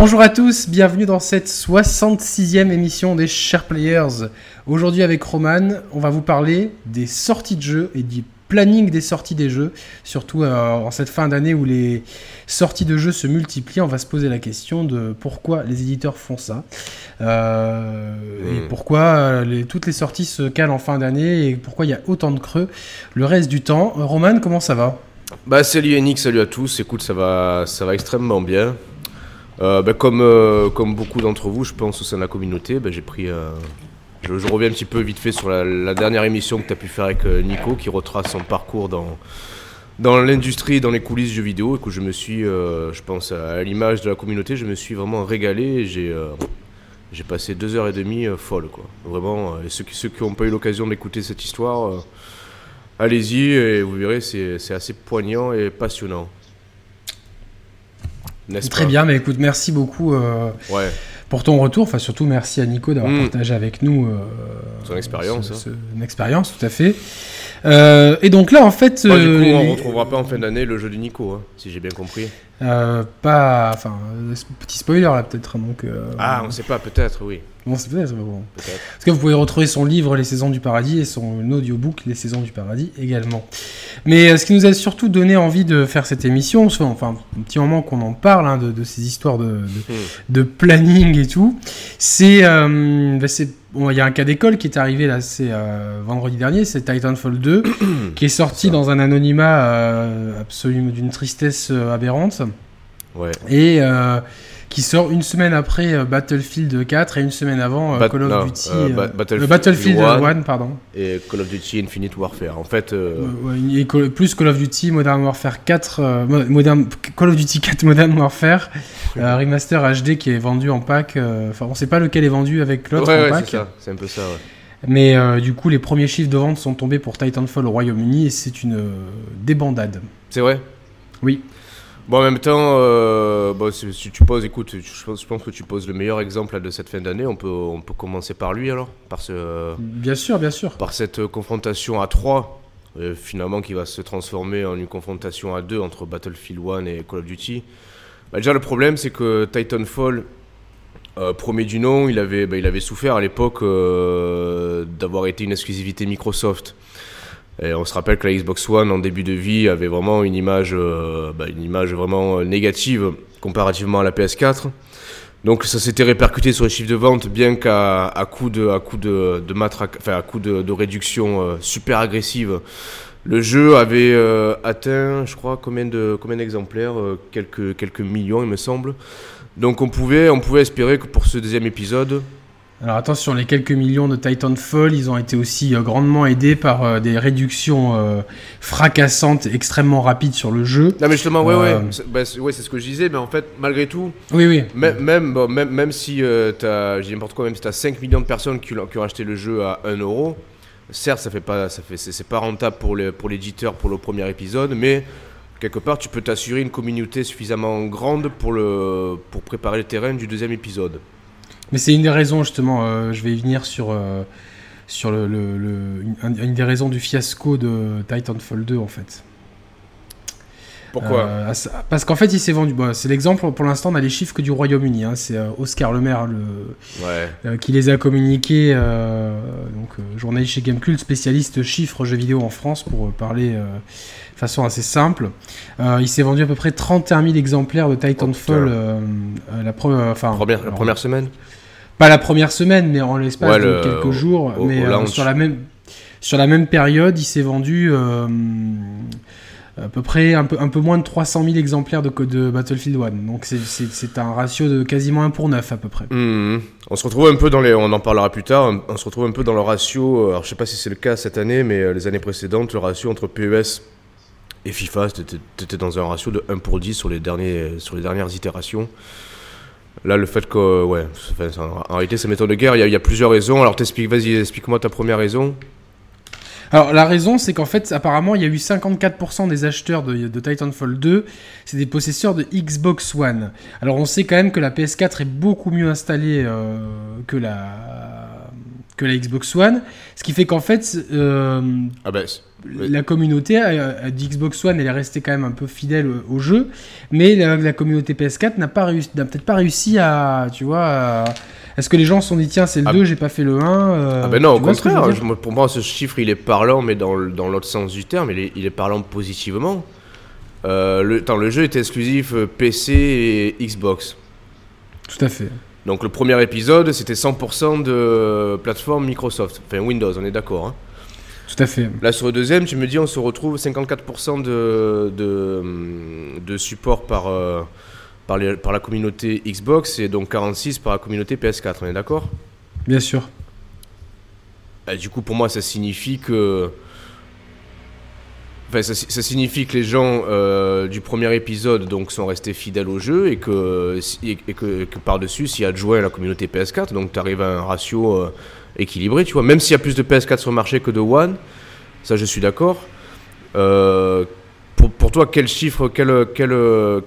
Bonjour à tous, bienvenue dans cette 66e émission des Share Players. Aujourd'hui avec Roman, on va vous parler des sorties de jeux et du planning des sorties des jeux, surtout euh, en cette fin d'année où les sorties de jeux se multiplient, on va se poser la question de pourquoi les éditeurs font ça, euh, et Hmm. pourquoi euh, les- toutes les sorties se calent en fin d'année, et pourquoi il y a autant de creux le reste du temps. Roman, comment ça va? Bah salut Yannick, salut à tous. Écoute, ça va, ça va extrêmement bien. Euh, bah, comme, euh, comme beaucoup d'entre vous, je pense au sein de la communauté, bah, j'ai pris. euh, je, reviens un petit peu vite fait sur la, dernière émission que tu as pu faire avec Nico, qui retrace son parcours dans, dans l'industrie, dans les coulisses jeux vidéo, et que je me suis, je pense à l'image de la communauté, je me suis vraiment régalé. J'ai j'ai passé deux heures et demie folles, quoi. Vraiment. et ceux qui ceux qui n'ont pas eu l'occasion d'écouter cette histoire. Allez-y et vous verrez, c'est assez poignant et passionnant. N'est-ce Très pas bien, mais écoute, merci beaucoup euh, Ouais, pour ton retour. Enfin, surtout merci à Nico d'avoir Mm. partagé avec nous euh, Son expérience, ce- hein. ce- une expérience, tout à fait. Euh, et donc là, en fait, du coup, on les- retrouvera pas en fin d'année le jeu du Nico, hein, si j'ai bien compris. pas, enfin, petit spoiler là peut-être. Donc, Ah, on sait pas, peut-être, oui. Bon, c'est peut-être. mais bon. Peut-être. Parce que vous pouvez retrouver son livre Les Saisons du Paradis et son audiobook Les Saisons du Paradis également. Mais euh, ce qui nous a surtout donné envie de faire cette émission, enfin un petit moment qu'on en parle hein, de, de ces histoires de, de, Hmm. de planning et tout, c'est euh, bah, bon, il y a un cas d'école qui est arrivé là, c'est euh, vendredi dernier, c'est Titanfall 2 qui est sorti dans un anonymat euh, absolument d'une tristesse euh, aberrante Ouais. et euh, qui sort une semaine après euh, Battlefield 4 et une semaine avant euh, Bat- Call of non, Duty euh, Ba- Battlefield Battlefield 1. 1 pardon Et Call of Duty Infinite Warfare. En fait, ouais, et Call- plus Call of Duty Modern Warfare 4 euh, Mo- Modern Call of Duty 4 Modern Warfare remaster HD qui est vendu en pack enfin on sait pas lequel est vendu avec l'autre ouais, en ouais, pack c'est ça. C'est un peu ça, ouais. mais euh, du coup les premiers chiffres de vente sont tombés pour Titanfall au Royaume-Uni et c'est une euh, débandade C'est vrai? Oui Bon, en même temps, euh, bon, si, si tu poses, écoute, je pense, je pense que tu poses le meilleur exemple là, de cette fin d'année. On peut, on peut commencer par lui alors, par ce, bien sûr bien sûr par cette confrontation à 3, euh, finalement qui va se transformer en une confrontation à 2 entre Battlefield 1 et Call of Duty. Bah, déjà, le problème, c'est que Titanfall, euh, premier du nom, il avait, bah, il avait souffert à l'époque euh, d'avoir été une exclusivité Microsoft. Et on se rappelle que la Xbox One, en début de vie, avait vraiment une image, euh, bah, une image vraiment euh, négative comparativement à la PS4. Donc ça s'était répercuté sur les chiffres de vente, bien qu'à coup de, à coup de, matraque, enfin à coup de, réduction euh, super agressive. Le jeu avait atteint, je crois, combien de combien d'exemplaires, quelques quelques millions, il me semble. Donc on pouvait on pouvait espérer que pour ce deuxième épisode, alors attention les quelques millions de Titanfall ils ont été aussi euh, grandement aidés par euh, des réductions euh, fracassantes extrêmement rapides sur le jeu. Non mais justement ouais Euh, ouais, c'est bah, ouais c'est ce que je disais, mais en fait malgré tout, oui oui. Même, même, bon, même, même si euh, t'as, dis n'importe quoi, même si t'as 5 millions de personnes qui, ont acheté le jeu à 1 euro, certes, ça fait pas, ça fait, c'est, pas rentable pour, le, pour l'éditeur pour le premier épisode, mais quelque part, tu peux t'assurer une communauté suffisamment grande pour, le, pour préparer le terrain du deuxième épisode. Mais c'est une des raisons, justement, euh, je vais y venir sur, euh, sur le, le- le- une, un- une des raisons du fiasco de Titanfall 2, en fait. Pourquoi Euh, Parce qu'en fait, il s'est vendu. bon, c'est l'exemple, pour l'instant, on a les chiffres que du Royaume-Uni. hein. c'est euh, Oscar Le Maire le, Ouais. euh, qui les a communiqués, euh, donc euh, journaliste chez Gamecult, spécialiste chiffres jeux vidéo en France, pour parler euh, de façon assez simple. Euh, il s'est vendu à peu près 31 000 exemplaires de Titanfall. Oh, euh, euh, la, pre- euh, enfin, Première, la alors, première semaine? Pas la première semaine, mais en l'espace Ouais, de le- quelques jours. au- mais au euh, sur, la même, sur la même période, il s'est vendu euh, à peu près un peu, un peu moins de 300 000 exemplaires de, Battlefield 1. Donc c'est- un ratio de quasiment 1 pour 9 à peu près. Mhm. On se retrouve un peu dans les, on en parlera plus tard, on se retrouve un peu dans le ratio, euh, alors je sais pas si c'est le cas cette année, mais les années précédentes, le ratio entre PES et FIFA, t'étais dans un ratio de 1 pour 10 sur les, derniers, sur les dernières itérations. Là, le fait que, ouais, en réalité, ça m'étonne de guerre, il y, a- il y a plusieurs raisons. Alors, t'expliques, vas-y, explique-moi ta première raison. Alors la raison, c'est qu'en fait, apparemment, il y a eu 54% des acheteurs de, de Titanfall 2, c'est des possesseurs de Xbox One. Alors on sait quand même que la PS4 est beaucoup mieux installée euh, que la que la Xbox One, ce qui fait qu'en fait, euh, Ah ben, c'est- Oui. la communauté d'Xbox One, elle est restée quand même un peu fidèle au, jeu, mais la, la communauté PS4 n'a pas réussi, n'a peut-être pas réussi à, tu vois, à- est-ce que les gens se sont dit tiens c'est le Ah. 2, j'ai pas fait le 1 euh, ah ben non, au contraire. je- pour moi, ce chiffre, il est parlant, mais dans, l'autre sens du terme, il est, il est parlant positivement. Euh, le, attends, le jeu est exclusif euh, PC et Xbox. Tout à fait. Donc le premier épisode, c'était 100% de plateforme Microsoft. Enfin Windows, on est d'accord. hein. Tout à fait. Là sur le deuxième, tu me dis on se retrouve 54% de, de, de support par, euh, par, les- par la communauté Xbox et donc 46% par la communauté PS4, on est d'accord? Bien sûr. Bah, Du coup pour moi ça signifie que... Enfin, ça, ça signifie que les gens euh, du premier épisode donc, sont restés fidèles au jeu et que, et que, que par-dessus s'y adjoint la communauté PS4, donc tu arrives à un ratio euh, équilibré, tu vois. Même s'il y a plus de PS4 sur le marché que de One, ça je suis d'accord. Euh, pour, pour toi, quel chiffre, quel, quel,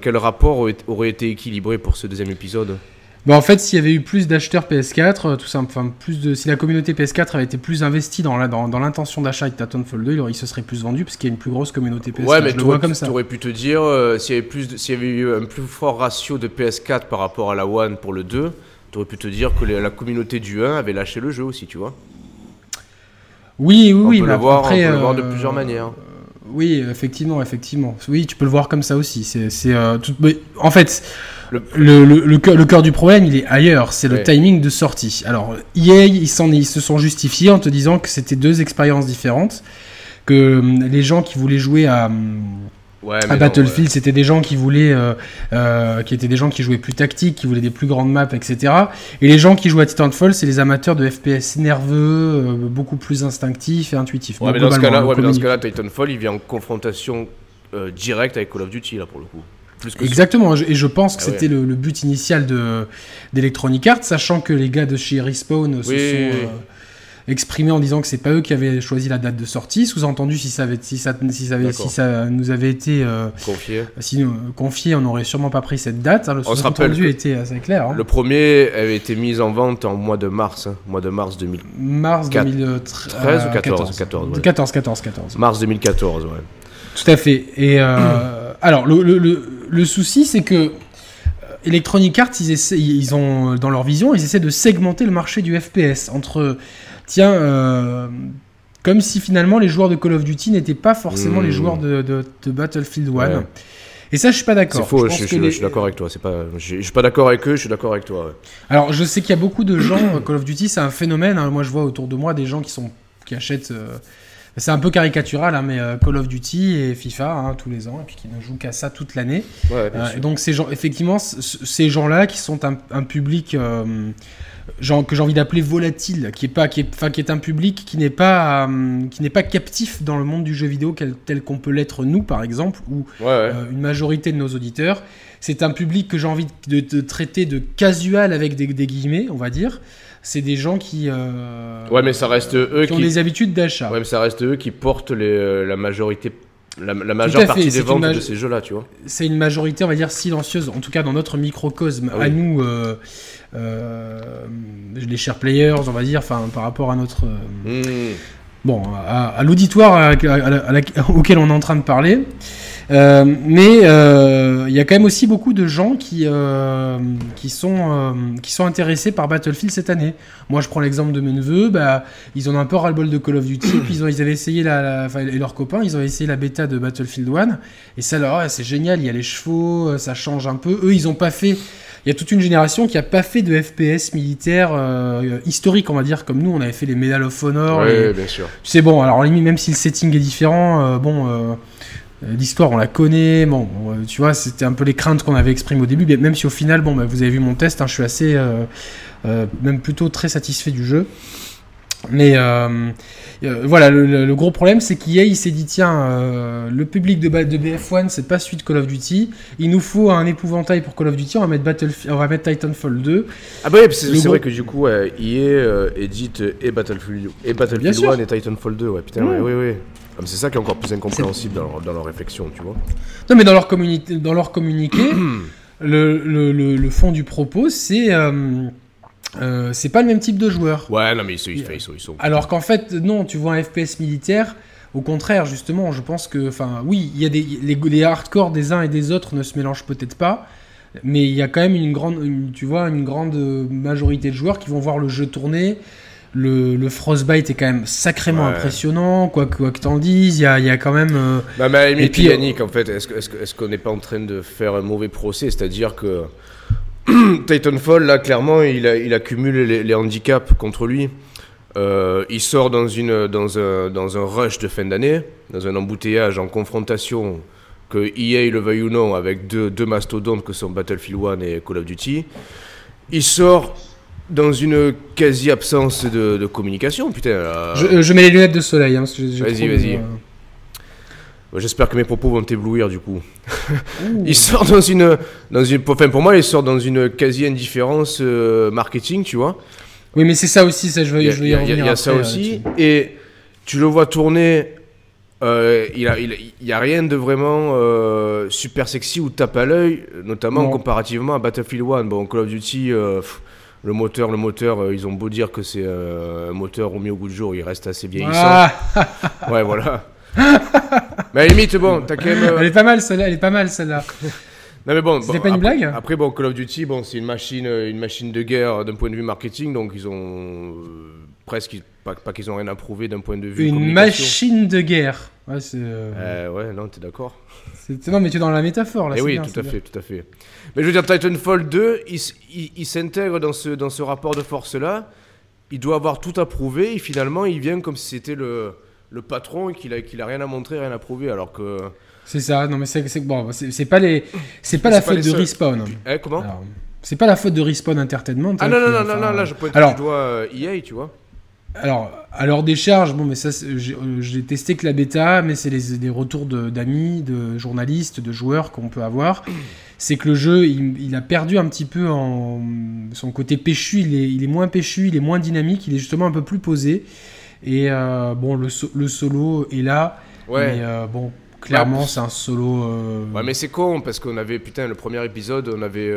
quel rapport aurait, été équilibré pour ce deuxième épisode? Bah, en fait, s'il y avait eu plus d'acheteurs PS4, euh, tout ça, enfin, plus de, si la communauté PS4 avait été plus investie dans la- dans, dans l'intention d'achat de Titanfall 2, il, aurait- il se serait plus vendu parce qu'il y a une plus grosse communauté PS4. Ouais, mais je le tu vois aurais, comme ça. pu te dire, euh, s'il y, avait plus de- s'il y avait eu un plus fort ratio de PS4 par rapport à la One pour le 2, tu aurais pu te dire que la communauté du 1 avait lâché le jeu aussi, tu vois. Oui, oui, on oui. peut, mais le, voir, on après, peut le voir de euh, plusieurs manières. Oui, effectivement, effectivement. Oui, tu peux le voir comme ça aussi. C'est, euh, tout- en fait, Le- le, le, le, cœur, le cœur du problème, il est ailleurs. C'est le Ouais. timing de sortie. Alors, EA, ils, s'en, ils se sont justifiés en te disant que c'était deux expériences différentes. Que hum, les gens qui voulaient jouer à, hum, Ouais, à Battlefield, c'était des gens qui voulaient, euh, euh, qui étaient des gens qui jouaient plus tactique, qui voulaient des plus grandes maps, etc. Et les gens qui jouent à Titanfall, c'est les amateurs de FPS nerveux, euh, beaucoup plus instinctifs et intuitifs. Ouais, mais dans ce cas-là, Titanfall, il vient en confrontation directe avec Call of Duty, là, pour le coup. Plus que Exactement, et je pense que Ah c'était le, le but initial de d'Electronic Arts, sachant que les gars de chez Respawn se sont oui, oui. Euh, exprimés en disant que c'est pas eux qui avaient choisi la date de sortie. Sous-entendu, si ça avait, si ça, si ça, avait- si ça nous avait été euh, confié. si nous- confié, on n'aurait sûrement pas pris cette date. hein. Le On se rappelle sous-entendu était assez clair. hein. Le premier avait été mis en vente en mois de mars, hein, mois de mars 2000. Mars Quatre- 2013 13 ou 14, 14, ouais. 14, 14, 14. Mars 2014, ouais. Tout à fait. Et euh, alors, le, le- le- le souci, c'est que euh, Electronic Arts, ils, essaient- ils ont, dans leur vision, ils essaient de segmenter le marché du FPS entre, tiens, euh, comme si finalement les joueurs de Call of Duty n'étaient pas forcément Hmm. les joueurs de, de- de Battlefield 1. Ouais. Et ça, je suis pas d'accord. C'est faux, je, suis d'accord avec toi. C'est pas, je, suis pas d'accord avec eux, je suis d'accord avec toi. ouais. Alors, je sais qu'il y a beaucoup de gens, euh, Call of Duty, c'est un phénomène. hein. Moi, je vois autour de moi des gens qui sont qui achètent. euh, c'est un peu caricatural, hein, mais Call of Duty et FIFA hein, tous les ans, et puis qui ne jouent qu'à ça toute l'année. Ouais, Euh, donc, ces gens, effectivement, ces gens-là qui sont un, un public euh, genre, que j'ai envie d'appeler volatile, qui est pas, qui est, enfin, qui est un public qui n'est pas, euh, qui n'est pas captif dans le monde du jeu vidéo tel qu'on peut l'être nous, par exemple, ou Ouais, ouais. euh, une majorité de nos auditeurs. C'est un public que j'ai envie de, de traiter de casual avec des, des guillemets, on va dire. C'est des gens qui, euh, Ouais, mais ça reste eux qui ont qui. des habitudes d'achat. Ouais, mais ça reste eux qui portent les, euh, la majorité, la, la majeure partie des ventes de ces jeux-là, tu vois. C'est une majorité, on va dire, silencieuse, en tout cas dans notre microcosme, Ah oui. à nous, euh, les chers players, on va dire, enfin, par rapport à notre. euh, Hmm. bon, à, à l'auditoire auquel on est en train de parler. Euh, mais euh, il y a quand même aussi beaucoup de gens qui, euh, qui, sont, euh, qui sont intéressés par Battlefield cette année. Moi, je prends l'exemple de mes neveux. Bah, ils ont un peu ras-le-bol de Call of Duty. et puis, ils, ont, ils avaient essayé, la, la- et leurs copains, ils ont essayé la bêta de Battlefield 1. Et ça, ouais, c'est génial. Il y a les chevaux, euh, ça change un peu. Eux, ils ont pas fait. Il y a toute une génération qui a pas fait de FPS militaire euh, historique, on va dire, comme nous, on avait fait les Medal of Honor, Ouais, bien sûr. tu sais, bon, alors limite, même si le setting est différent, euh, bon, euh, l'histoire, on la connaît. Bon, tu vois, c'était un peu les craintes qu'on avait exprimées au début, mais même si au final, bon, bah, vous avez vu mon test, hein, je suis assez, euh, euh, même plutôt très satisfait du jeu. Mais euh, euh, voilà, le, le- le gros problème, c'est qu'EA, il s'est dit, tiens, euh, le public de, ba- de BF1, c'est pas celui de Call of Duty. Il nous faut un épouvantail pour Call of Duty. On va mettre, Battlefield, on va mettre Titanfall 2. Ah bah oui, c'est gros- vrai que du coup, EA édite et Battlefield, et Battlefield sûr. 1 et Titanfall 2, ouais, putain, Ouais. ouais, ouais, ouais. Ah, mais c'est ça qui est encore plus incompréhensible dans leur, dans leur réflexion, tu vois. Non, mais dans leur, dans leur communiqué, le fond du propos, c'est euh, euh, c'est pas le même type de joueur. Ouais, non, mais ils sont. Ils, sont, ils sont- Alors qu'en fait, non, tu vois un FPS militaire. Au contraire, justement, je pense que, enfin, oui, il y a des les, les hardcore des uns et des autres ne se mélangent peut-être pas, mais il y a quand même une grande, une- tu vois, une grande euh, majorité de joueurs qui vont voir le jeu tourner. Le, le Frostbite est quand même sacrément Ouais. impressionnant, quoi que, quoi que t'en dises. Il y a, il y a quand même. euh, Bah, mais Et puis, Yannick, en fait, est-ce qu'on n'est pas en train de faire un mauvais procès? C'est-à-dire que Titanfall, là, clairement, il, a- il accumule les, les handicaps contre lui. Euh, il sort dans, une, dans, un, dans un rush de fin d'année, dans un embouteillage en confrontation, que EA le veuille ou non, avec deux, deux mastodontes que sont Battlefield 1 et Call of Duty. Il sort dans une quasi-absence de, de communication, putain. Je, euh, je mets les lunettes de soleil. Hein, Vas-y, vas-y. Ouais, J'espère que mes propos vont t'éblouir du coup. Il sort dans une, dans une, enfin pour moi, il sort dans une quasi indifférence euh, marketing, tu vois. Oui, mais c'est ça aussi, ça, je veux, Il y a, je veux y il y a- revenir il y a ça euh, aussi, et tu le vois tourner. euh, il a, il, a- il y a rien de vraiment euh, super sexy ou tape à l'œil, notamment Non. comparativement à Battlefield 1. Bon, Call of Duty, pff, le moteur, le moteur, ils ont beau dire que c'est un moteur remis au goût du jour, il reste assez vieillissant. Ah, Ouais, voilà. mais à la limite, bon, t'as quand même. euh, elle est pas mal celle-là, elle est pas mal celle-là. Non mais bon, C'était bon, pas une après, blague Après bon, Call of Duty, bon, c'est une machine, euh, une machine de guerre d'un point de vue marketing, donc ils ont euh, presque pas, pas qu'ils ont rien à prouver d'un point de vue Une machine de guerre. Ouais, c'est. euh, Euh, ouais, non, t'es d'accord. c'est- Non, mais tu es dans la métaphore là. Eh c'est oui, bien, tout à bien. fait, tout à fait. Mais je veux dire, Titanfall 2, il, s- il- il s'intègre dans ce, dans ce rapport de force là. Il doit avoir tout à prouver et finalement, il vient comme si c'était le, le patron et qu'il a, qu'il a rien à montrer, rien à prouver, alors que. C'est ça. Non, mais c'est c'est- bon, c'est c'est pas les, c'est pas C'est la faute de seuls. respawn. Eh, comment Alors, C'est pas la faute de respawn entertainment. Ah hein, non, qui- non, non, enfin, non, non, là je pointe Alors, du doigt euh, EA, tu vois. Alors, à leur décharge, bon, mais ça, j'ai euh, j'ai testé que la bêta, mais c'est les, des retours de- d'amis, de, journalistes, de joueurs qu'on peut avoir. C'est que le jeu, il, il a perdu un petit peu en son côté péchu. Il est, il est moins péchu, il est moins dynamique, il est justement un peu plus posé. Et euh, bon, le, so- le solo est là, Ouais. mais euh, bon, clairement, Ouais, c'est un solo. euh, Ouais, mais c'est con parce qu'on avait, putain, le premier épisode, on avait.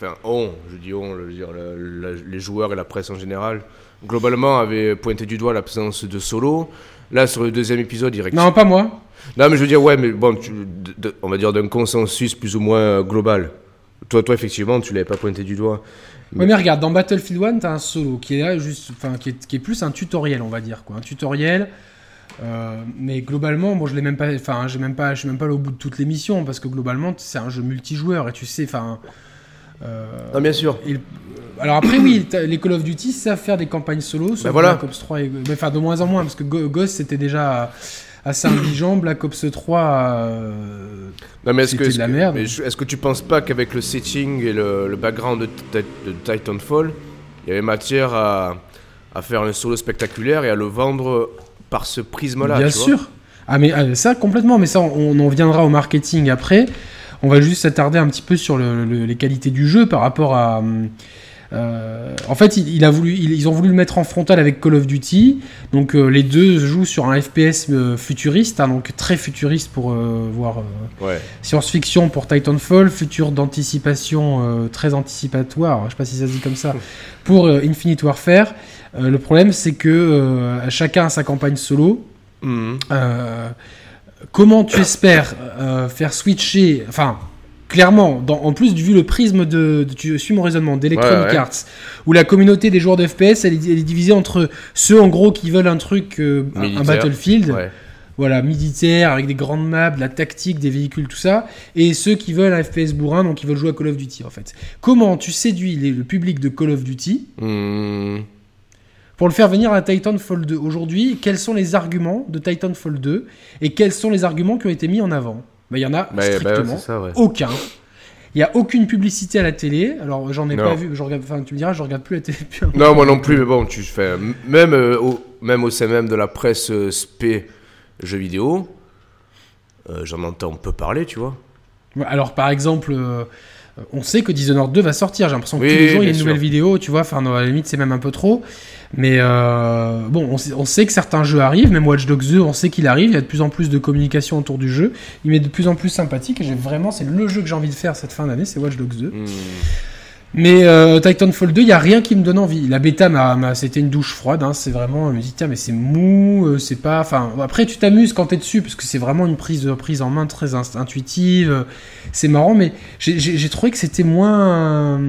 Enfin, on, je dis on, je veux dire, la- la- les joueurs et la presse en général, globalement, avaient pointé du doigt l'absence de solo. Là, sur le deuxième épisode, rectifie. Non, pas moi. Non, mais je veux dire, ouais, mais bon, tu- de- de- on va dire d'un consensus plus ou moins global. Toi, toi, effectivement, tu l'avais pas pointé du doigt. Ouais, mais regarde, dans Battlefield 1, t'as un solo qui est là, juste, enfin, qui est, qui est plus un tutoriel, on va dire, quoi. Un tutoriel. euh, mais globalement, bon, je l'ai même pas, enfin, j'ai même pas, je suis même pas allé au bout de toutes les missions parce que globalement, c'est un jeu multijoueur et tu sais, enfin. euh, Non, bien sûr. le- alors après, oui, les Call of Duty savent faire des campagnes solo, sauf Ben voilà. Black Ops 3, et, mais, enfin de moins en moins parce que Ghost c'était déjà assez intelligent, Black Ops 3. euh, Non, mais est-ce que, de la que- merde. est-ce que tu penses pas qu'avec le setting et le, le background de, Ti- de Titanfall, il y avait matière à, à faire un solo spectaculaire et à le vendre par ce prisme-là Bien tu vois? sûr. Ah mais euh, ça complètement, mais ça on, on en viendra au marketing après. On va juste s'attarder un petit peu sur le- le- les qualités du jeu par rapport à. Euh, en fait, il, il a voulu, il- ils ont voulu le mettre en frontal avec Call of Duty. Donc euh, les deux jouent sur un FPS euh, futuriste, hein, donc très futuriste pour voir Ouais. science-fiction pour Titanfall, futur d'anticipation très anticipatoire, je sais pas si ça se dit comme ça, pour Infinite Warfare. Le problème c'est que chacun a sa campagne solo. Mhm. Comment tu espères faire switcher, enfin, clairement, dans- en plus, vu le prisme de, de- tu suis mon raisonnement, d'Electronic Ouais, ouais. Arts, où la communauté des joueurs de FPS, elle, est- elle est divisée entre ceux, en gros, qui veulent un truc, euh, un-. Battlefield, Ouais. voilà, militaire, avec des grandes maps, de la tactique, des véhicules, tout ça, et ceux qui veulent un FPS bourrin, donc qui veulent jouer à Call of Duty, en fait. Comment tu séduis les- le public de Call of Duty Mhm. pour le faire venir à Titanfall 2 aujourd'hui, quels sont les arguments de Titanfall 2 et quels sont les arguments qui ont été mis en avant? Il y en a Bah, strictement c'est ça, ouais. aucun. Il n'y a aucune publicité à la télé. Alors, j'en ai Non. pas vu. Je regarde, enfin, tu me diras, je regarde plus la télé. Non, moi non plus, mais bon, tu fais. m- Même, euh, au, même au sein même de la presse euh, spé jeux vidéo, euh, j'en entends peu parler, tu vois. Alors, par exemple, euh, on sait que Dishonored 2 va sortir. J'ai l'impression que Oui, tous les jours, il y a une sûr. nouvelle vidéo. Tu vois, enfin, à la limite, c'est même un peu trop. Mais euh, bon, on sait, on sait que certains jeux arrivent. Même Watch Dogs 2, on sait qu'il arrive. Il y a de plus en plus de communication autour du jeu. Il est de plus en plus sympathique. Et j'ai vraiment, c'est le jeu que j'ai envie de faire cette fin d'année, c'est Watch Dogs 2. Mhm. Mais euh, Titanfall 2, il y a rien qui me donne envie. La bêta, m'a, c'était une douche froide. Hein, c'est vraiment, je me dis tiens, mais c'est mou, euh, c'est pas. Enfin, après tu t'amuses quand t'es dessus parce que c'est vraiment une prise en main très intuitive. C'est marrant, mais j'ai, trouvé que c'était moins,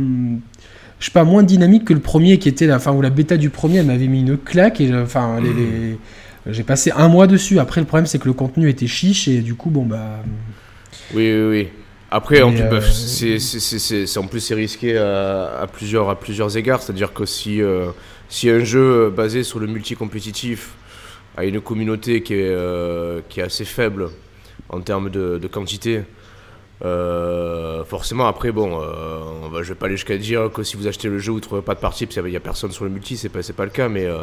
je sais pas, moins dynamique que le premier qui était la, enfin où la bêta du premier, elle m'avait mis une claque et euh, enfin les, les- j'ai passé un mois dessus. Après, le problème c'est que le contenu était chiche et du coup, bon bah. Oui, oui, oui. Après, en plus, bah, euh, c'est, c'est, c'est, c'est- c'est- en plus c'est risqué à, à plusieurs, à plusieurs égards. C'est-à-dire que si, euh, si un jeu basé sur le multi-compétitif a une communauté qui est, euh, qui est assez faible en termes de, de quantité, euh, forcément, après, bon, euh, on va, je vais pas aller jusqu'à dire que si vous achetez le jeu, vous ne trouverez pas de partie, parce qu'il n'y a personne sur le multi, c'est pas, c'est pas le cas, mais, euh,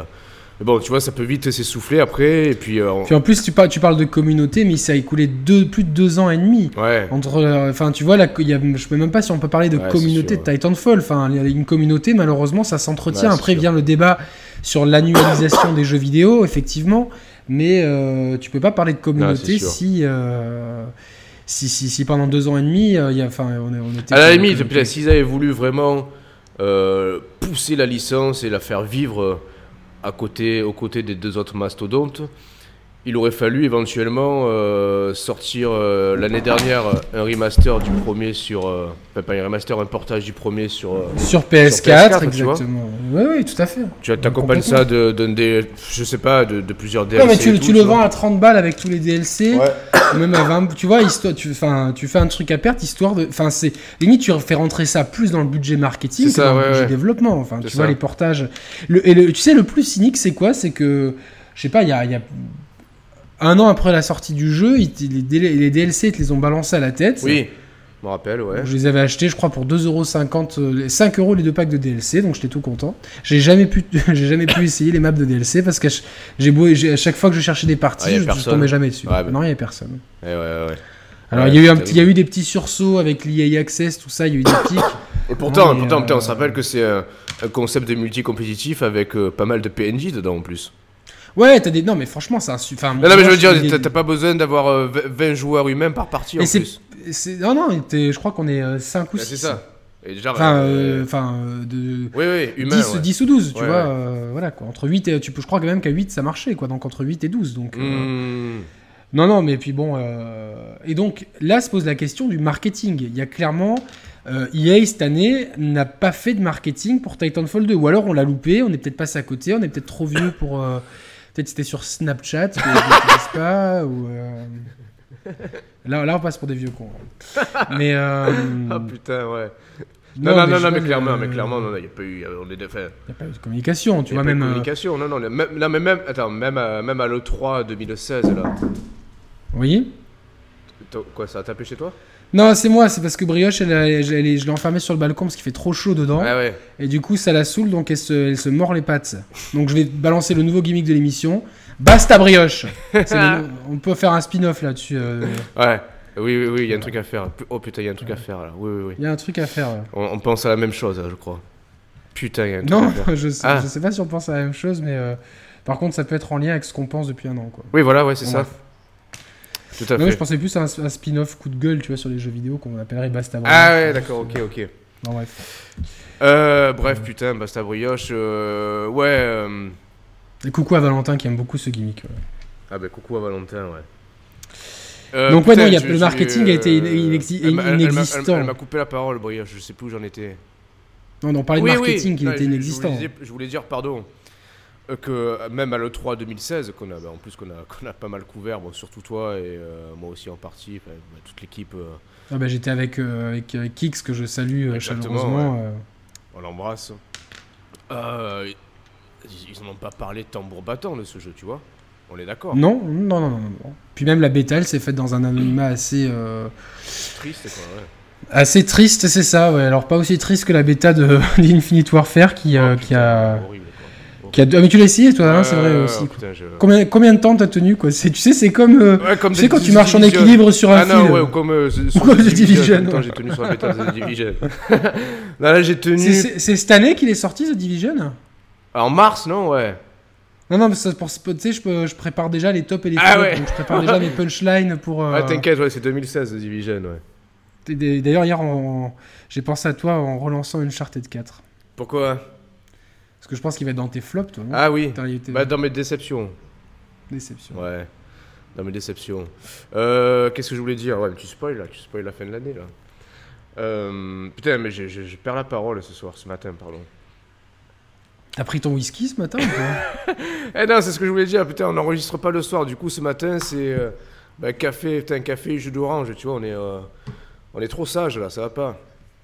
mais bon, tu vois, ça peut vite s'essouffler après, et puis, on- Puis en plus, tu parles, tu parles de communauté, mais ça a écoulé deux, plus de deux ans et demi. ouais, Entre, enfin, tu vois, là, y a, je sais même pas si on peut parler de Ouais, communauté sûr, de Titanfall. Enfin, il y a une communauté, malheureusement, ça s'entretient. Ouais, Après sûr. vient le débat sur l'annualisation des jeux vidéo, effectivement. Mais tu peux pas parler de communauté si, si, si, si pendant deux ans et demi, euh, il y a, enfin, on, était. À la limite, s'ils avaient voulu vraiment euh, pousser la licence et la faire vivre euh, à côté, aux côtés des deux autres mastodontes, il aurait fallu éventuellement euh, sortir euh, l'année dernière un remaster du premier sur. euh, enfin, pas un remaster, un portage du premier sur. euh, Sur PS4, PS4, tu vois. exactement. Oui, oui, tout à fait. tu accompagnes ça de, de, de- je sais pas, de, de plusieurs DLC. Non, mais tu, et tu tout, le vends à 30 balles avec tous les DLC. Ouais. ou même à 20, tu vois, histoire, tu, enfin, tu fais un truc à perte, histoire de. Enfin, c'est. Limite, tu fais rentrer ça plus dans le budget marketing que ça, dans ouais, le budget ouais. développement. Enfin, tu vois, les portages. Le, et le, tu sais, le plus cynique, c'est quoi? C'est que. Je sais pas, il y a, il y a. Un an après la sortie du jeu, ils- les, DLC, ils te les ont balancés à la tête. Oui, je me rappelle, ouais. Je les avais achetés, je crois, pour 2,50€, euh, les 5 euros les deux packs de DLC, donc j'étais tout content. J'ai jamais pu, j'ai jamais pu essayer les maps de DLC parce que j'ai beau, à chaque fois que je cherchais des parties, Ah, a je, personne. tombais jamais dessus. Ouais, bah. Non, il y a personne. Ouais, ouais, ouais. Alors Ouais, il y a eu un petit, il y a eu des petits sursauts avec l'EA Access, tout ça, il y a eu des pics. Et pourtant, pourtant euh, putain, on se rappelle que c'est un, un concept de multi-compétitif avec euh, pas mal de PNJ dedans en plus. Ouais, t'as des, non mais franchement, c'est un, enfin. Non, non, mais je veux dire, t'as pas besoin d'avoir euh, 20 joueurs humains par partie en plus. non non, je crois qu'on est 5 ou Bah, 6. c'est ça. Et déjà, Enfin, euh, euh, enfin, euh, de. oui, oui, humain. 10, ouais. 10 ou 12, tu Ouais, vois, ouais. euh, voilà quoi. Entre 8 et, tu peux, je crois quand même qu'à 8 ça marchait quoi, donc entre 8 et 12. Donc, euh, Hmm. Non, non, mais puis bon. euh, Et donc là se pose la question du marketing. Il y a clairement. euh, EA cette année n'a pas fait de marketing pour Titanfall 2. Ou alors on l'a loupé, on est peut-être passé à côté, on est peut-être trop vieux pour. Euh, Peut-être c'était sur Snapchat, que je pas. Ou, euh, là, là on passe pour des vieux cons. Mais. euh, Ah putain, ouais. Non, non, mais non, non, mais clairement, mais clairement, non, il n'y a pas eu. On est de, enfin, Il n'y a pas eu de communication, tu vois, même. euh, communication, non, non, même, non, mais même, attends, même à, même à l'E3 2016, là. Oui Quoi, ça a tapé chez toi? Non, c'est moi, c'est parce que Brioche, elle, elle est- je l'ai enfermée sur le balcon parce qu'il fait trop chaud dedans. Ouais, ouais. Et du coup, ça la saoule, donc elle se, elle se mord les pattes. Donc je vais balancer le nouveau gimmick de l'émission. Basta brioche le- On peut faire un spin-off là-dessus. euh. Ouais. Oui, oui, oui, il y a un truc à faire. Oh putain, il y a un truc à faire là. Oui, oui, oui. Il y a un truc à faire. On, on pense à la même chose, je crois. Putain, il y a un truc Non, à faire. je sais, Ah. je sais pas si on pense à la même chose, mais euh, par contre, ça peut être en lien avec ce qu'on pense depuis un an. Quoi. Oui, voilà, ouais, c'est ça. bref. Tout à Non, fait. je pensais plus à un, un spin-off coup de gueule, tu vois, sur les jeux vidéo qu'on appellerait Basta brioche. Ah ouais, d'accord, ok, ok. Non, bref. Euh, bref, putain, Basta Brioche. euh, ouais. euh, Et coucou à Valentin qui aime beaucoup ce gimmick. ouais. Ah bah coucou à Valentin, ouais. Euh, Donc, ouais, putain, non, il y a- je- le je- marketing a été inexi- elle elle inexistant. Elle m'a coupé la parole, Brioche, je sais plus où j'en étais. Non, on parlait Oui, de oui, marketing qui non, était je- je inexistant. voulais dire- Je voulais dire, pardon, que euh, même à l'E3 2016, qu'on a, bah, en plus qu'on a, qu'on a pas mal couvert, bon, surtout toi et euh, moi aussi en partie, bah, toute l'équipe, euh, Ah bah, J'étais avec, euh, avec, avec Kix que je salue euh, chaleureusement. euh. on l'embrasse. Euh, ils ils en ont pas parlé tambour battant de ce jeu, tu vois On est d'accord Non, non, non, non. Puis même la bêta, elle s'est faite dans un anonymat assez, euh, Triste, quoi, ouais. assez triste, c'est ça. Ouais. Alors pas aussi triste que la bêta de d'Infinite Warfare qui, euh, Oh, qui putain, a, horrible. Qui a. Ah mais tu l'as essayé toi, hein, c'est vrai aussi. quoi. putain, je- Combien, combien de temps t'as tenu quoi? C'est- Tu sais, c'est comme, euh, Ouais, comme tu sais The quand tu marches en Division. équilibre sur un Ah non, fil. ouais, ou comme euh, sur comme The Division, j'ai tenu sur la bêta de The Division. non, là, j'ai tenu. C'est- cette année qu'il est sorti The Division? Ah, En mars, non Ouais. Non, non, mais ça, pour, tu sais, je, prépare déjà les tops et les Ah flops, ouais. donc je prépare déjà mes punchlines pour. euh, Ah, t'inquiète, ouais, c'est 2016 The Division, ouais. D'ailleurs, hier, j'ai pensé à toi en relançant Uncharted 4. Pourquoi? Que je pense qu'il va être dans tes flops, toi. ah oui. Bah, dans mes déceptions. Déception. Ouais. Dans mes déceptions. Euh, Qu'est-ce que je voulais dire? Ouais, tu spoil là, tu spoil la fin de l'année là. Euh, putain, mais je perds la parole ce soir, ce matin, pardon. T'as pris ton whisky ce matin ou quoi? Eh non, c'est ce que je voulais dire. Putain, on n'enregistre pas le soir. Du coup, ce matin, c'est euh, bah, café, putain, café, jus d'orange. Tu vois, on est, euh, on est trop sage là, ça va pas.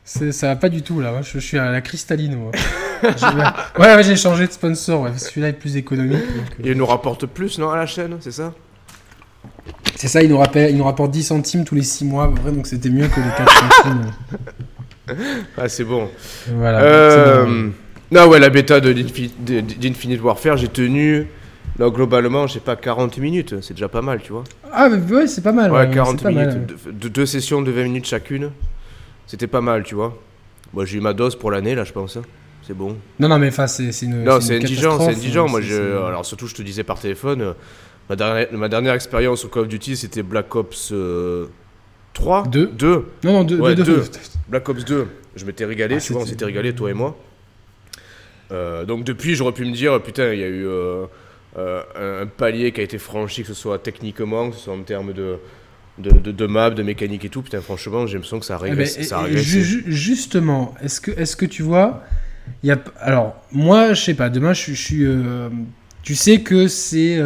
Ça va pas du tout là. Je, suis à la cristalline moi. ouais, ouais j'ai changé de sponsor. Celui-là est plus économique. Euh. il nous rapporte plus, non, à la chaîne, c'est ça? C'est ça, il nous, rappelle, il nous rapporte 10 centimes tous les 6 mois, vrai, donc c'était mieux que les 4 centimes. ah, c'est bon. Voilà. Bon. Non, ouais, la bêta de d'Infinite Warfare, j'ai tenu. Là, globalement, je sais pas, 40 minutes, c'est déjà pas mal, tu vois. Ah, mais ouais, c'est pas mal. Ouais, 40 minutes, de, deux sessions de 20 minutes chacune, c'était pas mal, tu vois. Moi, j'ai eu ma dose pour l'année, là, je pense. C'est bon. Non, non, mais enfin, c'est une. Non, c'est indigent, c'est indigent. Moi, je, alors, surtout, je te disais par téléphone, euh, ma, dernière, ma dernière expérience au Call of Duty, c'était Black Ops 3 2 2 Non, non, 2. Ouais, 2. Black Ops 2. Je m'étais régalé, ah, tu vois, on s'était régalé, toi et moi. Euh, donc depuis, j'aurais pu me dire, putain, il y a eu euh, euh, un palier qui a été franchi, que ce soit techniquement, que ce soit en termes de, de, de, map, de mécanique et tout. Putain, franchement, j'ai l'impression que ça a eh ben, régressé. justement, est-ce que, est que tu vois, y a, alors moi, je sais pas, demain, je, suis... tu sais que c'est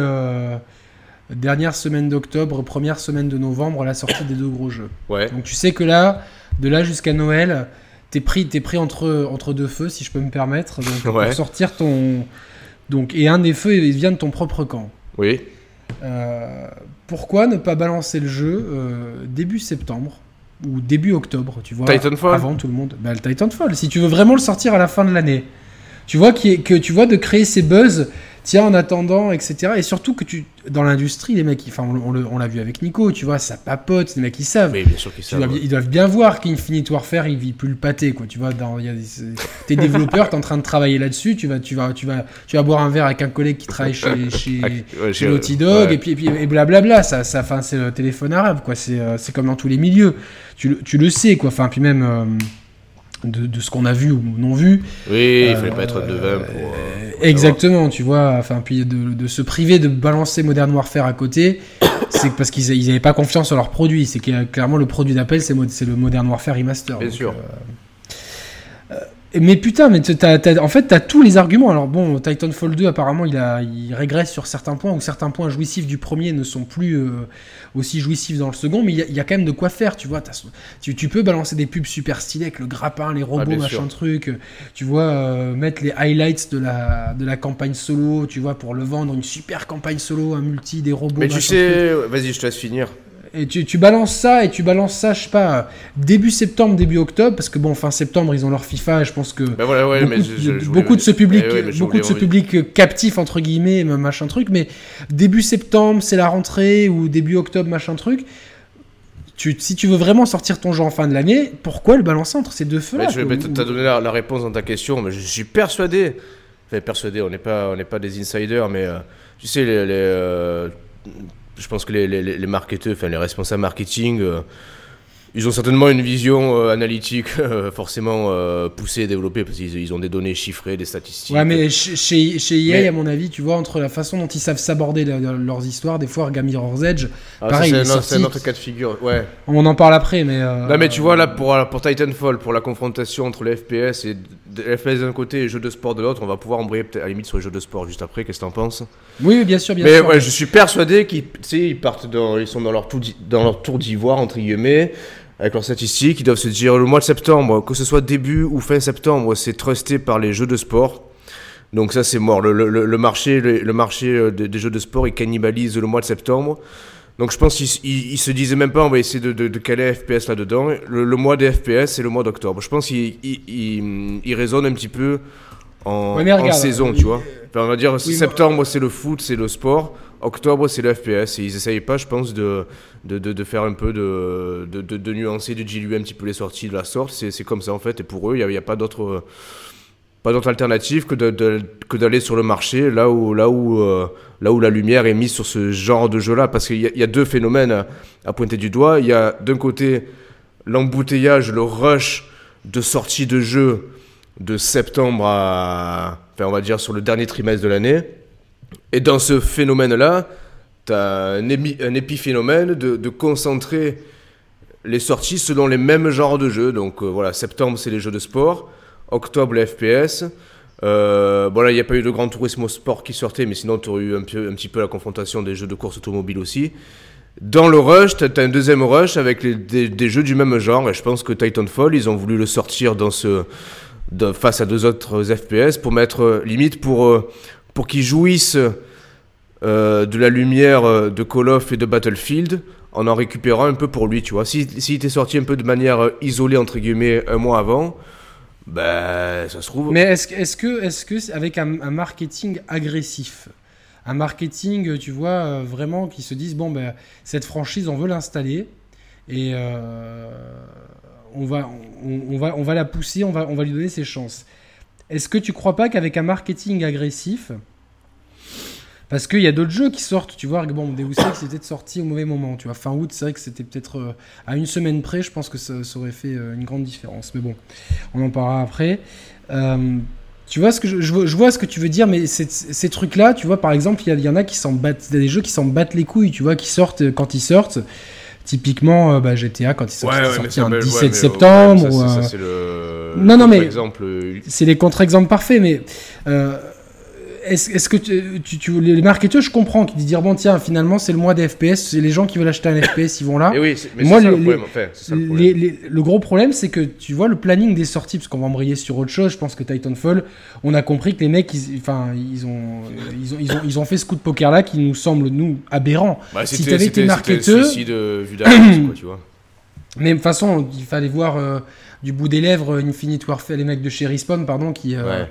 dernière semaine d'octobre, première semaine de novembre, la sortie des deux gros jeux. Ouais. Donc tu sais que là, de là jusqu'à Noël, t'es pris, es pris entre, entre deux feux, si je peux me permettre, donc, pour sortir ton. Donc, et un des feux, il vient de ton propre camp. Oui. Euh, pourquoi ne pas balancer le jeu euh, début septembre? Ou début octobre, tu vois Titanfall Avant tout le monde. Bah, le Titanfall, si tu veux vraiment le sortir à la fin de l'année. Tu vois que tu vois de créer ces buzz tiens, en attendant, etc. Et surtout que tu, dans l'industrie, les mecs, enfin, on, l'a vu avec Nico, tu vois, ça papote, les mecs, ils savent. Mais bien sûr qu'ils savent. Ils doivent bien voir qu'Infinite Warfare, il vit plus le pâté, quoi. Tu vois, dans, y a des, t'es développeur, t'es en train de travailler là-dessus, tu vas, tu vas, tu vas, tu vas boire un verre avec un collègue qui travaille chez, chez, chez Naughty Dog, et puis, et puis, et blablabla. Ça, c'est le téléphone arabe, quoi. C'est, euh, c'est comme dans tous les milieux. Tu, tu le sais, quoi. Enfin, puis même. Euh, de, ce qu'on a vu ou non vu. Oui, il fallait pas être devin pour. Euh, exactement, tu vois. Enfin, puis de, se priver de balancer Modern Warfare à côté, c'est parce qu'ils n'avaient pas confiance en leur produit. C'est clairement le produit d'appel, c'est le Modern Warfare Remaster. Bien sûr. Euh, mais putain, mais en fait, t'as tous les arguments. Alors bon, Titanfall 2, apparemment, il, a, il régresse sur certains points, ou certains points jouissifs du premier ne sont plus euh, aussi jouissifs dans le second, mais il y, a, quand même de quoi faire, tu vois. Tu, tu, peux balancer des pubs super stylées avec le grappin, les robots, machin truc. Tu vois, euh, mettre les highlights de la, de la campagne solo, tu vois, pour le vendre, une super campagne solo, un multi, des robots. Mais tu sais, vas-y, je te laisse finir. Et tu, balances ça, et tu balances ça, je sais pas, début septembre, début octobre, parce que bon, fin septembre, ils ont leur FIFA, je pense que beaucoup, de ce public, beaucoup de ce public captif, entre guillemets, machin truc, mais début septembre, c'est la rentrée, ou début octobre, machin truc. Tu, si tu veux vraiment sortir ton jeu en fin de l'année, pourquoi le balancer entre ces deux feux-là Tu as donné la, réponse dans ta question, mais je suis persuadé, enfin persuadé, on n'est pas, on pas des insiders, mais euh, tu sais, les, euh, je pense que les, les, les marketeurs, enfin les responsables marketing, euh, ils ont certainement une vision euh, analytique euh, forcément poussée et développée parce qu'ils ils ont des données chiffrées, des statistiques. Ouais, mais chez, chez EA, à mon avis, tu vois, entre la façon dont ils savent s'aborder leurs histoires, des fois, regarde Mirror's Edge, ah, pareil. C'est un, autre cas de figure, ouais. On en parle après, mais. non, mais tu vois, là, pour, pour Titanfall, pour la confrontation entre les FPS et FPS d'un côté et jeux de sport de l'autre, on va pouvoir embrayer à la limite sur les jeux de sport juste après. Qu'est-ce que t'en penses? Oui, bien sûr, bien mais, sûr. Ouais, je suis persuadé qu'ils ils partent dans, ils sont dans leur, tour, dans leur tour d'ivoire, entre guillemets avec leurs statistiques, ils doivent se dire le mois de septembre, que ce soit début ou fin septembre, c'est trusté par les jeux de sport. Donc ça c'est mort. Le, le, marché, le, marché euh, des, jeux de sport, il cannibalise le mois de septembre. Donc je pense qu'ils se disaient même pas on va essayer de, de, caler FPS là-dedans. Le, mois des FPS c'est le mois d'octobre. Je pense qu'ils il, raisonnent un petit peu en, saison, tu vois. on va dire septembre c'est le foot, c'est le sport. Octobre, c'est le FPS. Et ils essayent pas, je pense, de, de, de, faire un peu de, de, de, nuancer, de diluer un petit peu les sorties de la sorte. C'est comme ça, en fait. Et pour eux, il n'y a, a, pas d'autre pas d'autre alternative que d'aller sur le marché euh, là où la lumière est mise sur ce genre de jeu là parce qu'il y, a deux phénomènes à, pointer du doigt il y a d'un côté l'embouteillage, le rush de sortie de jeu de septembre à, enfin, on va dire sur le dernier trimestre de l'année. Et dans ce phénomène-là, tu as un, épiphénomène de, concentrer les sorties selon les mêmes genres de jeux. Donc euh, voilà, septembre, c'est les jeux de sport. Octobre, FPS. Euh, bon là, il n'y a pas eu de grand tourisme au sport qui sortait, mais sinon, tu aurais eu un, petit peu la confrontation des jeux de course automobile aussi. Dans le rush, tu as un deuxième rush avec des, jeux du même genre, et je pense que Titanfall, ils ont voulu le sortir dans ce, face à deux autres FPS pour mettre euh, limite pour, euh, pour qu'ils jouissent euh, de la lumière de Call of et de Battlefield en en récupérant un peu pour lui, tu vois. S'il si, était sorti un peu de manière isolée, entre guillemets, un mois avant, ben, ça se trouve. Mais est-ce est que, est que, avec un, marketing agressif, un marketing, tu vois, vraiment qui se disent, bon, ben, cette franchise, on veut l'installer, et on va, on, va, on va la pousser, on va, on va lui donner ses chances. Est-ce que tu crois pas qu'avec un marketing agressif, parce qu'il y a d'autres jeux qui sortent, tu vois, bon, Deus Ex c'était sorti au mauvais moment, tu vois, fin août, c'est vrai que c'était peut-être euh, à une semaine près, je pense que ça, aurait fait euh, une grande différence, mais bon, on en parlera après. Euh, tu vois ce que je, je, vois ce que tu veux dire, mais ces trucs-là, tu vois, par exemple, il y, y, en a qui s'en battent, il y a des jeux qui s'en battent les couilles, tu vois, qui sortent quand ils sortent. Typiquement, bah, GTA, quand il sorti, sorti un 17 septembre. le non, non, mais c'est les contre-exemples parfaits, mais euh, est-ce que tu, tu, les marketeurs, je comprends, qui disent dire bon tiens finalement c'est le mois des FPS, c'est les gens qui veulent acheter un FPS, ils vont là. Et oui, mais moi le, problème, le, gros problème c'est que tu vois le planning des sorties, parce qu'on va embrayer sur autre chose. Je pense que Titanfall, on a compris que les mecs, ils, enfin ils ont, ils ont, ils ont, ils ont fait ce coup de poker là qui nous semble nous aberrant. Bah, si t'avais été marketeur, tu vois. Mais de toute façon, il fallait voir euh, du bout des lèvres Infinite Warfare, les mecs de chez Respawn, pardon, qui. Euh,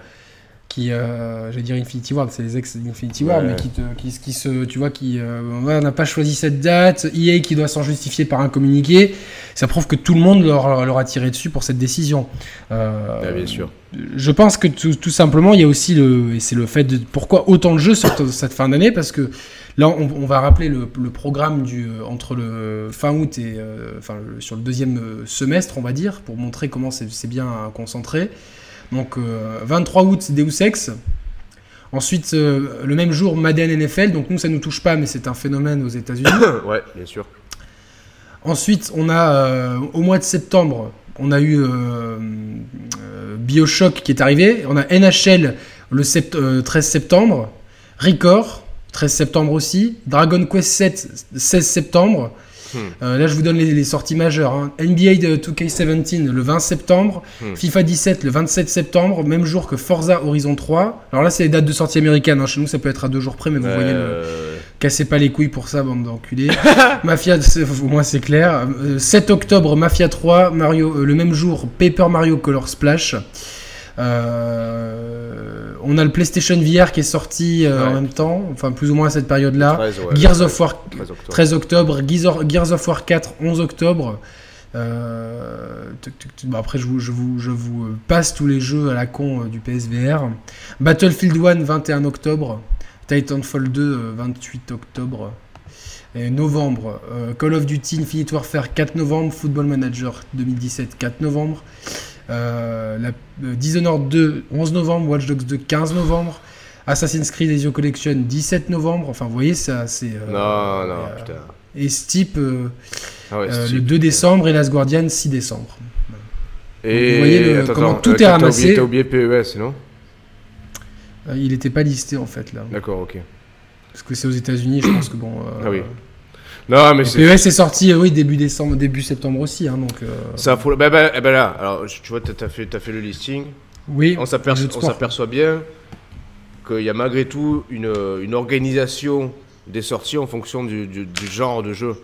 qui, euh, j'allais dire Infinity Ward, c'est les ex d'Infinity Ward, mais qui, te, qui, qui, se, tu vois, qui, euh, on n'a pas choisi cette date, EA qui doit s'en justifier par un communiqué, ça prouve que tout le monde leur, leur a tiré dessus pour cette décision. Euh, bien sûr. Je pense que tout, tout, simplement, il y a aussi le, et c'est le fait de pourquoi autant de jeux sortent cette fin d'année, parce que là, on, on va rappeler le, le, programme du, euh, entre le fin août et, euh, enfin, sur le deuxième semestre, on va dire, pour montrer comment c'est bien concentré. Donc 23 euh, août, c'est Deus Ex. Ensuite, euh, le même jour, Madden NFL. Donc nous, ça ne nous touche pas, mais c'est un phénomène aux États-Unis. ouais, bien sûr. Ensuite, on a euh, au mois de septembre, on a eu Bioshock qui est arrivé. On a NHL le 13 septembre. Record, 13 septembre aussi. Dragon Quest 7, 16 septembre. Hmm. Euh, là, je vous donne les, sorties majeures. Hein. NBA 2K17 le 20 septembre, hmm. FIFA 17 le 27 septembre, même jour que Forza Horizon 3. Alors là, c'est les dates de sortie américaines. Hein. Chez nous, ça peut être à deux jours près, mais vous voyez, le... cassez pas les couilles pour ça, bande d'enculés. Mafia, au moins c'est clair. 7 euh, octobre, Mafia 3, Mario, euh, le même jour, Paper Mario Color Splash. On a le PlayStation VR qui est sorti en même temps, enfin plus ou moins à cette période-là. Gears of War 13 octobre, Gears of War 4 11 octobre. Euh, après, je vous, je, vous, je vous, euh, passe tous les jeux à la con euh, du PSVR. Battlefield 1 21 octobre. Titanfall 2 28 octobre. Et novembre, Call of Duty Infinite Warfare 4 novembre. Football Manager 2017 4 novembre. La, Dishonored 2 11 novembre. Watch Dogs 2 15 novembre. Assassin's Creed Ezio Collection 17 novembre. Enfin, vous voyez, ça, c'est. Euh, non, non, euh, putain. Et Steep, euh, ah le 2 décembre et Last Guardian 6 décembre. Et vous voyez comment tout est ramassé. T'as oublié, oublié PES, non? Il n'était pas listé en fait là. D'accord, ok. Parce que c'est aux États-Unis, je pense que bon. ah oui. Non, mais c'est. PES est sorti, oui, début décembre, début septembre aussi, hein, donc. Ça, faut... bah, bah, bah, là, alors, tu vois, t'as fait, as fait le listing. Oui. On s'aperçoit bien qu'il y a malgré tout une, une, organisation des sorties en fonction du, du, genre de jeu.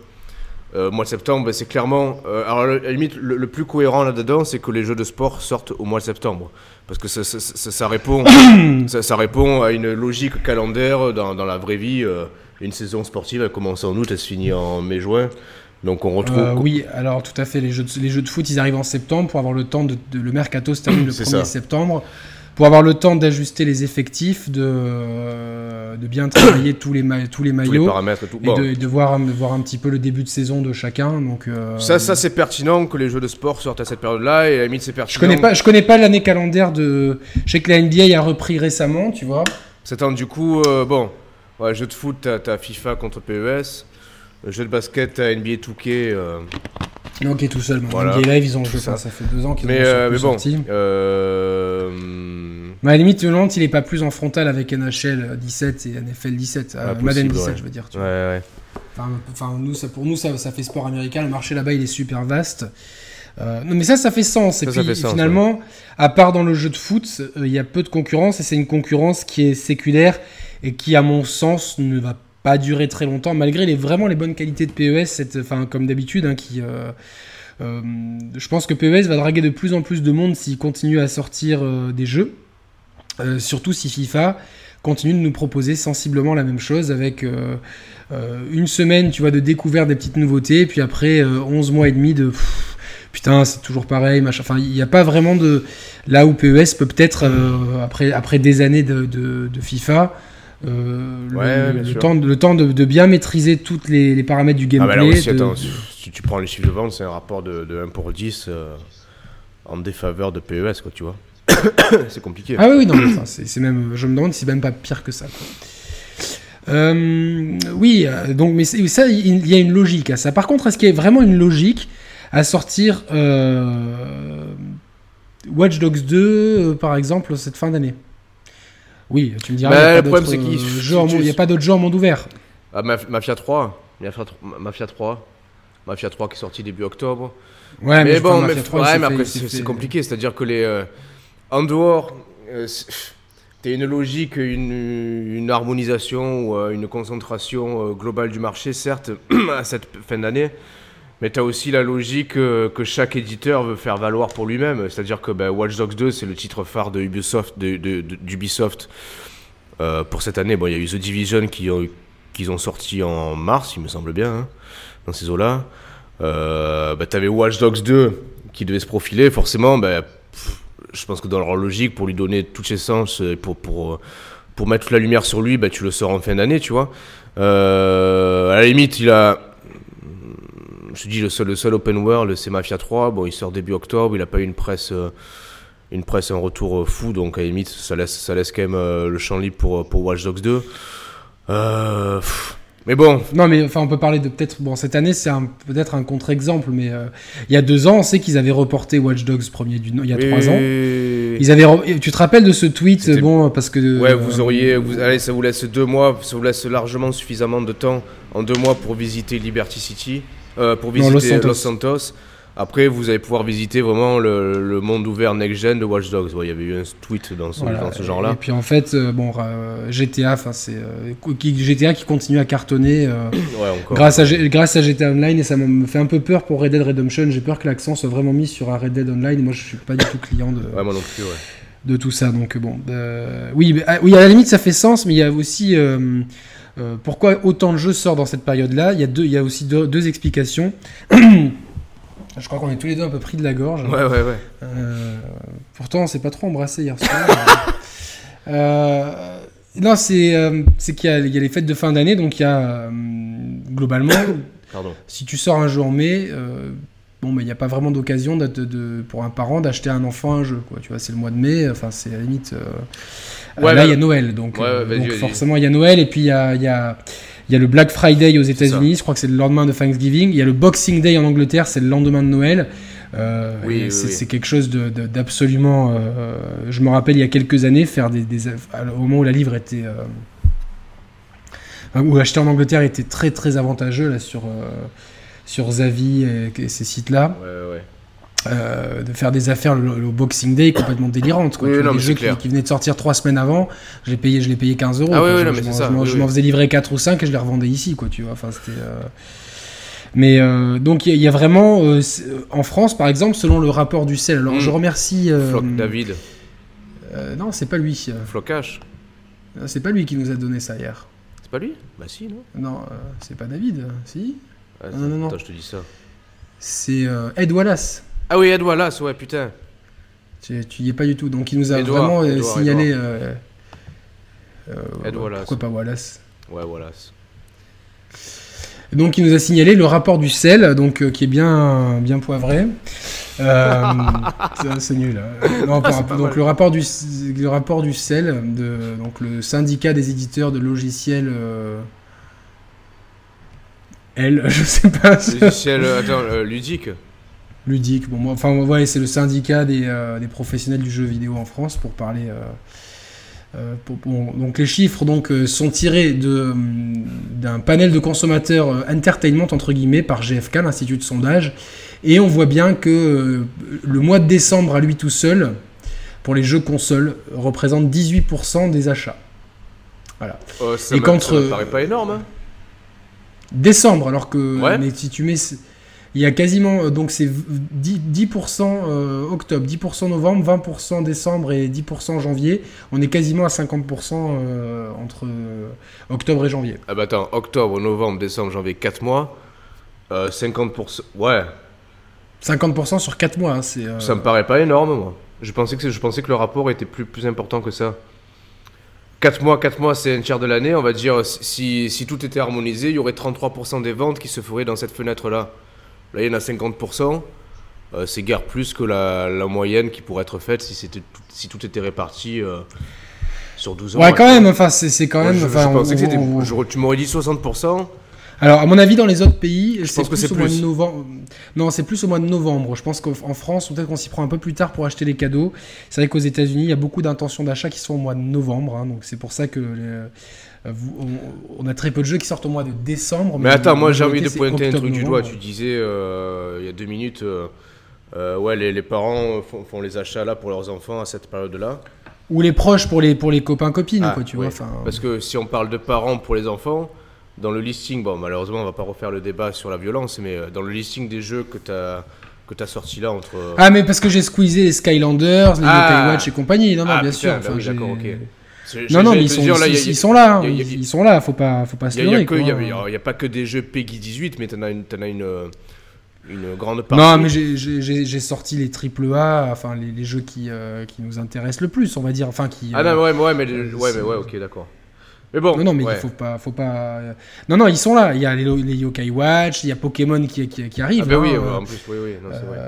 Euh, mois de septembre, ben, c'est clairement. Euh, alors, à la limite, le, plus cohérent là-dedans, c'est que les jeux de sport sortent au mois de septembre. Parce que ça, ça, ça, répond, ça, répond à une logique calendaire dans, dans la vraie vie. Euh, une saison sportive, elle commence en août, elle se finit en mai-juin. Donc on retrouve. Euh, oui, alors tout à fait. Les jeux, de, les jeux de foot, ils arrivent en septembre pour avoir le temps de. de le mercato se termine le 1er septembre. pour avoir le temps d'ajuster les effectifs, de, euh, de bien travailler tous les, ma- tous les Tous les maillots. paramètres tout. Et Bon, de, de voir, de voir un petit peu le début de saison de chacun. Donc, euh, Ça, ça c'est pertinent que les jeux de sport sortent à cette période-là, et à la limite, c'est je pertinent. connais pas, je connais pas l'année calendaire de. Je sais que la NBA a repris récemment, tu vois. C'est un, du coup, bon, ouais, jeu de foot, t'as, FIFA contre PES. Le jeu de basket, t'as NBA 2K. euh, Non, qui est tout seul. Voilà, NBA Live, ils ont je ça. ça fait deux ans qu'ils mais, ont euh, mais bon, sorti. euh, Mais à la limite, je me demande s'il est pas plus en frontal avec NHL 17 et NFL 17. euh, Ah, Madden possible, 17, ouais. je veux dire. tu ouais, vois. ouais. Enfin, enfin, nous, ça, pour nous, ça, ça fait sport américain. Le marché là-bas, il est super vaste. Euh, non, mais ça, ça fait sens. Et Ça, ça puis, sens, finalement, à part dans le jeu de foot, euh, il y a peu de concurrence et c'est une concurrence qui est séculaire et qui, à mon sens, ne va pas durer très longtemps, malgré les, vraiment les bonnes qualités de PES, comme d'habitude, hein, qui. euh, euh, je pense que PES va draguer de plus en plus de monde s'il continue à sortir euh, des jeux. Surtout si FIFA continue de nous proposer sensiblement la même chose avec une semaine tu vois, de découverte des petites nouveautés, puis après euh, 11 mois et demi de putain, c'est toujours pareil, machin. Enfin, il n'y a pas vraiment de. Là où PES peut peut-être, après, après des années de FIFA, euh, le- Ouais, le, temps, le temps de, de bien maîtriser tous les, les paramètres du Ah bah gameplay. là aussi, de- attends, de- si tu prends les chiffres de vente, c'est un rapport de, de 1 pour 10 euh, en défaveur de PES, quoi, tu vois. c'est compliqué. Ah oui, non, c'est même, je me demande si c'est même pas pire que ça. quoi. Euh, oui, donc, mais ça, il y a une logique à ça. Par contre, est-ce qu'il y a vraiment une logique à sortir euh, Watch Dogs 2, euh, par exemple, cette fin d'année? Oui, tu me diras, Bah, n'y le pas problème, d'autres, c'est qu'il- euh, si jeux en tu- monde- il y a pas d'autres jeux en monde ouvert. Ah, Maf- Mafia 3, Mafia 3, Mafia 3, Mafia 3 qui est sorti début octobre. Ouais, mais, bon, mais, Mafia 3, il ouais, s'est mais fait- après c'est compliqué, c'est-à-dire que les euh, en dehors, euh, t'as une logique, une, une harmonisation ou euh, une concentration euh, globale du marché, certes, à cette fin d'année. Mais tu as aussi la logique euh, que chaque éditeur veut faire valoir pour lui-même. C'est-à-dire que bah, Watch Dogs 2, c'est le titre phare de Ubisoft, de, de- de- d'Ubisoft euh, pour cette année. Bon, il y a eu The Division qui ont, qu'ils ont sorti en mars, il me semble bien, hein, dans ces eaux-là. Euh, bah, tu avais Watch Dogs 2 qui devait se profiler. Forcément, bah, je pense que dans leur logique, pour lui donner toutes ses sens, pour, pour, pour mettre toute la lumière sur lui, bah, tu le sors en fin d'année, tu vois. Euh, à la limite, il a. Je te dis, le seul, le seul open world, c'est Mafia 3. Bon, il sort début octobre, il a pas eu une presse, euh, une presse, un retour euh, fou, donc à la limite, ça laisse, ça laisse quand même euh, le champ libre pour, pour Watch Dogs 2. Euh, pff, mais bon, Non, mais enfin, on peut parler de peut-être. Bon, cette année, c'est un- peut-être un contre-exemple, mais euh, il y a deux ans, on sait qu'ils avaient reporté Watch Dogs premier du. Il y a trois ans. Ils avaient. Tu te rappelles de ce tweet Bon, parce que. Ouais, euh, vous auriez. Vous, allez, ça vous laisse deux mois, ça vous laisse largement suffisamment de temps en deux mois pour visiter Liberty City, pour Non, visiter Los Los Santos. Santos. Après, vous allez pouvoir visiter vraiment le, le monde ouvert next-gen de Watch Dogs. Ouais, il y avait eu un tweet dans ce, voilà. ce Et genre-là. puis en fait, euh, bon, euh, GTA, c'est. euh, qui- GTA qui continue à cartonner. euh, Ouais. Grâce à, G- grâce à GTA Online et ça me fait un peu peur pour Red Dead Redemption. J'ai peur que l'accent soit vraiment mis sur un Red Dead Online. Moi, je suis pas du tout client de, Ouais, moi non plus, ouais. de tout ça. Donc bon, euh, oui, mais, ah, oui, à la limite, ça fait sens, mais il y a aussi euh, euh, pourquoi autant de jeux sortent dans cette période-là? Il y a deux, il y a aussi deux, deux explications. je crois qu'on est tous les deux un peu pris de la gorge. Ouais, ouais, ouais. Euh, pourtant, on s'est pas trop embrassé hier soir. Euh, non, c'est c'est qu'il y, a- il y a les fêtes de fin d'année, donc il y a globalement, Pardon. si tu sors un jeu en mai, bon, mais il n'y a pas vraiment d'occasion de, de- pour un parent d'acheter à un enfant un jeu. Quoi. Tu vois, c'est le mois de mai, enfin, c'est à la limite. Euh, Ouais, là, bah- il y a Noël, donc, Ouais, euh, ouais, donc forcément, il y a Noël, et puis il y a. il y a il y a le Black Friday aux États-Unis, je crois que c'est le lendemain de Thanksgiving. Il y a le Boxing Day en Angleterre, c'est le lendemain de Noël. Euh, Oui, c'est oui. quelque chose de- de- d'absolument. euh, je me rappelle il y a quelques années faire des, des- au moment où la livre était euh, où acheter en Angleterre était très très avantageux là sur sur Zavi et, et ces sites-là, Ouais, ouais. Euh, de faire des affaires le, le Boxing Day complètement délirantes. Quoi. Oui, non, des jeux qui, qui venaient de sortir trois semaines avant, je l'ai payé, je l'ai payé 15 euros. Ah quoi. oui, oui, Je- non, m'en- faisais livrer 4 ou 5 et je les revendais ici, quoi. Tu vois. Enfin, c'était. euh, Mais euh, donc il y, a- il y a vraiment en France par exemple selon le rapport du sel. Alors je remercie. euh, Floc David. non c'est pas lui. Flocage. C'est pas lui qui nous a donné ça hier. C'est pas lui? Bah si, non Non c'est pas David. Si? Attends, Non, non, non. Attends, je te dis ça. C'est Ed Wallace. Ah oui, Ed Wallace, ouais, putain. Tu, tu y es pas du tout. Donc il nous a Edouard, vraiment euh, Edouard, signalé. Edouard. euh, euh, Ed Wallace. Pourquoi pas Wallace Ouais, voilà. Donc il nous a signalé le rapport du sel, donc euh, qui est bien bien poivré. Euh, c'est- nul. hein. Non, donc mal. le rapport du le rapport du sel de donc le syndicat des éditeurs de logiciels. euh, L, je sais pas. Logiciel, euh, attends, euh, ludique. Ludique. Bon, moi, enfin, ouais, c'est le syndicat des, euh, des professionnels du jeu vidéo en France pour parler. euh, euh, pour- bon, donc les chiffres donc sont tirés hum, d'un panel de consommateurs entertainment entre guillemets par GFK, l'institut de sondage, et on voit bien que le mois de décembre à lui tout seul pour les jeux consoles représente 18% des achats. Voilà. Euh, ça Et contre- ça paraît pas énorme. hein. Décembre, alors que. Ouais. Mais si tu mets. Il y a quasiment. euh, Donc c'est 10%, 10% euh, octobre, 10% novembre, 20% décembre et 10% janvier. On est quasiment à 50% euh, entre octobre et janvier. Ah bah attends, octobre, novembre, décembre, janvier, 4 mois. Euh, 50%. Ouais, 50% sur 4 mois. hein, c'est, euh, ça me paraît pas énorme, moi. Je pensais que, je pensais que le rapport était plus, plus important que ça. 4 mois, 4 mois, c'est un tiers de l'année. On va dire, si, si tout était harmonisé, il y aurait 33% des ventes qui se feraient dans cette fenêtre-là. Là, il y en a 50%. Euh, c'est guère plus que la, la moyenne qui pourrait être faite si, c'était tout, si tout était réparti euh, sur 12 ans. Ouais, quand même. Enfin, c'est, quand même. je, je Tu m'aurais dit 60%. Alors, à mon avis, dans les autres pays, c'est pense que plus c'est au mois de plus. novembre. Non, c'est plus au mois de novembre. Je pense qu'en en France, peut-être qu'on s'y prend un peu plus tard pour acheter les cadeaux. C'est vrai qu'aux États-Unis, il y a beaucoup d'intentions d'achat qui sont au mois de novembre. hein, donc, c'est pour ça que les- vous- on, on a très peu de jeux qui sortent au mois de décembre. Mais attends, moi j'ai envie de pointer un truc du doigt. Tu disais euh, il y a deux minutes, euh, euh, ouais, les, les parents font, font les achats là pour leurs enfants à cette période-là. Ou les proches pour les, pour les copains-copines, Ah, quoi, tu ouais. vois. Parce que si on parle de parents pour les enfants, dans le listing, bon, malheureusement, on va pas refaire le débat sur la violence, mais euh, dans le listing des jeux que tu as, que sorti là entre. Ah, mais parce que j'ai squeezé les Skylanders, les Ah. Watch et compagnie. Non, non, Ah, bien putain, sûr. bah enfin, oui, j'ai- d'accord, ok. Non, non, mais ils sont, dire, là, il y a- ils sont là. hein. il y a- il y a- Ils sont là. Faut pas, faut pas se Il n'y a, leurrer. il y a- pas que des jeux Peggy 18, mais tu en as une, t'en as une, euh, une grande partie. Non, mais j'ai- sorti les triple A, enfin les, les jeux qui, euh, qui nous intéressent le plus, on va dire. Enfin, qui. Ah euh, non, ouais, mais ouais, mais, ouais, c'est- mais ouais, ok, d'accord. Mais bon, non, non, mais ouais. il faut pas, faut pas. euh, Non, non, ils sont là. Il y a les, les Yokai Watch, il y a Pokémon qui, qui, qui arrive. Ah, bah oui, hein, ouais, euh, en plus, oui, oui, c'est vrai.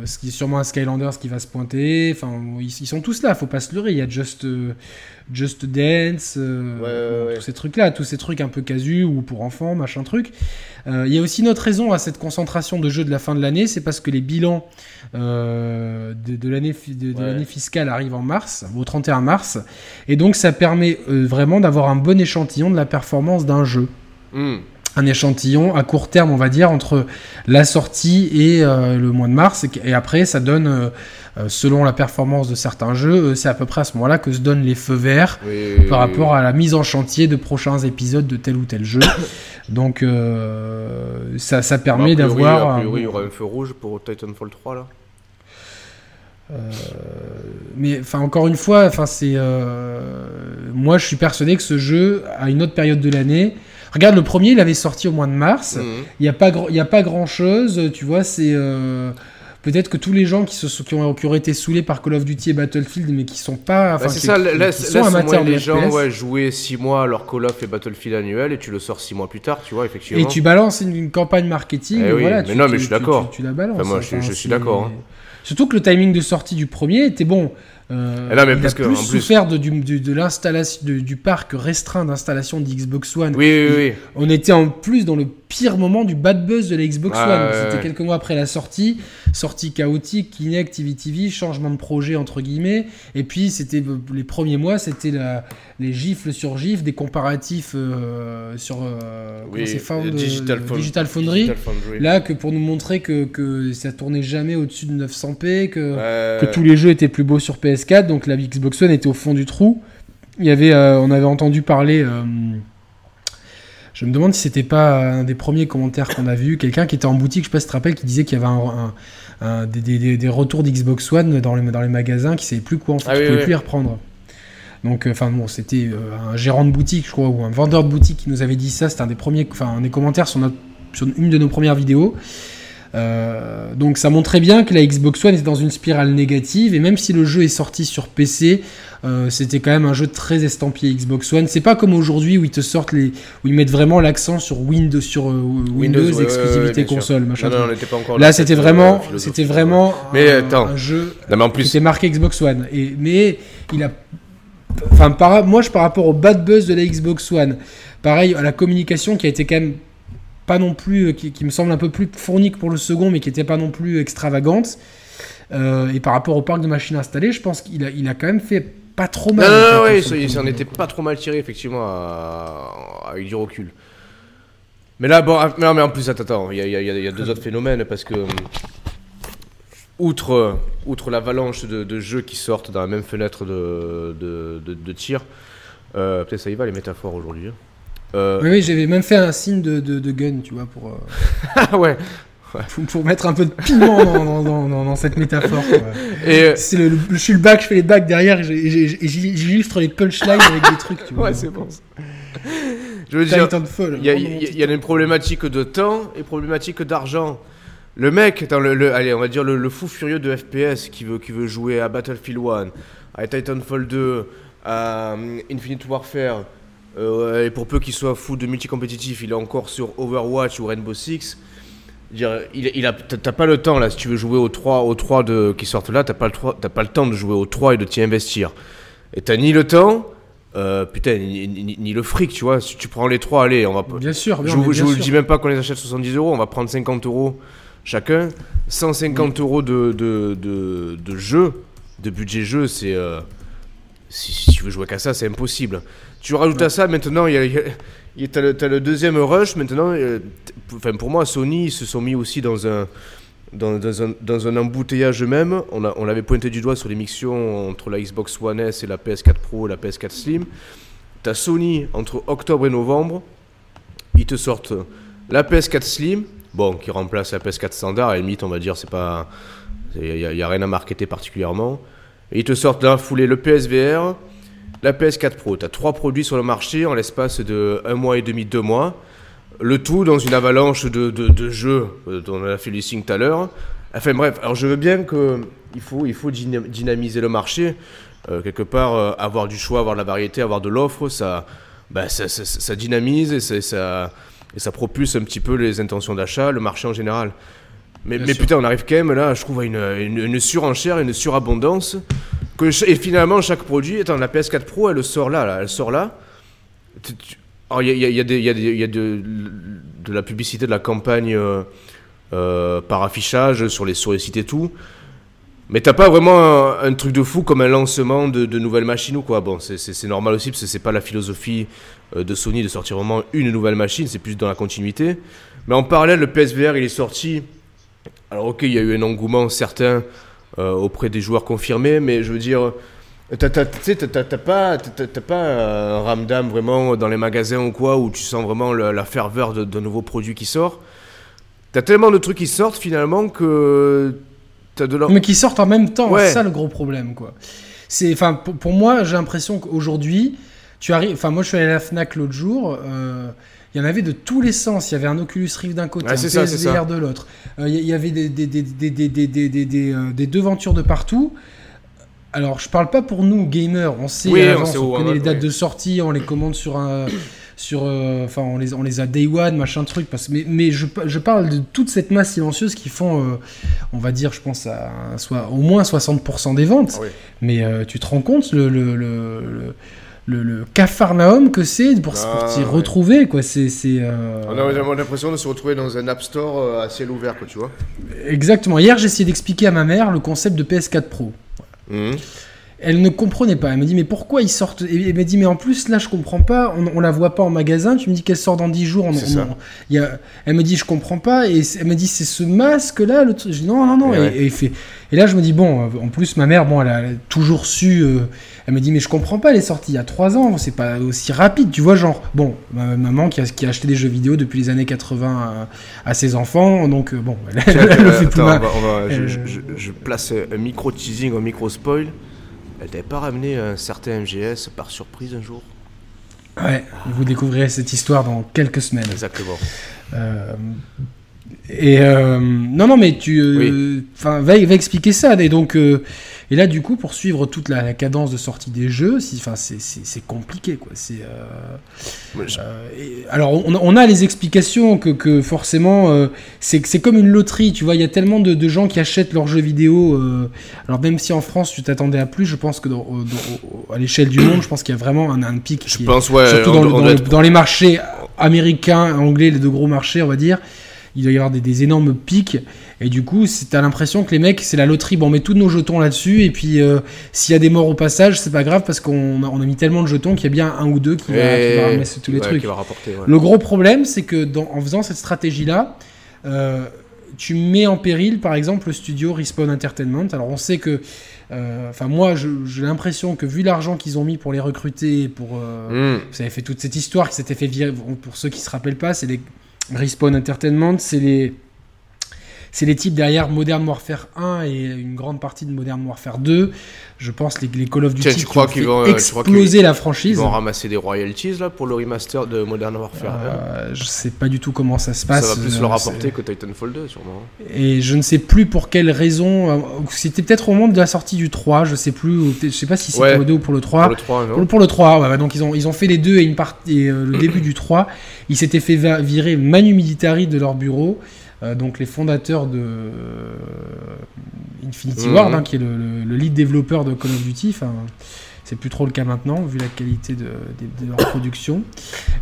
Euh, ce qui est sûrement un Skylanders qui va se pointer. Enfin, ils, ils sont tous là. Faut pas se leurrer. Il y a Just, euh, Just Dance, euh, Ouais, ouais, bon, ouais. tous ces trucs-là, tous ces trucs un peu casu ou pour enfants, machin truc. Il y a aussi une autre raison à cette concentration de jeux de la fin de l'année, c'est parce que les bilans de, de l'année de, l'année fiscale arrivent en mars, au 31 mars, et donc ça permet vraiment d'avoir un bon échantillon de la performance d'un jeu Hmm. Un échantillon à court terme, on va dire, entre la sortie et euh, le mois de mars. Et, et après, ça donne, euh, euh, selon la performance de certains jeux, c'est à peu près à ce moment-là que se donnent les feux verts Oui, par oui, rapport oui. à la mise en chantier de prochains épisodes de tel ou tel jeu. Donc, euh, ça, ça permet d'avoir. A priori, il y aura un feu rouge pour Titanfall 3 là. Mais enfin, encore une fois, enfin, c'est. euh, Moi, je suis persuadé que ce jeu, à une autre période de l'année. Regarde, le premier, il avait sorti au mois de mars. Mhm. Il n'y a pas, y a pas grand chose, tu vois, c'est. euh, Peut-être que tous les gens qui, se, sont- qui, ont, qui auraient été saoulés par Call of Duty et Battlefield, mais qui sont pas. Bah, c'est ça, qui- sont de les gens ouais, jouer 6 mois à leur Call of et Battlefield annuel et tu le sors 6 mois plus tard, tu vois, effectivement. Et tu balances une, une campagne marketing, Eh oui, voilà. mais tu, non, tu- mais je suis d'accord. Tu, tu la balances. Enfin, moi, je- je suis d'accord, hein. Surtout que le timing de sortie du premier était bon. Euh, Eh non, mais il parce a que, plus en plus- souffert de, du, du- de l'installation de- du parc restreint d'installation d'Xbox One. Oui, oui, oui. On était en plus dans le pire moment du bad buzz de la Xbox One. C'était quelques mois après la sortie, sortie chaotique, Kinect, TV TV, changement de projet entre guillemets. Et puis c'était les premiers mois, c'était les gifles sur gifles, des comparatifs euh, sur euh, Oui, Found- Digital, euh, Digital Foundry. Digital Foundry. Là, que pour nous montrer que, que ça tournait jamais au-dessus de 900p, que, que tous les jeux étaient plus beaux sur PS4, donc la Xbox One était au fond du trou. Il y avait, euh, on avait entendu parler. euh, je me demande si c'était pas un des premiers commentaires qu'on a vu, quelqu'un qui était en boutique, je sais pas si tu te rappelles, qui disait qu'il y avait un, un- un- des, des- des- des retours d'Xbox One dans les, dans les magasins, qui savaient plus quoi en fait, Ah qui oui, pouvaient oui. plus les reprendre. Donc, euh, enfin bon, c'était euh, un gérant de boutique, je crois, ou un vendeur de boutique qui nous avait dit ça. C'était un des premiers, enfin, un des commentaires sur, notre, sur une de nos premières vidéos. Euh, donc ça montrait bien que la Xbox One était dans une spirale négative, et même si le jeu est sorti sur PC, euh, c'était quand même un jeu très estampillé Xbox One. C'est pas comme aujourd'hui où ils te sortent les, où ils mettent vraiment l'accent sur Windows, sur euh, Windows, exclusivité console, machin. Non, non, pas encore là, c'était vraiment, c'était vraiment mais, un, attends. jeu non, mais en plus... marqué Xbox One. Et mais il a, enfin, par, moi, je par rapport au bad buzz de la Xbox One, pareil à la communication qui a été quand même pas non plus, qui, qui me semble un peu plus fournie que pour le second, mais qui était pas non plus extravagante. Euh, et par rapport au parc de machines installées, je pense qu'il a, il a quand même fait pas trop mal. Non, non, sur il s'en était pas trop mal tiré, effectivement, à- avec du recul. Mais là, bon, ah, non, mais en plus, attends, attends, il y a, y y deux autres phénomènes, parce que, hum, outre, outre l'avalanche de, de jeux qui sortent dans la même fenêtre de, de, de- de tir, euh, peut-être ça y va, les métaphores aujourd'hui. Euh, Oui, oui, j'avais même fait un signe de, de, de gun, tu vois, pour, euh, ah ouais, pour, pour mettre un peu de piment dans, dans, dans, dans- dans cette métaphore. et, euh, C'est le, le- je suis le bac, je fais les bacs derrière j'illustre les punchlines avec des trucs, tu vois. ouais, c'est bon. Je veux dire, Titanfall. Il y, a, y y une problématique de temps et problématique d'argent. Le mec, le, le- allez, on va dire le, fou furieux de FPS qui veut, qui veut jouer à Battlefield 1, à Titanfall 2, à Infinite Warfare, euh, et pour peu qu'il soit fou de multicompétitif, il est encore sur Overwatch ou Rainbow Six. Je dire, il, il a, t'as pas le temps là, si tu veux jouer aux 3, aux 3 de, qui sortent là, t'as pas, le 3 t'as pas le temps de jouer aux 3 et de t'y investir. Et t'as ni le temps, euh, putain, ni, ni- ni le fric, tu vois. Si tu prends les 3, allez, on va, Bien sûr, je bien, vous, je bien vous le dis même pas qu'on les achète 70 euros, on va prendre 50 euros chacun. 150 euros de, de, de, de jeu, de budget jeu, c'est. euh, si, si tu veux jouer qu'à ça, c'est impossible. Tu rajoutes à ça maintenant, il y a, y t'as le, deuxième rush maintenant. euh, Enfin, pour moi, Sony, ils se sont mis aussi dans un. Dans, dans un, dans un embouteillage eux-mêmes, on, a- on l'avait pointé du doigt sur l'émission entre la Xbox One S et la PS4 Pro et la PS4 Slim. T'as Sony entre octobre et novembre, ils te sortent la PS4 Slim, bon, qui remplace la PS4 standard, à la limite, on va dire, c'est pas. Il n'y a, y a rien à marketer particulièrement. Et ils te sortent la foulée le PSVR, la PS4 Pro. Tu as trois produits sur le marché en l'espace de un mois et demi, deux mois. Le tout dans une avalanche de, de, de jeux euh, dont on a fait le listing tout à l'heure. Enfin bref, alors je veux bien que il faut, il faut dyna- dynamiser le marché. Euh, quelque part, euh, avoir du choix, avoir de la variété, avoir de l'offre, ça, bah, ça, ça, ça dynamise et ça, et ça propulse un petit peu les intentions d'achat, le marché en général. Mais, putain, on arrive quand même là, je trouve, à une, une, une surenchère, une surabondance. Et finalement, chaque produit, attends, la PS4 Pro, elle sort là, elle sort là. Il y a, de, la publicité, de la campagne euh, euh, par affichage sur les, sur les sites et tout. Mais t'as pas vraiment un, truc de fou comme un lancement de, de nouvelles machines ou quoi. Bon, c'est- normal aussi parce que c'est pas la philosophie euh, de Sony de sortir vraiment une nouvelle machine, c'est plus dans la continuité. Mais en parallèle, le PSVR il est sorti. Alors, ok, il y a eu un engouement certain auprès des joueurs confirmés, mais je veux dire, t'as pas, t'as- pas un ramdam vraiment dans les magasins ou quoi où tu sens vraiment le- la ferveur de- d'un nouveau produit qui sort. T'as tellement de trucs qui sortent finalement que t'as de l'en- Mais qui sortent en même temps, Ouais. c'est ça le gros problème, quoi. C'est, enfin, pour, pour moi, j'ai l'impression qu'aujourd'hui, tu arrives. Enfin, moi, je suis allé à la Fnac l'autre jour. euh, il y en avait de tous les sens. Il y avait un Oculus Rift d'un côté, un PSVR de l'autre. Euh, il y, avait des, devantures de partout. Alors, je parle pas pour nous, gamers. On sait, on, sait on, connaît les dates de sortie, on les commande sur un. Sur, euh, enfin, on, les, a day one, machin truc. Mais je, parle de toute cette masse silencieuse qui font, euh, on va dire, je pense, à, soit, au moins 60% des ventes. Mais tu te rends compte le le- le cafarnaum que c'est pour, Ah, pour s'y ouais. retrouver, quoi. C'est. euh, On a l'impression de se retrouver dans un App Store euh, à ciel ouvert, quoi, tu vois. Exactement. Hier, j'ai essayé d'expliquer à ma mère le concept de PS4 Pro. Mhm. Elle ne comprenait pas. Elle me dit mais pourquoi ils sortent? Et Elle m'a dit mais en plus là je comprends pas. On, on la voit pas en magasin. Tu me dis qu'elle sort dans 10 jours. On, C'est ça. on- il y a- Elle me dit je comprends pas. Et elle me dit c'est ce masque là. Le truc. Je dis non non non. Et Et, ouais. et il fait. Et là je me dis bon. En plus ma mère bon elle a, elle a toujours su. euh, elle me dit mais je comprends pas. Elle est sortie il y a 3 ans. C'est pas aussi rapide. Tu vois genre bon ma maman qui a, qui a acheté des jeux vidéo depuis les années 80 à, à ses enfants. Donc euh, bon elle, le fait plus mal. Euh, je- je- je place un micro teasing, un micro spoil. Elle t'avait pas ramené un certain MGS par surprise un jour? Ouais. Vous découvrirez cette histoire dans quelques semaines. Exactement. Euh, Et euh, non, non, mais tu, euh, enfin, va, va expliquer ça. Et donc, et là, du coup, pour suivre toute la, la cadence de sortie des jeux, si, c'est- compliqué, quoi. C'est. euh, euh, alors, on, on a les explications que, que forcément, euh, c'est comme une loterie, tu vois. Il y a tellement de, de gens qui achètent leurs jeux vidéo. alors, même si en France, tu t'attendais à plus, je pense que dans- dans- à l'échelle du monde, je pense qu'il y a vraiment un, un pic. Je qui est- pense, ouais. surtout on dans, le- le- dans les marchés américains, anglais, les deux gros marchés, on va dire. Il doit y avoir des, des énormes pics. Et du coup, t'as l'impression que les mecs, c'est la loterie. Bon, on met tous nos jetons là-dessus. Et puis, euh, s'il y a des morts au passage, c'est pas grave parce qu'on a, on a mis tellement de jetons qu'il y a bien un ou deux qui va, qui va ramasser tous les ouais, trucs. qui va rapporter, ouais. Le gros problème, c'est que dans- en faisant cette stratégie-là, euh, tu mets en péril, par exemple, le studio Respawn Entertainment. Alors, on sait que, euh, enfin, moi, j'ai l'impression que vu l'argent qu'ils ont mis pour les recruter, pour, Hmm. vous avez fait toute cette histoire qui s'était fait virer. Pour ceux qui se rappellent pas, c'est les Respawn Entertainment, c'est les c'est les types derrière Modern Warfare 1 et une grande partie de Modern Warfare 2. Je pense les, les Call of Duty Tiens, qui crois ont qu'ils fait vont, euh, crois exploser la Ils franchise. vont ramasser des royalties là pour le remaster de Modern Warfare 1. Euh, je sais pas du tout comment ça se Ça passe. va plus euh, leur rapporter que Titanfall 2, sûrement. c'est- Et je ne sais plus pour quelle raison. euh, C'était peut-être au moment de la sortie du 3, je sais plus. Je sais pas si c'était Ouais. pour le 2 ou pour le 3. Pour le 3, Pour non pour le 3, ouais, ouais, donc ils ont, ils ont fait les deux et, une partie, et, euh, le début du 3. Ils s'étaient fait virer Manu Militari de leur bureau, euh, donc les fondateurs de euh, Infinity Mhm. Ward, hein, qui est le, le- le lead développeur de Call of Duty. Enfin, c'est plus trop le cas maintenant, vu la qualité de, de- de leur production.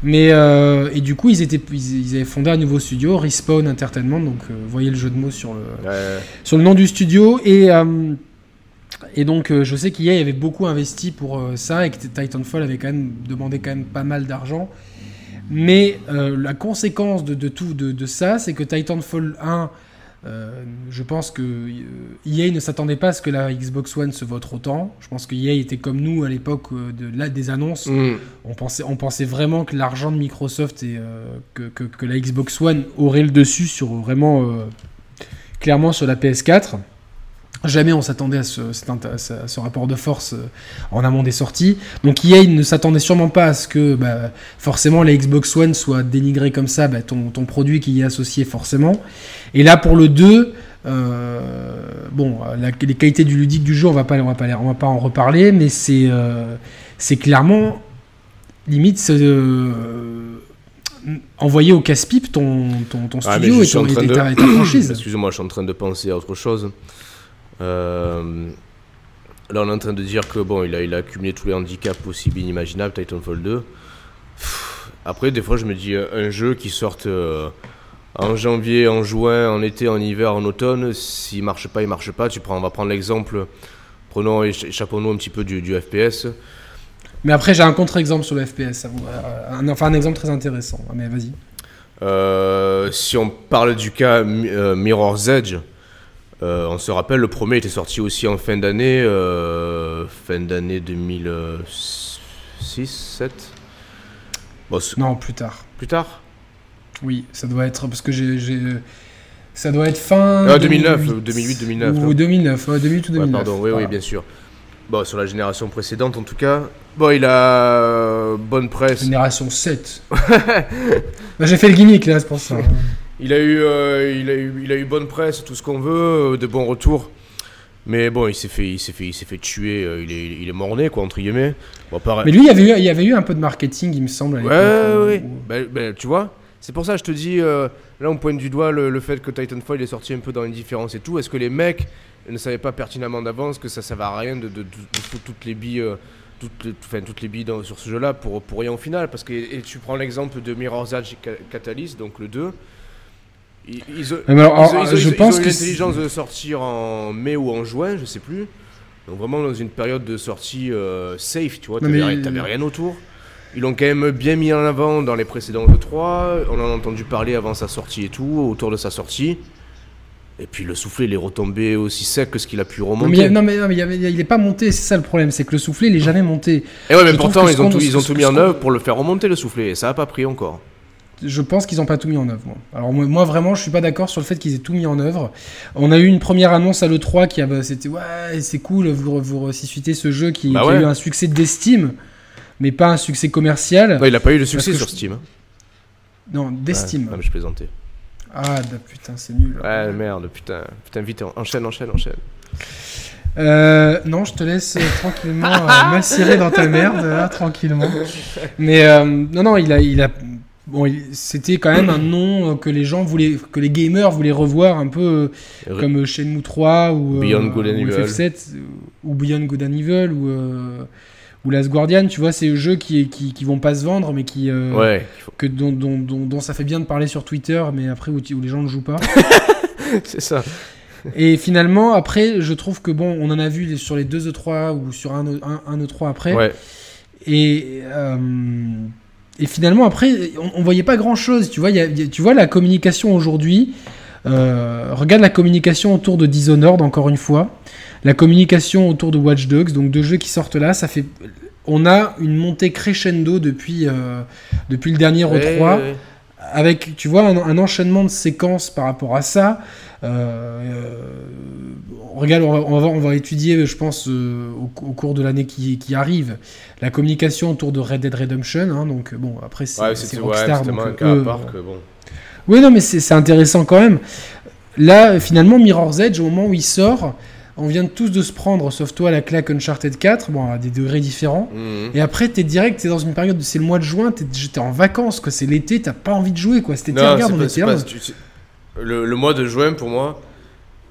Mais, euh, et du coup, ils, étaient, ils, ils avaient fondé un nouveau studio, Respawn Entertainment, donc voyez le jeu de mots sur le, Ouais. sur le nom du studio et et donc euh, je sais qu'EA avait beaucoup investi pour euh, ça et que Titanfall avait quand même demandé quand même pas mal d'argent mais euh, la conséquence de, de tout de, de ça c'est que Titanfall 1 euh, je pense que euh, EA ne s'attendait pas à ce que la Xbox One se vote autant. Je pense que EA était comme nous à l'époque de des annonces. Hmm. On pensait, on pensait vraiment que l'argent de Microsoft et euh, que, que- que la Xbox One aurait le dessus sur vraiment clairement sur la PS4. Jamais on s'attendait à ce, à à rapport de force euh, en amont des sorties. Donc EA ne s'attendait sûrement pas à ce que bah, forcément la Xbox One soit dénigrée comme ça, bah, ton, ton produit qui y est associé forcément. Et là pour le 2, euh, bon, la- les qualités du ludique du jeu, on va pas, on va pas, les- on va pas en reparler, mais c'est euh, clairement limite euh, envoyer au casse-pipe ton, ton, ton Ah, studio et, ton, ta, et ta franchise. Excusez-moi, je suis en train de penser à autre chose. Euh, Là, on est en train de dire que bon, il a, il a accumulé tous les handicaps possibles inimaginables, Titanfall 2. Pff, Après, des fois, je me dis, euh, un jeu qui sorte euh, en janvier, en juin, en été, en hiver, en automne, s'il marche pas, il marche pas. Tu prends, on va prendre l'exemple, prenons, écha- échappons-nous un petit peu du, du FPS. Mais après, j'ai un contre-exemple sur le FPS. vous- un, enfin, un exemple très intéressant. Mais vas-y. Euh, si on parle du cas Mi- euh, Mirror's Edge, euh, on se rappelle, le premier était sorti aussi en fin d'année, euh, fin d'année 2006, 7 bon, Non, plus tard. Plus tard? Oui, ça doit être parce que j'ai, ça doit être fin. Ah, 2009, 2008, 2009, Ou non 2009, ouais, 2008 ou Ouais, 2009. pardon, oui, oui, voilà. bien sûr. Bon, sur la génération précédente, en tout cas. Bon, il a euh, bonne presse. Génération 7. Bah, j'ai fait le gimmick là, c'est pour ça. Il a eu, euh, il a eu, il a eu bonne presse, tout ce qu'on veut, euh, de bons retours. Mais bon, il s'est fait, il s'est fait, il s'est fait tuer. euh, il est, il est mort-né, quoi, entre guillemets. Bon, pareil. Mais lui, il y, avait eu, il y avait eu un peu de marketing, il me semble. À Ouais, euh, ouais, ouais. où- Ben, ben, tu vois, c'est pour ça que je te dis, euh, là on pointe du doigt le, le fait que Titanfall est sorti un peu dans l'indifférence et tout. Est-ce que les mecs ne savaient pas pertinemment d'avance que ça servait à rien de, de, de- de foutre toutes les billes, euh, toutes, les- enfin, toutes les billes dans- sur ce jeu-là pour, pour rien au final? Parce que et tu prends l'exemple de Mirror's Edge Ca- Catalyst, donc le 2. Ils, ils Mais alors, alors, je pense ont eu l'intelligence de sortir en mai ou en juin, je sais plus. Donc vraiment dans une période de sortie euh, safe, tu vois, t'avais mais- rien- autour. Ils l'ont quand même bien mis en avant dans les précédents E3. On en a entendu parler avant sa sortie et tout, autour de sa sortie. Et puis le soufflet, il est retombé aussi sec que ce qu'il a pu remonter. mais, il a- non, mais, non, mais il y avait- il est pas monté, c'est ça le problème, c'est que le soufflet, il est jamais monté. et ouais, mais je pourtant, ils ont, tout, ils ont tout mis en œuvre pour le faire remonter le soufflet. Et ça a pas pris encore. Je pense qu'ils n'ont pas tout mis en œuvre. Moi. Alors moi, moi, vraiment, je suis pas d'accord sur le fait qu'ils aient tout mis en œuvre. On a eu une première annonce à l'E3 qui a, bah, c'était ouais, c'est cool, vous, vous ressuscitez ce jeu qui, Bah qui ouais. a eu un succès d'estime, mais pas un succès commercial. Non, il a pas eu de succès sur je- Steam. hein. Non, d'estime. Ouais, non, mais je plaisantais. Ah, bah, putain, c'est nul. Ouais, merde, putain. Putain, vite, enchaîne, enchaîne, enchaîne. Euh, non, je te laisse euh, tranquillement euh, m'assirer dans ta merde, là, tranquillement. Mais euh, non, non, il a, il a, bon, c'était quand même un nom euh, que les gens voulaient, que les gamers voulaient revoir un peu euh, comme euh, Shenmue 3 ou, Beyond Good and ou Evil. FF7 euh, ou Beyond Good and Evil ou ou Last Guardian. Tu vois, c'est des jeux qui, qui, qui vont pas se vendre, mais qui Ouais, que dont, dont, dont, dont ça fait bien de parler sur Twitter, mais après où, les gens ne jouent pas. c'est ça. Et finalement, après, je trouve que bon, on en a vu sur les deux E3 ou sur un, E- un, un E3 après. Ouais. Et, euh, et finalement, après, on, on voyait pas grand chose. Tu vois, il y a- il y a- tu vois la communication aujourd'hui. euh, regarde la communication autour de Dishonored, encore une fois. La communication autour de Watch Dogs, donc deux jeux qui sortent là, ça fait. On a une montée crescendo depuis, euh, depuis le dernier Ouais, E3 ouais, ouais. Avec, tu vois, un, un enchaînement de séquences par rapport à ça. Euh, euh, regarde, on va, on, va, on va étudier, je pense, euh, au, au cours de l'année qui, qui arrive, la communication autour de Red Dead Redemption. hein, donc, bon, après, c'est Ouais, Rockstar. donc, un cas à part que bon. Oui, non, mais c'est c'est intéressant quand même. Là, finalement, Mirror's Edge, au moment où il sort, on vient tous de se prendre, sauf toi, la claque Uncharted 4, bon, à des degrés différents. Mhm. Et après, t'es direct, t'es dans une période, c'est le mois de juin, t'es j'étais en vacances, quoi. C'est l'été, t'as pas envie de jouer, quoi. C'était regarde, on était là. pas- tu- le, le mois de juin, pour moi,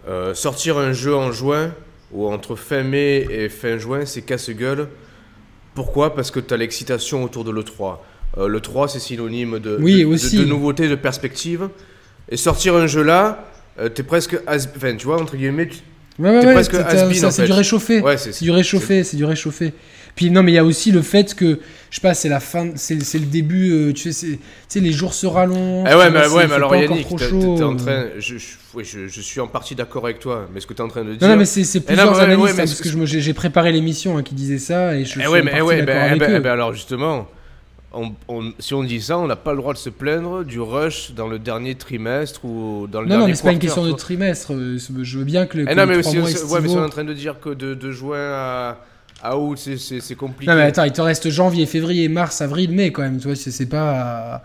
euh, sortir un jeu en juin, ou entre fin mai et fin juin, c'est casse-gueule. Pourquoi? Parce que tu as l'excitation autour de l'E3. Euh, L'E3, c'est synonyme de, Oui, de, aussi. de nouveauté, de perspective. Et sortir un jeu là, euh, t'es presque... Enfin, tu vois, entre guillemets... tu- Ouais, ouais, T'es ouais, presque ça, en c'est du réchauffé. Ouais, c'est du réchauffé, c'est du réchauffé. Puis non, mais il y a aussi le fait que, je sais pas, c'est la fin, c'est c'est le début, euh, tu sais, tu sais, les jours se rallongent. Eh ouais, mais, ouais, mais alors Yannick, trop t'es chaud, t'es en euh. train... Je, je, oui, je, je suis en partie d'accord avec toi, mais ce que tu es en train de dire... Non, non, mais c'est Eh plusieurs mais ouais, ouais, hein, parce ce- que j'ai préparé l'émission hein, qui disait ça, et je suis Eh en ouais, mais eh partie ouais, d'accord ben, eh avec ben- eux. eh ben alors justement, on- on- si on dit ça, on n'a pas le droit de se plaindre du rush dans le dernier trimestre ou dans le Non, non, dernier mais c'est pas une question de trimestre. euh, Je veux bien que le. Eh non, les mais mois aussi- ouais, mais si on est en train de dire que de, de juin à, à août, c'est- compliqué. Non mais attends, il te reste janvier, février, mars, avril, mai quand même. Tu vois, c'est c'est pas.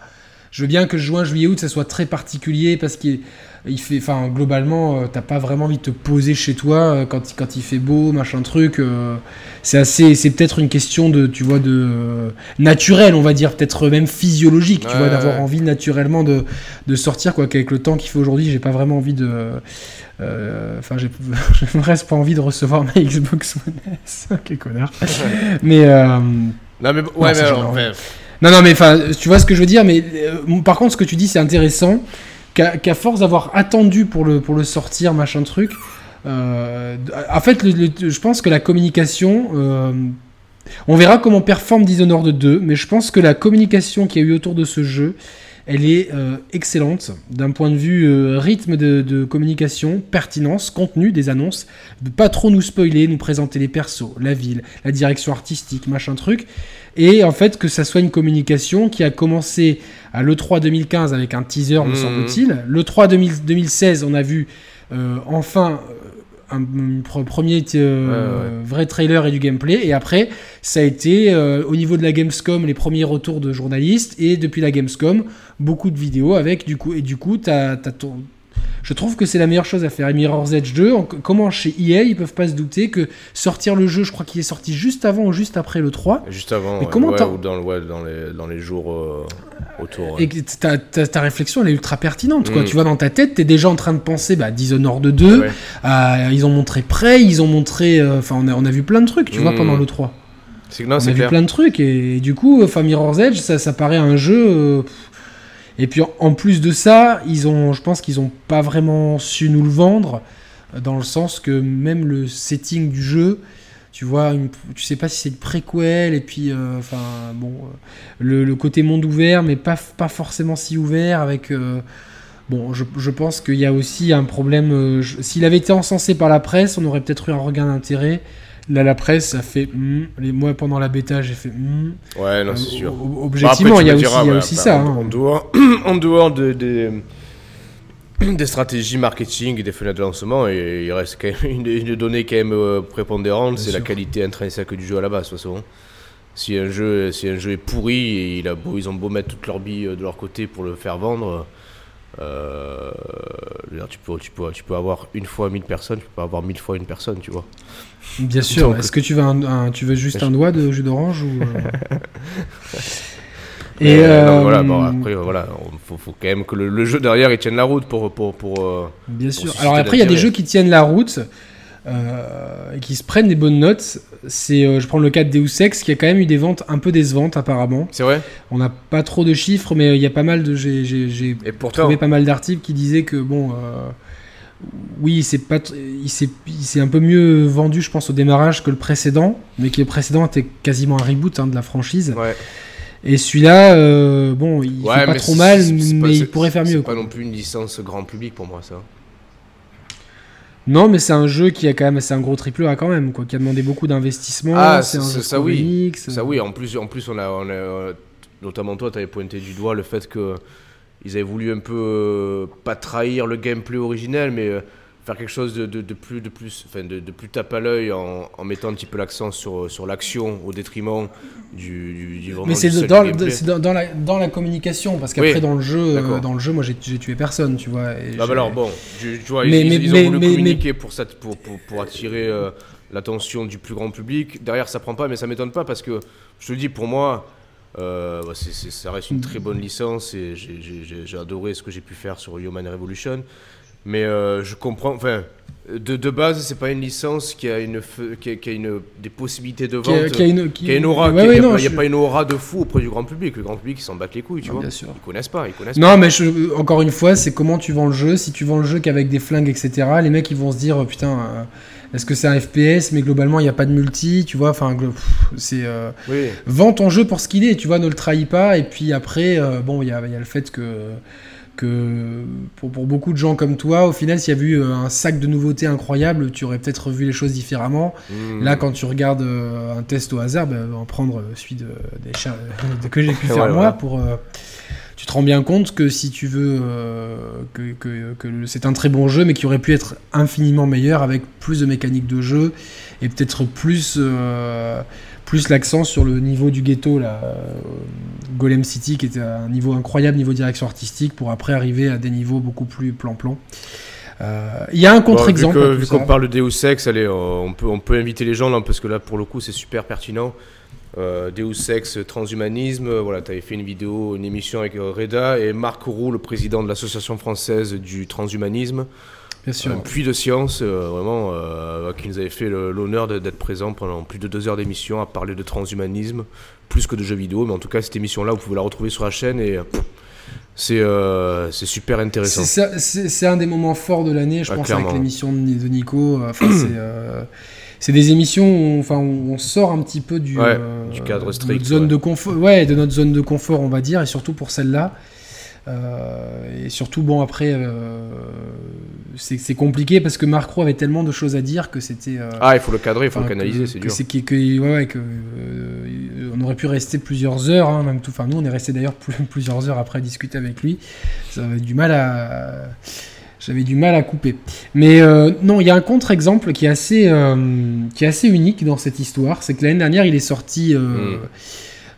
Je veux bien que juin, juillet, août, ça soit très particulier parce qu'il il fait. Enfin, globalement, euh, t'as pas vraiment envie de te poser chez toi euh, quand, il- quand il fait beau, machin truc. euh, c'est assez. C'est peut-être une question de, tu vois, de naturel, on va dire, peut-être même physiologique, tu Ouais, vois, d'avoir ouais. envie naturellement de, de sortir quoi. Qu'avec le temps qu'il fait aujourd'hui, j'ai pas vraiment envie de. euh, Enfin, j'ai j'ai presque pas envie de recevoir ma Xbox One S. Quel connard. Mais. euh, Non, mais ouais, Non, mais alors, non, non, mais enfin, tu vois ce que je veux dire, mais euh, par contre, ce que tu dis, c'est intéressant. Qu'à force d'avoir attendu pour le, pour le sortir, machin truc, euh, en fait, je pense que la communication. euh, on verra comment performe Dishonored 2, mais je pense que la communication qu'il y a eu autour de ce jeu, elle est euh, excellente d'un point de vue rythme de, de communication, pertinence, contenu des annonces, de pas trop nous spoiler, nous présenter les persos, la ville, la direction artistique, machin truc, et en fait que ça soit une communication qui a commencé à l'E3 2015 avec un teaser, me Mhm. semble-t-il. L'E3 2000 2016, on a vu euh, enfin euh, un, un pre- premier euh, vrai trailer et du gameplay, et après ça a été euh, au niveau de la Gamescom les premiers retours de journalistes, et depuis la Gamescom beaucoup de vidéos avec du coup, et du coup t'as, t'as ton- je trouve que c'est la meilleure chose à faire. Et Mirror's Edge 2, en- comment chez EA, ils peuvent pas se douter que sortir le jeu, je crois qu'il est sorti juste avant ou juste après le 3, juste avant, Mais comment ouais, ou dans, le- ouais, dans, les, dans les jours euh, autour. ouais. et ta, ta- ta réflexion elle est ultra pertinente. Quoi. Mm. Tu vois, dans ta tête, t'es déjà en train de penser bah, Dishonored 2, Ouais. euh, ils ont montré Prey, ils ont montré. euh, Enfin, on, a, on a vu plein de trucs, tu vois, Mm. pendant le 3. C'est que non, on a vu clair. plein de trucs, et, du coup, enfin, Mirror's Edge, ça, ça paraît un jeu. euh. Et puis, en, plus de ça, ils ont, je pense qu'ils ont pas vraiment su nous le vendre, dans le sens que même le setting du jeu. Tu vois, tu sais pas si c'est une préquel, et puis, euh, enfin, bon, euh, le, le côté monde ouvert, mais pas, pas forcément si ouvert, avec. euh, bon, je, pense qu'il y a aussi un problème. S'il avait été encensé par la presse, on aurait peut-être eu un regain d'intérêt. Là, la presse, ça fait. hmm, les mois pendant la bêta, j'ai fait. hmm. Ouais, non, Euh, c'est sûr. o- Bah, Objectivement, il y a aussi, diras, il y a ouais, aussi bah, ça. En, hein. en dehors, en dehors de- des, des stratégies marketing et des fenêtres de lancement, et il reste quand même une, une donnée quand même euh, prépondérante, c'est la sûr. qualité intrinsèque du jeu à la base, de toute façon. Si un jeu, si un jeu est pourri et il a beau, ils ont beau mettre toutes leurs billes euh, de leur côté pour le faire vendre, Euh, tu, peux, tu, peux, tu peux avoir une fois 1000 personnes, tu peux pas avoir 1000 fois une personne, tu vois. Bien sûr. Est-ce que tu veux, un, un- tu veux juste un doigt de jus d'orange ou euh Et euh, non, euh, voilà, bon, après, euh, voilà, faut, faut quand même que le, le jeu derrière il tienne la route pour. pour, pour euh, Bien pour sûr. Alors après, il y a des jeux qui tiennent la route euh, et qui se prennent des bonnes notes. C'est, euh, je prends le cas de Deus Ex, qui a quand même eu des ventes un peu décevantes apparemment. C'est vrai? On n'a pas trop de chiffres, mais il y a pas mal de, j'ai, trouvé pas mal d'articles qui disaient que bon, euh, oui, c'est pas, il s'est, il s'est un peu mieux vendu, je pense, au démarrage que le précédent, mais que le précédent était quasiment un reboot hein, de la franchise. Ouais. Et celui-là, euh, bon, il Ouais, fait pas trop c'est- mal, c'est- c'est pas- mais il c'est- pourrait faire C'est mieux. pas quoi. non plus une licence grand public pour moi, ça. Non, mais c'est un jeu qui a quand même, c'est un gros triple A quand même, quoi, qui a demandé beaucoup d'investissement. Ah, c'est un ça- oui. Ça oui, en plus, en plus on a, on a, euh, notamment toi, tu avais pointé du doigt le fait que ils avaient voulu un peu euh, pas trahir le gameplay originel, mais euh, faire quelque chose de, de, de plus, de plus, enfin, de, de plus tape à l'œil en, en mettant un petit peu l'accent sur, sur l'action au détriment du, du, du vraiment Mais c'est dans, la, dans la communication, parce qu'après Oui, dans le jeu, euh, dans le jeu, moi j'ai tué personne, tu vois. et Ah bah alors bon, tu, tu vois, Mais- ils, mais- ils ont mais- voulu mais- communiquer Pour, ça, pour, pour, pour attirer euh, l'attention du plus grand public. Derrière, ça prend pas, mais ça m'étonne pas parce que je te le dis, pour moi, euh, bah, ça reste une très bonne licence et j'ai adoré ce que j'ai pu faire sur Human Revolution. Mais euh, je comprends, enfin, de, de base, c'est pas une licence qui a, une, qui a, qui a une, des possibilités de vente. qui a, qui a une, qui- qui a une aura, Ouais, a- ouais, il n'y a, pas- il y a je- pas une aura de fou auprès du grand public. Le grand public, ils s'en battent les couilles, tu Non, vois. bien sûr. Ils connaissent pas, ils connaissent Non, mais je- encore une fois, c'est comment tu vends le jeu. Si tu vends le jeu qu'avec des flingues, etc., les mecs ils vont se dire, oh, putain, euh, est-ce que c'est un FPS Mais globalement, il n'y a pas de multi, tu vois. Enfin, c'est. euh, pas. Oui. vends ton jeu pour ce qu'il est, tu vois, ne le trahis pas. Et puis après, euh, bon, il y a, il y a le fait que, que pour, pour beaucoup de gens comme toi, au final, s'il y avait eu euh, un sac de nouveautés incroyable, tu aurais peut-être vu les choses différemment. Mmh. Là, quand tu regardes euh, un test au hasard, ben, va en prendre euh, celui de, des chats- de- que j'ai pu Ouais, faire moi pour. euh, tu te rends bien compte que si tu veux euh, que, que- c'est un très bon jeu, mais qui aurait pu être infiniment meilleur avec plus de mécaniques de jeu et peut-être plus plus l'accent sur le niveau du ghetto là, euh, Golem City qui était un niveau incroyable niveau direction artistique pour après arriver à des niveaux beaucoup plus plan-plan. Euh, Il y a un contre-exemple. vu qu'on parle de Deus Ex, allez, euh, on, peut, on peut inviter les gens là, parce que là, pour le coup, c'est super pertinent. Euh, Deus Ex, transhumanisme, voilà, tu avais fait une vidéo, une émission avec Reda et Marc Roux, le président de l'association française du transhumanisme, Bien sûr. un puits de science, euh, vraiment, euh, qui nous avait fait l'honneur d'être présent pendant plus de deux heures d'émission à parler de transhumanisme, plus que de jeux vidéo, mais en tout cas, cette émission-là, vous pouvez la retrouver sur la chaîne et euh, pff, c'est euh, super intéressant. C'est un des moments forts de l'année, je Ah, pense, clairement. avec l'émission de, de Nico. euh, Enfin, c'est euh, c'est des émissions où on, enfin, où on sort un petit peu du, Ouais, euh, du cadre de strict, notre zone ouais. de confort, ouais, de notre zone de confort, on va dire, et surtout pour celle-là. Euh, et surtout, bon, après, euh, c'est compliqué parce que Marc Roux avait tellement de choses à dire que c'était. euh, Ah, il faut le cadrer, il faut le canaliser, c'est dur. c'est que, que- ouais, que, on aurait pu rester plusieurs heures, hein, même tout. Enfin, nous, on est resté d'ailleurs plus- plusieurs heures après à discuter avec lui. J'avais du mal à, j'avais du mal à couper. Mais euh, non, il y a un contre-exemple qui est assez, euh, qui est assez unique dans cette histoire. C'est que l'année dernière, il est sorti. euh,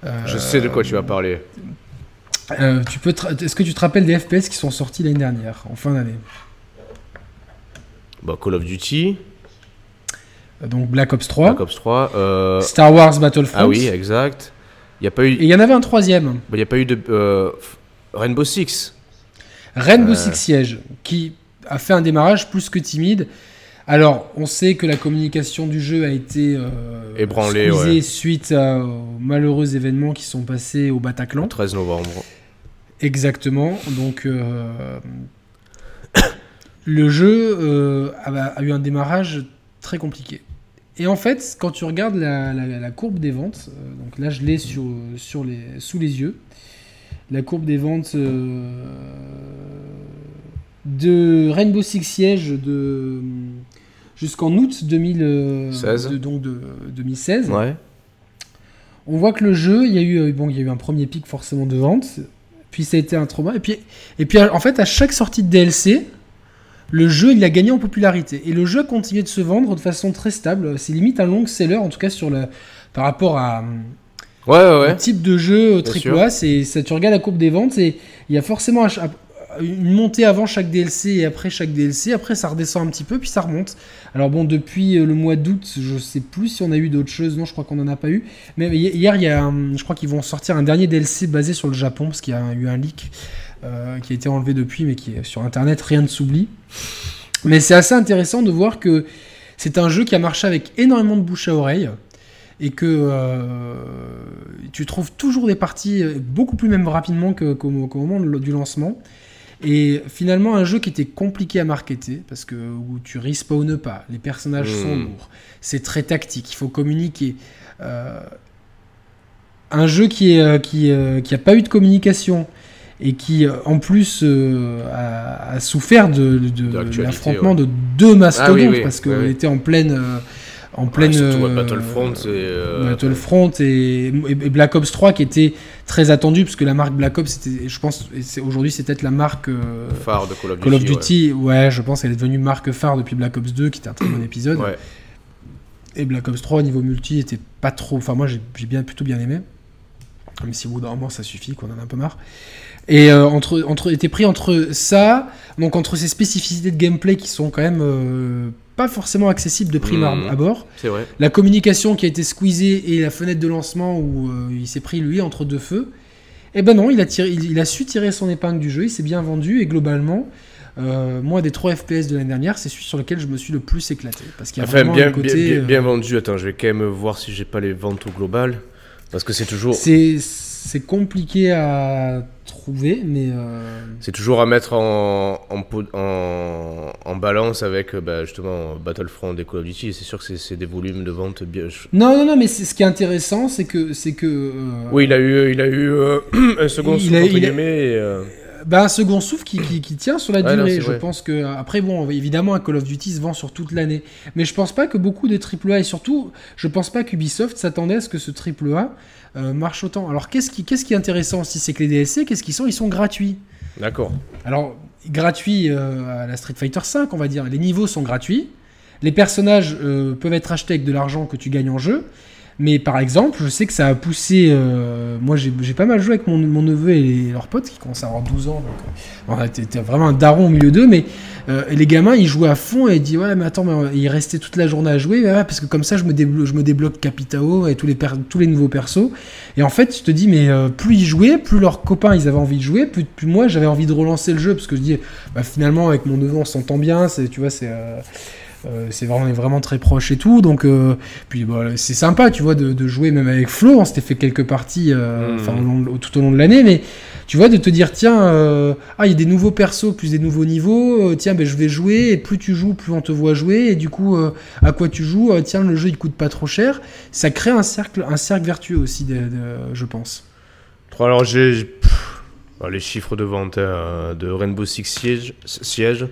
Hmm. Je sais de quoi tu vas parler. Euh, tu peux, te- est-ce que tu te rappelles des FPS qui sont sortis l'année dernière, en fin d'année? Bah, Call of Duty, Euh, Donc Black Ops 3, Black Ops 3. euh, Star Wars Battlefront. Ah oui, exact. Il n'y a pas eu, Et il y en avait un troisième. bah, il y a pas eu de euh, Rainbow Six. Rainbow. Six Siege, qui a fait un démarrage plus que timide. Alors, on sait que la communication du jeu a été euh, Ébranlée, ouais. suite à- aux malheureux événements qui sont passés au Bataclan. Le 13 novembre. Exactement. Donc, euh, le jeu euh, a, a eu un démarrage très compliqué. Et en fait, quand tu regardes la, la- la courbe des ventes, donc là je l'ai sur, sur les, sous les yeux, la courbe des ventes de Rainbow Six Siege de jusqu'en août 2000, euh, 16. de- donc de 2016. Ouais. On voit que le jeu, il y a eu, euh, bon, il y a eu un premier pic forcément de vente, puis ça a été un trauma, et puis, et puis en fait à chaque sortie de DLC, le jeu il a gagné en popularité et le jeu a continué de se vendre de façon très stable. C'est limite un long seller en tout cas sur le par rapport à Ouais, ouais, le type de jeu sûr. AAA. C'est ça, tu regardes la courbe des ventes et il y a forcément à, une montée avant chaque DLC et après chaque DLC. Après, ça redescend un petit peu, puis ça remonte. Alors bon, depuis euh, le mois d'août, je sais plus si on a eu d'autres choses. Non, je crois qu'on en a pas eu. Mais hier, il y a, je crois qu'ils vont sortir un dernier DLC basé sur le Japon, parce qu'il y a eu un leak euh, qui a été enlevé depuis, mais qui est sur Internet. Rien ne s'oublie. Mais c'est assez intéressant de voir que c'est un jeu qui a marché avec énormément de bouche à oreille et que euh, tu trouves toujours des parties beaucoup plus même rapidement qu'au moment du lancement. Et finalement, un jeu qui était compliqué à marketer, parce que où tu respawnes pas, les personnages hmm. sont lourds, c'est très tactique, il faut communiquer. Euh, un jeu qui, est, euh, qui, euh, qui a pas eu de communication et qui, en plus, a, souffert de, l'affrontement de deux mastodontes, ah parce qu'on était en pleine en pleine surtout Battlefront et, euh, Battlefront et, Black Ops 3 qui était très attendu parce que la marque Black Ops c'était je pense aujourd'hui c'est peut-être la marque euh, phare de Call of Duty, ouais. je pense qu'elle est devenue marque phare depuis Black Ops 2 qui était un très bon épisode. Et Black Ops 3 au niveau multi était pas trop enfin moi j'ai bien plutôt bien aimé. Même si au bout d'un moment ça suffit qu'on en a un peu marre. Et euh, entre, entre, était pris entre ça, donc entre ces spécificités de gameplay qui sont quand même pas forcément accessible de prime mmh. abord. C'est vrai. La communication qui a été squeezée et la fenêtre de lancement où euh, il s'est pris lui entre deux feux. Eh ben non, il a, tiré, il, a su tirer son épingle du jeu, il s'est bien vendu et globalement, euh, moi des 3 FPS de l'année dernière, c'est celui sur lequel je me suis le plus éclaté. Parce qu'il y a enfin, bien, côté, bien, bien, euh, vendu, attends, je vais quand même voir si j'ai pas les ventes au global. Parce que c'est toujours. C'est c'est compliqué à trouver, mais. Euh, c'est toujours à mettre en, en, en, balance avec bah, justement Battlefront et Call of Duty. C'est sûr que c'est des volumes de vente bien. Non, non, non, mais ce qui est intéressant, c'est que. c'est que euh, Oui, il a eu, il a eu euh, un second entre guillemets. Bah, un second souffle qui, qui, tient sur la durée. je pense que après bon, évidemment, un Call of Duty se vend sur toute l'année, mais je pense pas que beaucoup de AAA et surtout, je pense pas qu'Ubisoft s'attendait à ce que ce AAA euh, marche autant. Alors qu'est-ce qui, qu'est-ce qui est intéressant aussi, c'est que les DLC, qu'est-ce qu'ils sont? Ils sont gratuits. D'accord. Alors, gratuits euh, à la Street Fighter 5, on va dire. Les niveaux sont gratuits. Les personnages euh, peuvent être achetés avec de l'argent que tu gagnes en jeu. Mais par exemple, je sais que ça a poussé. Euh, moi, j'ai pas mal joué avec mon, neveu et leurs potes qui commencent à avoir 12 ans. Donc, euh, vraiment un daron au milieu d'eux. Mais euh, les gamins, ils jouaient à fond et ils disent Ouais, mais attends, mais ils restaient toute la journée à jouer. parce que comme ça, je me, débloque, je me débloque Capitao et tous les, nouveaux persos. Et en fait, tu te dis Mais plus ils jouaient, plus leurs copains ils avaient envie de jouer, plus, plus moi j'avais envie de relancer le jeu. Parce que je dis bah, Finalement, avec mon neveu, on s'entend bien. Tu vois, c'est. Euh, c'est vraiment, vraiment très proche et tout. Donc, euh, puis bah, c'est sympa, tu vois, de, jouer même avec Flo. On s'était fait quelques parties euh, mmh. tout au long de l'année, mais tu vois, de te dire, tiens, ah, il y a des nouveaux persos plus des nouveaux niveaux, tiens, ben, je vais jouer, et plus tu joues, plus on te voit jouer, et du coup, à quoi tu joues, tiens, le jeu il coûte pas trop cher. Ça crée un cercle, un cercle vertueux aussi, de, je pense. Alors, j'ai les chiffres de vente de Rainbow Six Siege. siège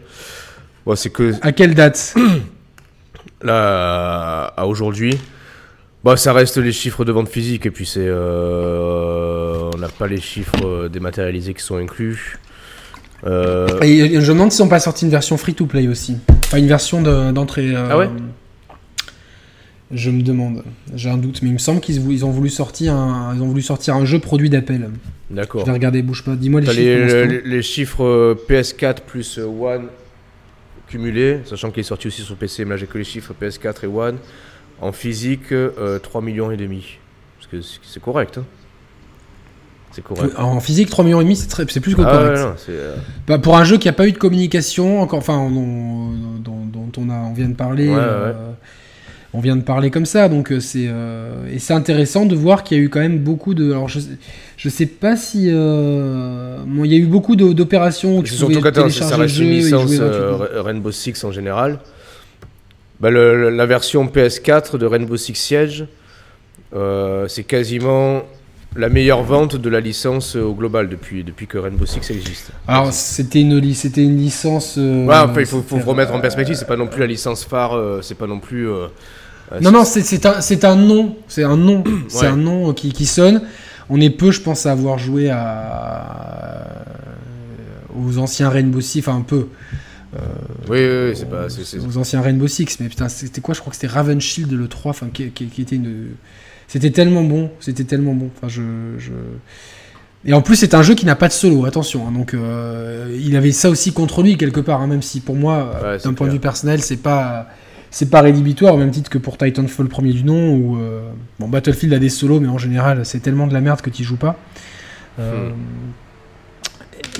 c'est que. À quelle date Là, à aujourd'hui. Bah, ça reste les chiffres de vente physique et puis c'est. Euh, on n'a pas les chiffres dématérialisés qui sont inclus. Euh... Et je me demande s'ils n'ont pas sorti une version free-to-play aussi. Enfin, une version d'entrée. Euh, ah ouais? Je me demande. J'ai un doute, mais il me semble qu'ils ils ont voulu sortir un, ils ont voulu sortir un jeu produit d'appel. D'accord. Je vais regarder, bouge pas. Dis-moi les chiffres. Les, les, chiffres PS4 plus One cumulé, sachant qu'il est sorti aussi sur PC, mais là j'ai que les chiffres PS4 et One. En physique, 3 euh, millions et demi. Parce que c'est correct. Hein. C'est correct. En physique, 3 millions et demi, c'est plus que ah correct. Euh, bah, pour un jeu qui n'a pas eu de communication, encore, enfin, dont, on, a, on vient de parler. Euh, on vient de parler comme ça, donc c'est et c'est intéressant de voir qu'il y a eu quand même beaucoup de. Alors je, je sais pas si. Euh, il y a eu beaucoup d'opérations. Surtout quand ça reste une licence euh, Rainbow Six en général. Bah, la version PS4 de Rainbow Six Siege, euh, c'est quasiment la meilleure vente de la licence au global depuis, depuis que Rainbow Six existe. Alors c'était une, c'était une licence. ouais, enfin, il faut, faut remettre en perspective, c'est pas non plus la licence phare, c'est pas non plus. Non, non, c'est un, un nom, c'est un nom, c'est un nom qui, qui sonne. On est peu, je pense, à avoir joué à... aux anciens Rainbow Six, enfin un peu. Euh, oui, oui, c'est pas. Aux anciens Rainbow Six, mais putain, c'était quoi? Je crois que c'était Raven Shield le 3, enfin, qui, était une. C'était tellement bon, c'était tellement bon. Enfin, je. Et en plus, c'est un jeu qui n'a pas de solo, attention. hein, donc, euh, il avait ça aussi contre lui quelque part, hein, même si pour moi, Ouais, d'un point de vue personnel, c'est pas c'est pas rédhibitoire au même titre que pour Titanfall premier du nom ou euh, bon Battlefield a des solos, mais en général, c'est tellement de la merde que tu joues pas. Euh, Hmm.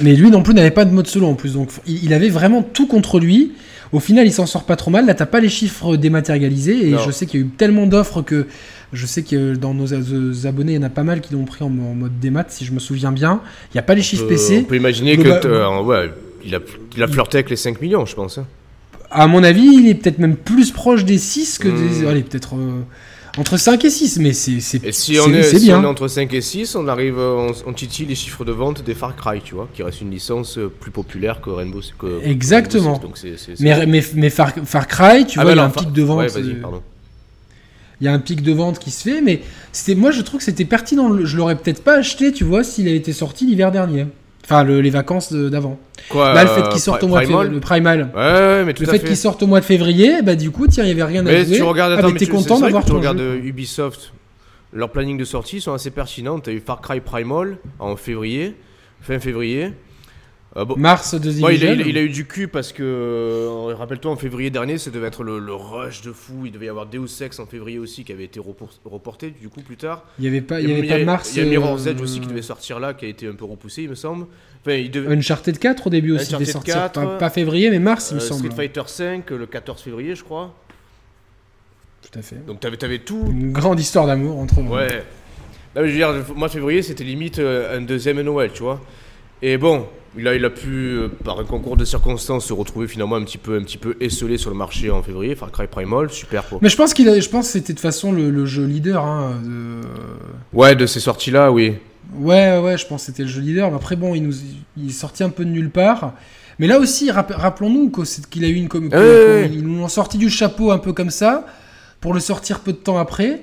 Mais lui non plus n'avait pas de mode solo en plus, donc il il avait vraiment tout contre lui. Au final, il s'en sort pas trop mal. Là, t'as pas les chiffres dématérialisés et Non. je sais qu'il y a eu tellement d'offres que je sais que dans nos a- abonnés, il y en a pas mal qui l'ont pris en, mode démat, si je me souviens bien. Il y a pas les chiffres Euh, PC. On peut imaginer t'as- ouais, il a, il a flirté avec les 5 millions, je pense. À mon avis, il est peut-être même plus proche des 6 que des. Hmm. Allez, peut-être euh, entre 5 et 6, mais c'est c'est si on est, si bien. on est entre 5 et 6, on arrive, on, on titille les chiffres de vente des Far Cry, tu vois, qui reste une licence euh, plus populaire que Rainbow que- Exactement. Rainbow Six, donc Mais, mais, mais Far, Far Cry, tu Ah, vois, il y bah a un Far- pic de vente. Ouais, euh. Il y a un pic de vente qui se fait, mais c'était moi je trouve que c'était pertinent. Je l'aurais peut-être pas acheté, tu vois, s'il avait été sorti l'hiver dernier. Enfin, le- les vacances d'avant. Quoi, Là, le fait euh, qu'il sorte Pri- au mois de février, le Primal. Ouais, ouais, mais tout Le à fait fait. qu'il sorte au mois de février, bah du coup, tiens, il y avait rien à Mais jouer. tu regardes, ah, attends, mais mais t'es content d'avoir ton regardes jeu. euh, Ubisoft, leur planning de sortie sont assez pertinents. T'as eu Far Cry Primal en février, fin février. Euh, bon, Mars de Bon, il, a, Division. il a- il a eu du cul parce que, euh, rappelle-toi, en février dernier, ça devait être le, le rush de fou. Il devait y avoir Deus Ex en février aussi qui avait été repor- reporté du coup plus tard. Il y avait pas, il y avait pas Mars. Il y a Mirror's euh, Edge aussi qui devait sortir là, qui a été un peu repoussé, il me semble. Enfin, il devait. Uncharted 4 au début aussi devait Uncharted sortir. 4, pas, pas février, mais mars, il euh, me semble. Street Fighter 5 le 14 février, je crois. Tout à fait. Donc t'avais, t'avais tout. Une grande histoire d'amour entre eux. Ouais. Là, je veux dire, de février, c'était limite euh, un deuxième Noël, tu vois. Et bon, là, il a pu, euh, par un concours de circonstances, se retrouver finalement un petit peu, un petit peu esselé sur le marché en février. Far Cry Primal, super quoi. Mais je pense qu'il a, je pense que c'était de toute façon le, le jeu leader. Hein, de- Ouais, de ces sorties-là, oui. Ouais, ouais, je pense que c'était le jeu leader. Mais après, bon, il nous, il est sorti un peu de nulle part. Mais là aussi, rapp- rappelons-nous qu'il a eu une, com- que- ouais, que- ouais. ils nous l'ont sorti du chapeau un peu comme ça pour le sortir peu de temps après.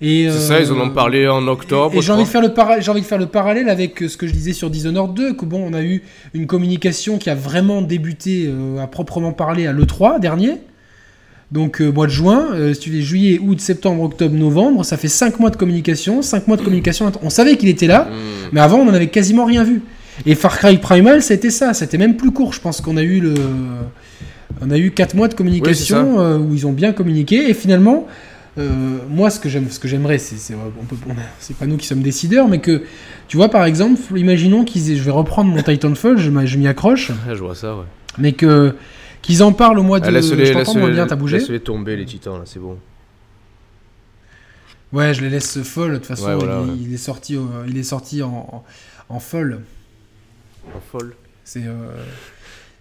Et C'est ça, euh, ils en ont parlé en octobre. Et, j'ai envie de faire le para- j'ai envie de faire le parallèle avec euh, ce que je disais sur Dishonored 2, que bon, on a eu une communication qui a vraiment débuté euh, à proprement parler à l'E3 dernier. Donc euh, mois de juin, euh, juillet, août, septembre, octobre, novembre, ça fait 5 mois de communication, 5 mois de communication. On savait qu'il était là, Hmm. mais avant on en avait quasiment rien vu. Et Far Cry Primal, c'était ça, c'était même plus court. Je pense qu'on a eu le, on a eu 4 mois de communication euh, où ils ont bien communiqué et finalement. Euh, moi, ce que j'aime, ce que j'aimerais, c'est, c'est, on peut- on a- c'est pas nous qui sommes décideurs, mais que, tu vois, par exemple, imaginons qu'ils, aient- je vais reprendre mon Titanfall, je, je m'y accroche, Ah, je vois ça, ouais. mais que qu'ils en parlent au mois de. Ah, t'entends moins laisse-les- bien, t'as bougé. laisse-les tomber, les titans, là, c'est bon. Ouais, je les laisse folles. De toute façon, Ouais, voilà, il, ouais. il est sorti, au- il est sorti en, en, en folle. En folle. C'est, euh,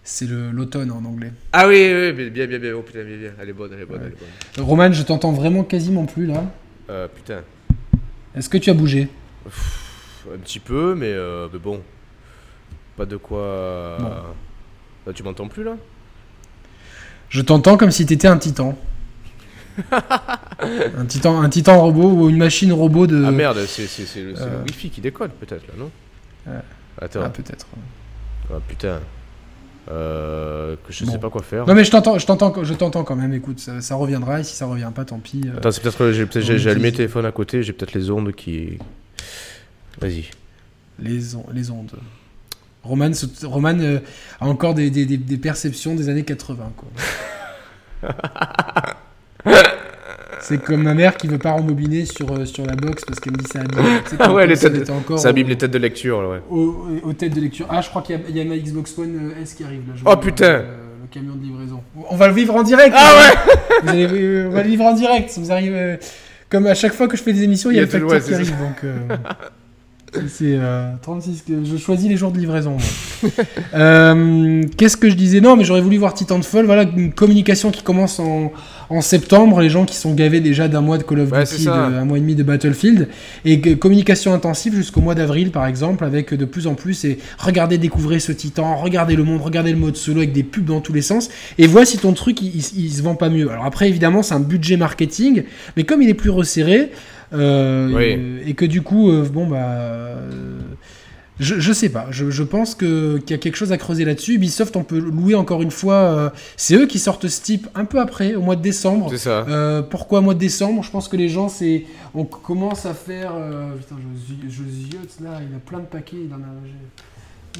c'est l'automne en anglais. Ah oui, oui, oui, bien, bien, bien. Oh putain, bien, bien. Elle est bonne, elle est bonne, Ouais. elle est bonne. Roman, je t'entends vraiment quasiment plus là. Euh, putain. Est-ce que tu as bougé? Un petit peu, mais, euh, mais bon. Pas de quoi. Bon. Là, tu m'entends plus, là? Je t'entends comme si t'étais un titan. un titan, un titan robot ou une machine robot de. Ah merde, c'est, euh. le Wi-Fi qui déconne, peut-être, là, non? Ouais. Attends. Ah, peut-être. Ah putain. Euh, que je Bon. sais pas quoi faire. Non mais je t'entends, je t'entends, je t'entends quand même. Écoute, ça, ça reviendra et si ça revient pas, tant pis. euh, Attends, c'est peut-être que j'ai, peut-être, j'ai, allumé le téléphone à côté, j'ai peut-être les ondes qui. Vas-y. les, on- les ondes. Roman, Roman euh, a encore des, des- des- des perceptions des années 80. Quoi. C'est comme ma mère qui veut pas rembobiner sur, euh, sur la box parce qu'elle me dit ça abîme. Ah ouais, les têtes de- était encore Ça au- abîme les têtes de lecture, ouais. Aux, aux têtes de lecture. Ah, je crois qu'il y, y a ma Xbox One euh, S qui arrive là. Je Oh, vois, putain. euh, le camion de livraison. On va le vivre en direct. Ah hein. Vous allez, euh, On va le vivre en direct. Ça vous arrive. euh, comme à chaque fois que je fais des émissions, il y a, le facteur qui ouais, arrive. Donc, euh, c'est euh, 36. que- Je choisis les jours de livraison. Euh, Qu'est-ce que je disais? Non, mais j'aurais voulu voir Titanfall. Voilà, une communication qui commence en, en septembre. Les gens qui sont gavés déjà d'un mois de Call of Ouais, Duty, de, ça. un mois et demi de Battlefield. Et communication intensive jusqu'au mois d'avril, par exemple, avec de plus en plus. Et regardez, découvrez ce Titan, regardez le monde, regardez le mode solo avec des pubs dans tous les sens. Et vois si ton truc, il, il- il se vend pas mieux. Alors après, évidemment, c'est un budget marketing. Mais comme il est plus resserré. Euh, Oui. et que du coup, euh, bon, bah. euh, Je, je sais pas, je, je pense qu'il y a quelque chose à creuser là-dessus. Ubisoft, on peut louer encore une fois. euh, c'est eux qui sortent ce type un peu après, au mois de décembre. C'est ça. Euh, pourquoi mois de décembre? Je pense que les gens, c'est. On commence à faire. euh, Putain, je, je ziote là, il a plein de paquets. Il en a.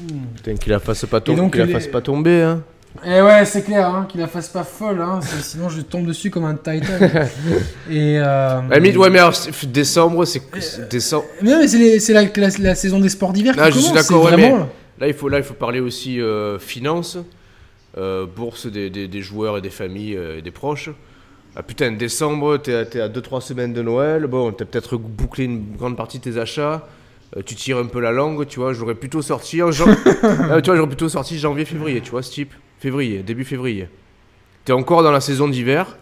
Hmm. Putain, qu'il la fasse pas, tom- donc, qu'il la les- fasse pas tomber. Hein. Eh ouais, c'est clair, hein, qu'il la fasse pas folle, hein, sinon je tombe dessus comme un Titan. Et. Euh... À la limite, ouais, mais alors, décembre, c'est c'est décembre. Mais non, mais c'est la, la- la saison des sports d'hiver qui Ah, je suis commence. d'accord, ouais, vraiment. Là, il faut, là, il faut parler aussi euh, finances, euh, bourse des, des- des joueurs et des familles euh, et des proches. Ah putain, décembre, t'es à- t'es à 2-3 semaines de Noël, bon, t'as peut-être bouclé une grande partie de tes achats, euh, tu tires un peu la langue, tu vois, j'aurais plutôt sorti en jan- Ah, tu vois, j'aurais plutôt sorti janvier-février, tu vois, ce type. Février, début février. T'es encore dans la saison d'hiver,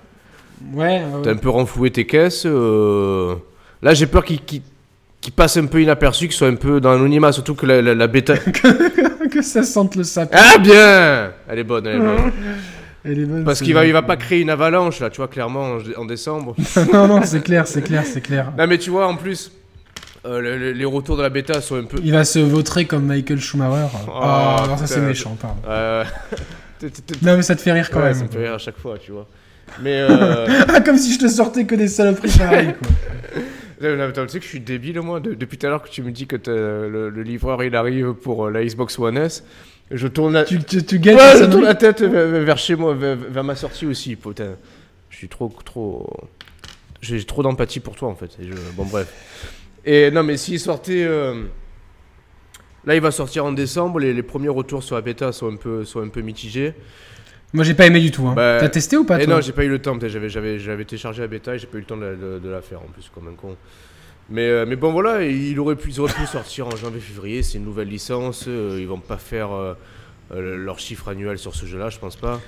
Ouais, ouais, T'as un peu renfloué tes caisses. euh, Là, j'ai peur qu'il qu'il- qu'il passe un peu inaperçu, qu'il soit un peu dans l'anonymat, surtout que la, la- la bêta. que ça sente le sapin. ah bien Elle est bonne, elle est bonne. Elle est bonne, Parce qu'il va, il va pas créer une avalanche, là, tu vois, clairement, en, en décembre. non, non, c'est clair, c'est clair, c'est clair. non, mais tu vois, en plus, euh, le- le- les retours de la bêta sont un peu. Il va se vautrer comme Michael Schumacher. Oh, Ah, non, ça c'est méchant, pardon. Euh, Non, mais ça te fait rire quand ouais, même. ça me fait rire à chaque fois, tu vois. Mais. Euh... Ah, comme si je te sortais que des saloperies pareilles, quoi. non, tu sais que je suis débile, moi, de- depuis tout à l'heure que tu me dis que le, le livreur il arrive pour euh, la Xbox One S. Je tourne la, Tu, tu, Ouais, je tourne la tête vers, vers chez moi, vers, vers ma sortie aussi, putain. Je suis trop, trop... J'ai trop d'empathie pour toi, en fait. Je- Bon, bref. Et non, mais s'il sortait... euh, Là, il va sortir en décembre. Les, les premiers retours sur la bêta sont un peu, sont un peu mitigés. Moi, j'ai pas aimé du tout. Hein. Bah, T'as testé ou pas, et toi non, j'ai pas eu le temps. J'avais, j'avais, j'avais téléchargé la bêta et j'ai pas eu le temps de, la- de- de la faire, en plus, comme un con. Mais, euh, mais bon, voilà, il aurait pu, ils auraient pu sortir en janvier-février. C'est une nouvelle licence. euh, ils vont pas faire... euh, euh, leur chiffre annuel sur ce jeu-là, je pense pas.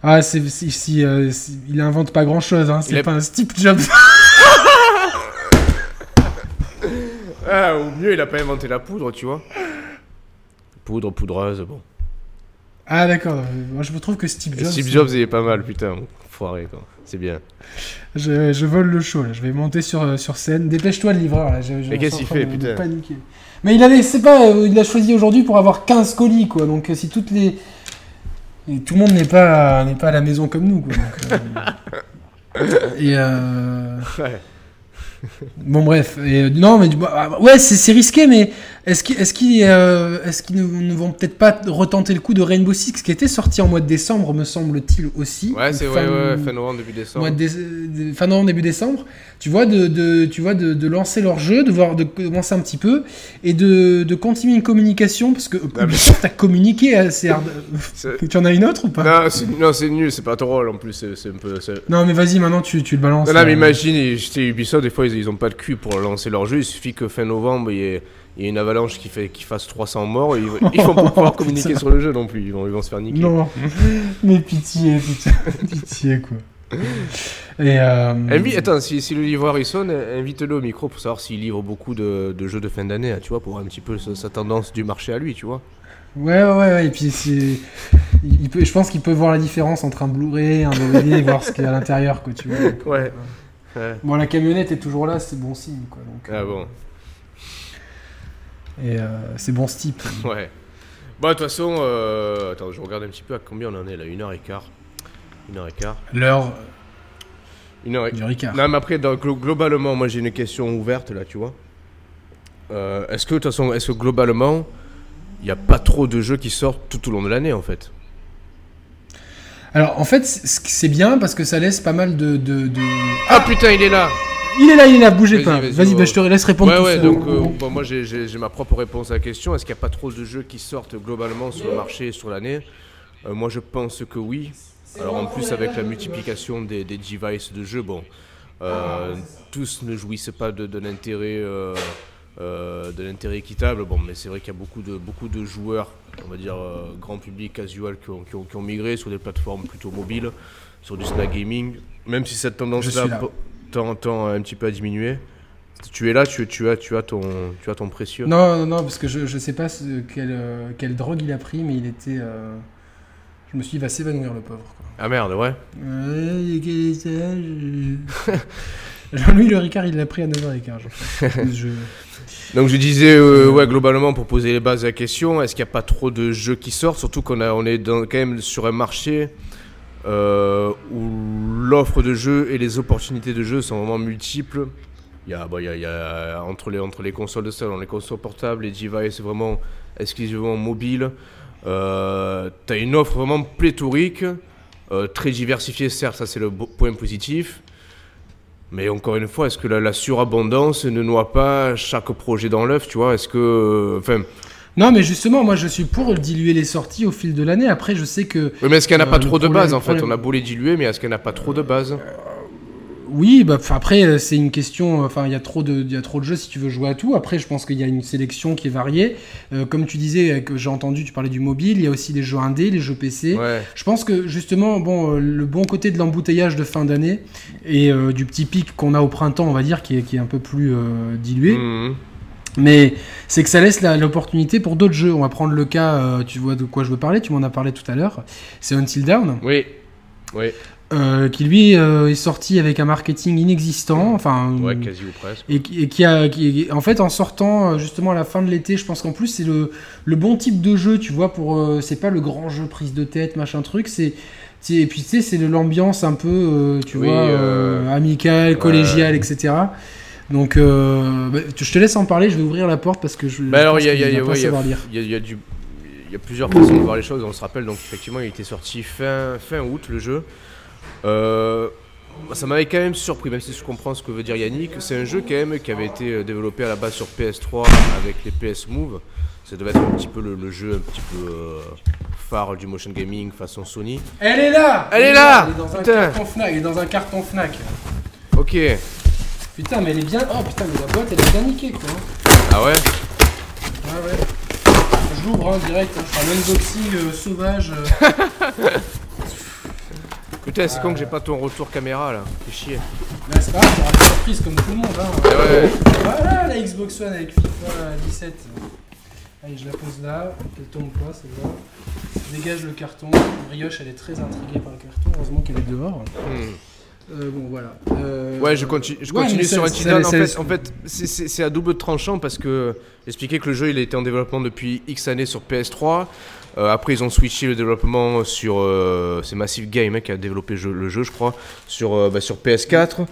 Ah, c'est, si, si, si- il invente pas grand chose, hein. c'est pas un Steve Jobs. Ah, au mieux, il a pas inventé la poudre, tu vois. Poudre, poudreuse, bon. Ah, d'accord. Moi, je trouve que Steve Jobs. Steve Jobs, il est pas mal, putain. Foiré, quoi. C'est bien. Je, je vole le show, là. Je vais monter sur, euh, sur scène. Dépêche-toi, le livreur, là. Je- je Mais qu'est-ce qu'il fait, de- de putain paniquer. Mais il avait, c'est pas, euh, il a choisi aujourd'hui pour avoir 15 colis, quoi. Donc, euh, si toutes les. Et tout le monde n'est pas, n'est pas à la maison comme nous, quoi. donc, euh, Et euh... Ouais. Bon bref, non mais bah, ouais c'est risqué mais est-ce qu'ils est-ce qu'ils euh, qu'ils ne, ne vont peut-être pas retenter le coup de Rainbow Six qui était sorti en mois de décembre me semble-t-il aussi Ouais, c'est Fin- ouais, ouais, fin novembre, début décembre. mois de dé- de- fin novembre début décembre tu vois de, de tu vois de, de lancer leur jeu de voir de commencer un petit peu et de, de continuer une communication parce que mais- Ubisoft a communiqué assez hard tu en as une autre ou pas? Non, c'est- nul, c'est pas drôle en plus, c'est un peu. non mais vas-y maintenant tu, tu le balances Non, non, mais là. imagine, Ubisoft, des fois ils, ils ont pas de cul pour lancer leur jeu, il suffit que fin novembre il y ait, il y ait une avalanche qui, fait, qui fasse 300 morts, et ils, ils vont pas pouvoir communiquer sur le jeu non plus, ils vont, ils vont se faire niquer. Non, mais pitié, pitié, pitié quoi. Et euh... Invi- Attends, si, si le livreur il sonne, invite-le au micro pour savoir s'il livre beaucoup de, de jeux de fin d'année, tu vois, pour voir un petit peu sa, sa tendance du marché à lui, tu vois. ouais, ouais, ouais, et puis c'est, il peut, je pense qu'il peut voir la différence entre un Blu-ray, un DVD, voir ce qu'il y a à l'intérieur, quoi, tu vois. Ouais. euh, Ouais. Bon, la camionnette est toujours là, c'est bon signe, quoi. Donc, Ah bon, Et euh, c'est bon ce type. ouais. Bon, de toute façon, euh, attends, je regarde un petit peu à combien on en est là, une heure et quart. Une heure et quart. L'heure Une heure et Ricard. Non, mais après, dans- globalement, moi j'ai une question ouverte là, tu vois. Euh, est-ce que, de toute façon, est-ce que globalement, il n'y a pas trop de jeux qui sortent tout au long de l'année en fait? Alors, en fait, c'est c'est bien parce que ça laisse pas mal de. de, de- Ah putain, il est là Il est là, il est là, bougez Vas-y, pas. vas-y, Vas-y, ouais. bah, je te laisse répondre Ouais, tout ouais, donc euh, bon, moi j'ai- j'ai j'ai ma propre réponse à la question. Est-ce qu'il n'y a pas trop de jeux qui sortent globalement sur le marché sur l'année? Euh, Moi je pense que oui. Alors en plus avec la multiplication des, des devices de jeux, bon, euh, tous ne jouissent pas de, de l'intérêt euh, euh, de l'intérêt équitable. Bon, mais c'est vrai qu'il y a beaucoup de, beaucoup de joueurs, on va dire euh, grand public, casual, qui ont, qui ont- qui ont migré sur des plateformes plutôt mobiles, sur du snack gaming. Même si cette tendance-là po- tend, tend un petit peu à diminuer. Tu es là, tu, tu, as, tu, as, ton, tu as ton précieux. Non, non, non, parce que je, je sais pas ce- quelle, euh, quelle drogue il a pris, mais il était. euh, Je me suis dit, il va s'évanouir le pauvre. Quoi. Ah merde, ouais. Jean-Louis Le Ricard, il l'a pris à 9h15. je... Donc je disais, euh, ouais, globalement, pour poser les bases de la question, est-ce qu'il n'y a pas trop de jeux qui sortent? Surtout qu'on on est dans, quand même sur un marché euh, où l'offre de jeux et les opportunités de jeux sont vraiment multiples. Il y a, entre, les, consoles de salon, les consoles portables, les devices vraiment exclusivement mobiles, euh, tu as une offre vraiment pléthorique, euh, très diversifiée, certes, ça c'est le point positif. Mais encore une fois, est-ce que la, surabondance ne noie pas chaque projet dans l'œuf, tu vois? Est-ce que. Enfin. Non, mais justement, moi je suis pour diluer les sorties au fil de l'année. Après, je sais que. Oui, mais est-ce qu'il n'y en a pas trop de base en fait? On a beau les diluer, mais est-ce qu'il n'y en a pas trop de base? Oui, bah, après, euh, c'est une question. Enfin, il y, a trop de, y a trop de jeux si tu veux jouer à tout. Après, je pense qu'il y a une sélection qui est variée. Euh, comme tu disais, que j'ai entendu, tu parlais du mobile, il y a aussi les jeux indés, les jeux PC. Je pense que justement, bon, euh, le bon côté de l'embouteillage de fin d'année et du petit pic qu'on a au printemps, on va dire, qui est, qui est un peu plus dilué. Mhm. Mais c'est que ça laisse l'opportunité pour d'autres jeux. On va prendre le cas, tu vois de quoi je veux parler, tu m'en as parlé tout à l'heure. C'est Until Down. Oui. Oui. Euh, qui lui euh, est sorti avec un marketing inexistant, enfin ouais, quasi ou presque. Et, qui a, qui, en fait, en sortant euh, justement à la fin de l'été, je pense qu'en plus c'est le, le, bon type de jeu, tu vois, pour c'est pas le grand jeu prise de tête, machin truc, c'est et puis tu sais, c'est l'ambiance un peu, tu vois, amical, collégial, etc. Donc, bah, je te laisse en parler, je vais ouvrir la porte parce que je. Bah alors, il y a, y, a, du il y a plusieurs façons de voir les choses. On se rappelle donc effectivement il était sorti fin, fin août le jeu. Euh, ça m'avait quand même surpris, même si je comprends ce que veut dire Yannick. C'est un jeu quand même qui avait été euh, développé à la base sur PS3 avec les PS Move. Ça devait être un petit peu le, jeu un petit peu euh, phare du motion gaming façon Sony. Elle est là Elle, est là, Elle est dans un carton Fnac. Elle est dans un carton Fnac. Ok. Putain, mais elle est bien. Oh putain, mais la boîte elle est bien niquée quoi. Ah ouais Ah ouais. Je l'ouvre en direct, hein. je fais un unboxing sauvage. Putain, c'est con que j'ai pas ton retour caméra là. Fais chier. Bah, c'est pas grave, t'auras une surprise comme tout le monde. Hein. Ouais. Voilà la Xbox One avec FIFA 17. Allez, je la pose là. Elle tombe pas, c'est là. Dégage le carton. Brioche, elle est très intriguée par le carton. Heureusement qu'elle est dehors. Hmm. Euh, bon, voilà. Euh... Ouais, je continue, je continue sur En fait, en fait c'est à double tranchant parce que j'expliquais que le jeu il a été en développement depuis X années sur PS3. Euh, après, ils ont switché le développement sur. C'est Massive Game hein, qui a développé le jeu, je crois, sur, bah, sur PS4.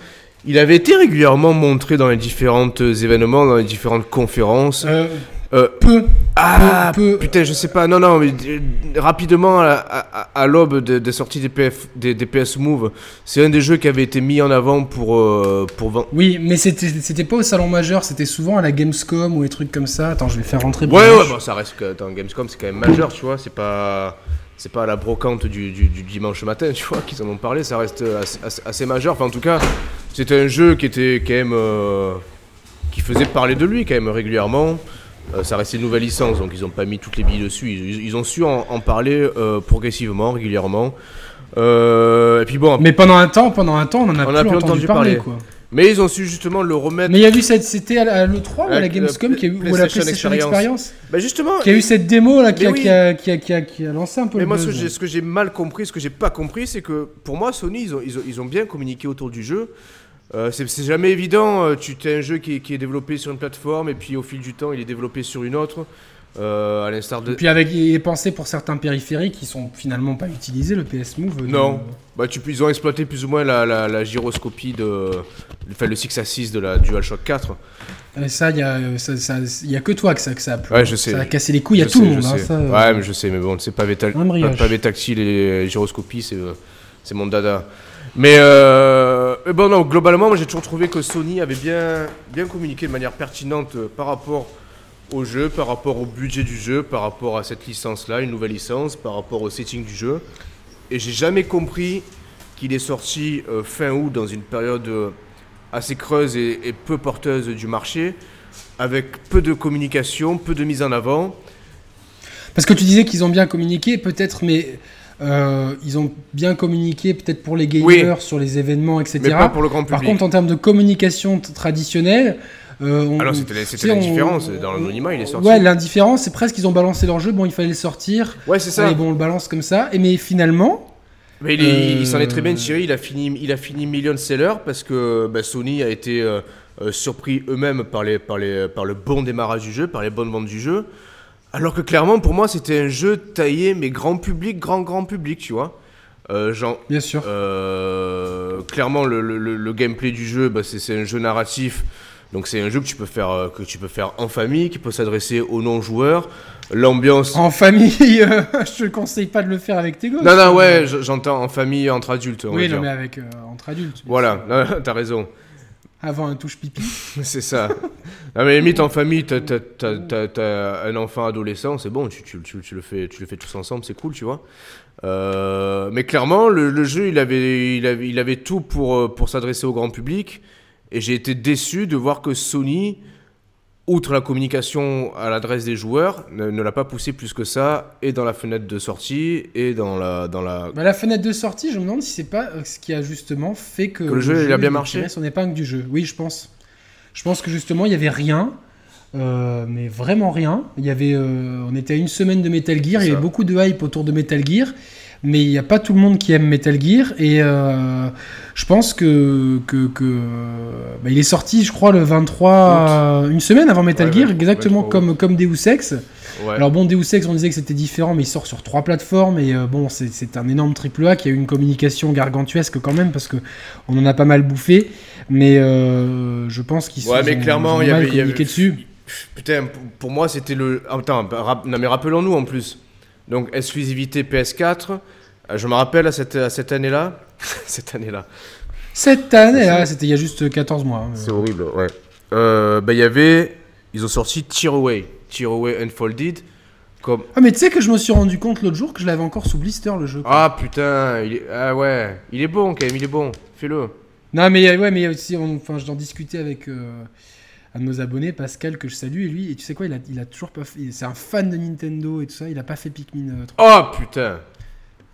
Il avait été régulièrement montré dans les différents événements, dans les différentes conférences. Euh, peu. Ah, peu, putain, je sais pas. Non, non, mais euh, rapidement, à, l'aube des sorties des, PF, des, PS Move, c'est un des jeux qui avait été mis en avant pour, euh, pour vendre. Oui, mais c'était pas au salon majeur, c'était souvent à la Gamescom ou des trucs comme ça. Attends, je vais faire rentrer. Ouais, ouais, bon, ça reste que. Attends, Gamescom, c'est quand même majeur, tu vois. C'est pas. C'est pas à la brocante du, du, dimanche matin, tu vois, qu'ils en ont parlé. Ça reste assez, majeur. Enfin, en tout cas, c'était un jeu qui était quand même. qui faisait parler de lui quand même régulièrement. Euh, ça restait une nouvelle licence, donc ils n'ont pas mis toutes les billes dessus. Ils, ont su en, parler euh, progressivement, régulièrement. Euh, et puis bon. Mais pendant un temps, pendant un temps, on en a, plus, entendu, parler, quoi. Mais ils ont su justement le remettre. Mais il y a vu cette, c'était à l'E3 ou à la Gamescom qui a eu, ou la PlayStation Experience. Bah justement. Qui a eu cette démo là qui a, qui, a, qui, a, qui, a, lancé un peu. Mais le moi, ce que j'ai mal compris, ce que j'ai pas compris, c'est que pour moi, Sony, ils ont, ils ont, ils ont bien communiqué autour du jeu. Euh, c'est jamais évident. Euh, tu as un jeu qui est, développé sur une plateforme et puis au fil du temps, il est développé sur une autre. Euh, à l'instar de. Et puis avec, il est pensé pour certains périphériques qui sont finalement pas utilisés, le PS Move. Non. Bah, tu, ils ont exploité plus ou moins la, la, gyroscopie de. Enfin, le 6 à 6 de la DualShock 4. Et ça, il y a, ça, y a que toi que ça, que ça a plu. Ouais, je sais. Ça a cassé les couilles à tout le monde. Hein, ouais, mais je sais, mais bon, c'est pas, pas, tactile et gyroscopie, c'est mon dada. Mais euh, bon, non, globalement, j'ai toujours trouvé que Sony avait bien, communiqué de manière pertinente euh, par rapport au jeu, par rapport au budget du jeu, par rapport à cette licence-là, une nouvelle licence, par rapport au setting du jeu. Et j'ai jamais compris qu'il est sorti euh, fin août dans une période assez creuse et, peu porteuse du marché, avec peu de communication, peu de mise en avant. Parce que tu disais qu'ils ont bien communiqué, peut-être, mais euh, ils ont bien communiqué peut-être pour les gamers sur les événements, etc. Mais pas pour le grand public. Par contre, en termes de communication traditionnelle, euh, Alors c'était l'indifférence, dans l'anonymat il est sorti. Ouais, l'indifférence, c'est presque qu'ils ont balancé leur jeu, bon il fallait le sortir. Ouais, c'est ça. Et bon, on le balance comme ça. Et mais finalement, Mais il, s'en est très bien Euh, tiré, il a fini, il a fini million seller parce que bah, Sony a été euh, surpris eux-mêmes par, les, par, les, par le bon démarrage du jeu, par les bonnes ventes du jeu. Alors que clairement, pour moi, c'était un jeu taillé, mais grand public, grand, grand public, tu vois. Euh, genre, Bien sûr. euh, clairement, le, le- le- gameplay du jeu, bah, c'est un jeu narratif. Donc c'est un jeu que tu peux faire, euh, que tu peux faire en famille, qui peut s'adresser aux non-joueurs. L'ambiance... En famille, euh, je te conseille pas de le faire avec tes gosses. Non, non, ouais, j'entends en famille, entre adultes, on Oui, dire. non, mais avec entre adultes. Voilà, t'as raison. Avant un touche pipi. C'est ça. Non, mais limite en famille, t'as, un enfant adolescent, c'est bon, tu, le fais, tous ensemble, c'est cool, tu vois. Euh, mais clairement, le, jeu, il avait, tout euh, pour s'adresser au grand public. Et j'ai été déçu de voir que Sony, outre la communication à l'adresse des joueurs, ne, ne l'a pas poussé plus que ça, et dans la fenêtre de sortie, et dans la, dans la, Bah, la fenêtre de sortie, je me demande si c'est pas euh, ce qui a justement fait que, Que le jeu, il a bien marché son épingle du jeu. Oui, je pense. Je pense que justement, il y avait rien. euh, mais vraiment rien. Il y avait, euh, on était à une semaine de Metal Gear, il y avait beaucoup de hype autour de Metal Gear, mais il n'y a pas tout le monde qui aime Metal Gear. Et euh, je pense que, que, que bah, il est sorti, je crois, le 23, euh, une semaine avant Metal Ouais, Gear, ouais, exactement 23 comme, comme Deus Ex. Ouais. Alors bon, Deus Ex, on disait que c'était différent, mais il sort sur trois plateformes et euh, bon, c'est- un énorme triple A qui a eu une communication gargantuesque quand même parce que on en a pas mal bouffé, mais euh, je pense qu'ils Ouais, sont- mais ils ont- clairement, il y avait- y avait- dessus. Putain, pour- moi, c'était le. Attends, rap- non, mais rappelons-nous en plus. Donc, exclusivité PS4. euh, Je me rappelle à cette, à cette année-là. cette année-là. Cette année, là, c'était il y a juste 14 mois. hein. C'est horrible, ouais. Euh, bah, il y avait. Ils ont sorti Tear Away. Tear Away Unfolded. Comme. Ah mais tu sais que je me suis rendu compte l'autre jour que je l'avais encore sous blister le jeu. quoi. Ah putain, il est... ah ouais, il est bon quand même, il est bon. Fais-le. Non mais euh, ouais mais aussi, on- enfin j'en discutais avec euh, un de nos abonnés, Pascal que je salue et lui et tu sais quoi, il a, il a toujours pas fait, c'est un fan de Nintendo et tout ça, il a pas fait Pikmin euh, 3. Oh putain.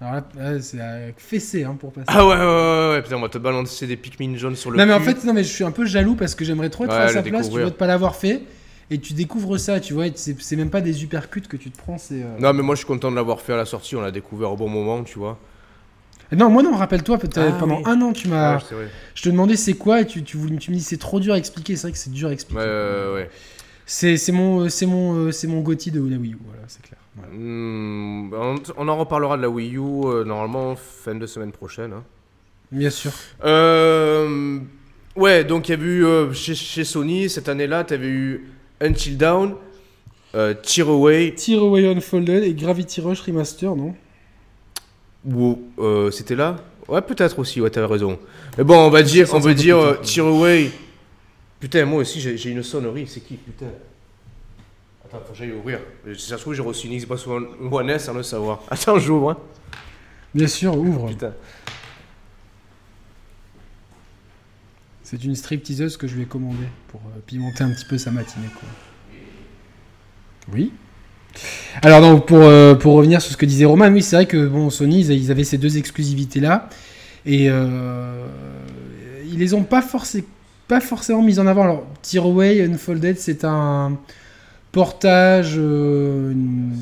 Alors là, c'est euh, fessé hein, pour passer. Ah ouais, ouais, ouais, ouais, putain, on va te balancer des Pikmin jaunes sur le non mais en cul. fait non mais je suis un peu jaloux parce que j'aimerais trop être Ouais, à sa place, tu vois, de pas l'avoir fait et tu découvres ça, tu vois, c'est même pas des uppercuts que tu te prends, c'est. euh, Non, mais moi je suis content de l'avoir fait à la sortie, on l'a découvert au bon moment, tu vois. Non, moi non, rappelle-toi, peut-être Ah, pendant oui. un an, tu m'as. Je te demandais c'est quoi et tu, tu, voulais- tu me dis c'est trop dur à expliquer. C'est vrai que c'est dur à expliquer. Ouais, ouais, ouais. C'est c'est mon, euh, c'est mon, euh, c'est mon Gotti de la Wii U, voilà, c'est clair. Voilà. Hmm, on, on en reparlera de la Wii U euh, normalement fin de semaine prochaine. hein. Bien sûr. Euh, ouais, donc il y avait eu euh, chez, chez Sony cette année-là, tu avais eu Until Down, euh, Tear Away, Tear Away Unfolded et Gravity Rush Remaster, non? Ou euh, c'était là? Ouais, peut-être aussi, ouais, t'avais raison. Mais bon, on va dire, on peu dire euh, tard. Tear Away. Putain, moi aussi j'ai une sonnerie, c'est qui Putain? Attends, faut que j'aille ouvrir. Si ça se trouve, j'ai reçu une Xbox One S sans le savoir. Attends, j'ouvre. Hein. Bien sûr, ouvre. Putain. C'est une stripteaseuse que je lui ai commandée pour euh, pimenter un petit peu sa matinée. Quoi. Oui. Alors donc pour, euh, pour revenir sur ce que disait Roman, oui c'est vrai que bon Sony ils, avaient ces deux exclusivités là et euh, ils les ont pas, forcé, pas forcément mis en avant. Alors Tear Away Unfolded c'est un portage, euh, une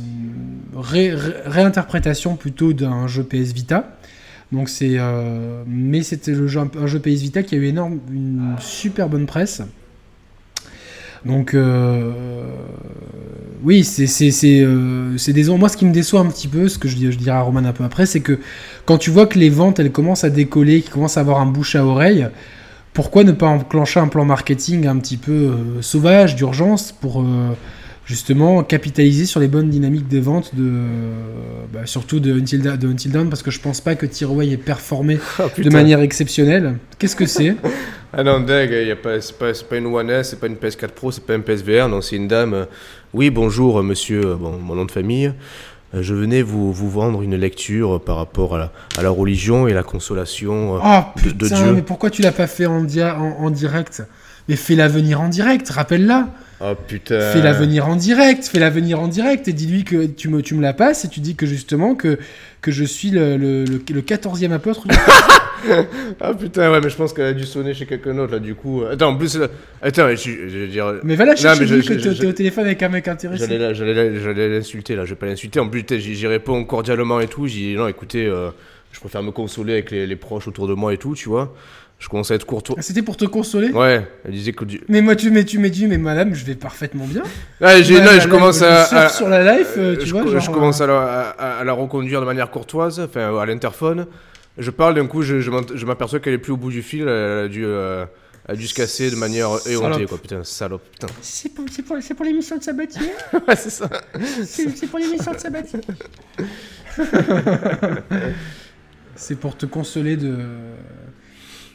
ré- ré- réinterprétation plutôt d'un jeu PS Vita. Donc c'est, mais c'était le jeu, un jeu PS Vita qui a eu énorme, une super bonne presse. Donc euh, oui, euh, c'est décevant. Moi, ce qui me déçoit un petit peu, ce que je, je dirai à Roman un peu après, c'est que quand tu vois que les ventes elles commencent à décoller, qu'ils commencent à avoir un bouche à oreille, pourquoi ne pas enclencher un plan marketing un petit peu euh, sauvage, d'urgence, pour justement capitaliser sur les bonnes dynamiques des ventes de bah, surtout de Until, Da- de Until Dawn, parce que je pense pas que Tearaway ait performé Ah, de manière exceptionnelle. Qu'est-ce que c'est? Ah non, dingue, y a pas, c'est pas, une One S, c'est pas une PS4 Pro, c'est pas une PSVR, non, c'est une dame. Oui, bonjour, monsieur, euh, bon, mon nom de famille. Euh, Je venais vous, vous vendre une lecture par rapport à la, à la religion et la consolation. euh, Oh de- putain, de Dieu. mais pourquoi tu l'as pas fait en, dia- en, en direct? Mais fais-la venir en direct, rappelle-la. Oh putain. Fais-la venir en direct, fais-la venir en direct et dis-lui que tu me, tu me la passes et tu dis que justement que, que je suis le, le, le, le 14e apôtre. du- Ah putain, ouais, mais je pense qu'elle a dû sonner chez quelqu'un d'autre là, du coup. Attends, en plus, là- attends, je, veux dire. mais va la chercher, que t'es au téléphone avec un mec intéressé. J'allais la- j'allais la- j'allais l'insulter là, je vais pas l'insulter. En plus, j'y j'y réponds cordialement et tout. J'y dis non, écoutez, euh, je préfère me consoler avec les, les proches autour de moi et tout, tu vois. Je commence à être courtois. Ah, C'était pour te consoler Ouais, elle disait que du... Mais moi, tu m'as tu dit, mais madame, je vais parfaitement bien. Ah, j'ai- là, je commence à, sur la life, euh, tu je, vois, co- genre, je commence à la, à- à la reconduire de manière courtoise, enfin à l'interphone. Je parle d'un coup, je, m'aperçois qu'elle est plus au bout du fil, elle a dû, euh, a dû se casser de manière éhontée, Salope. quoi. Putain, salope, putain. C'est pour, pour, l'émission de Sabatier Ouais, c'est ça. C'est pour l'émission de Sabatier C'est pour te consoler de...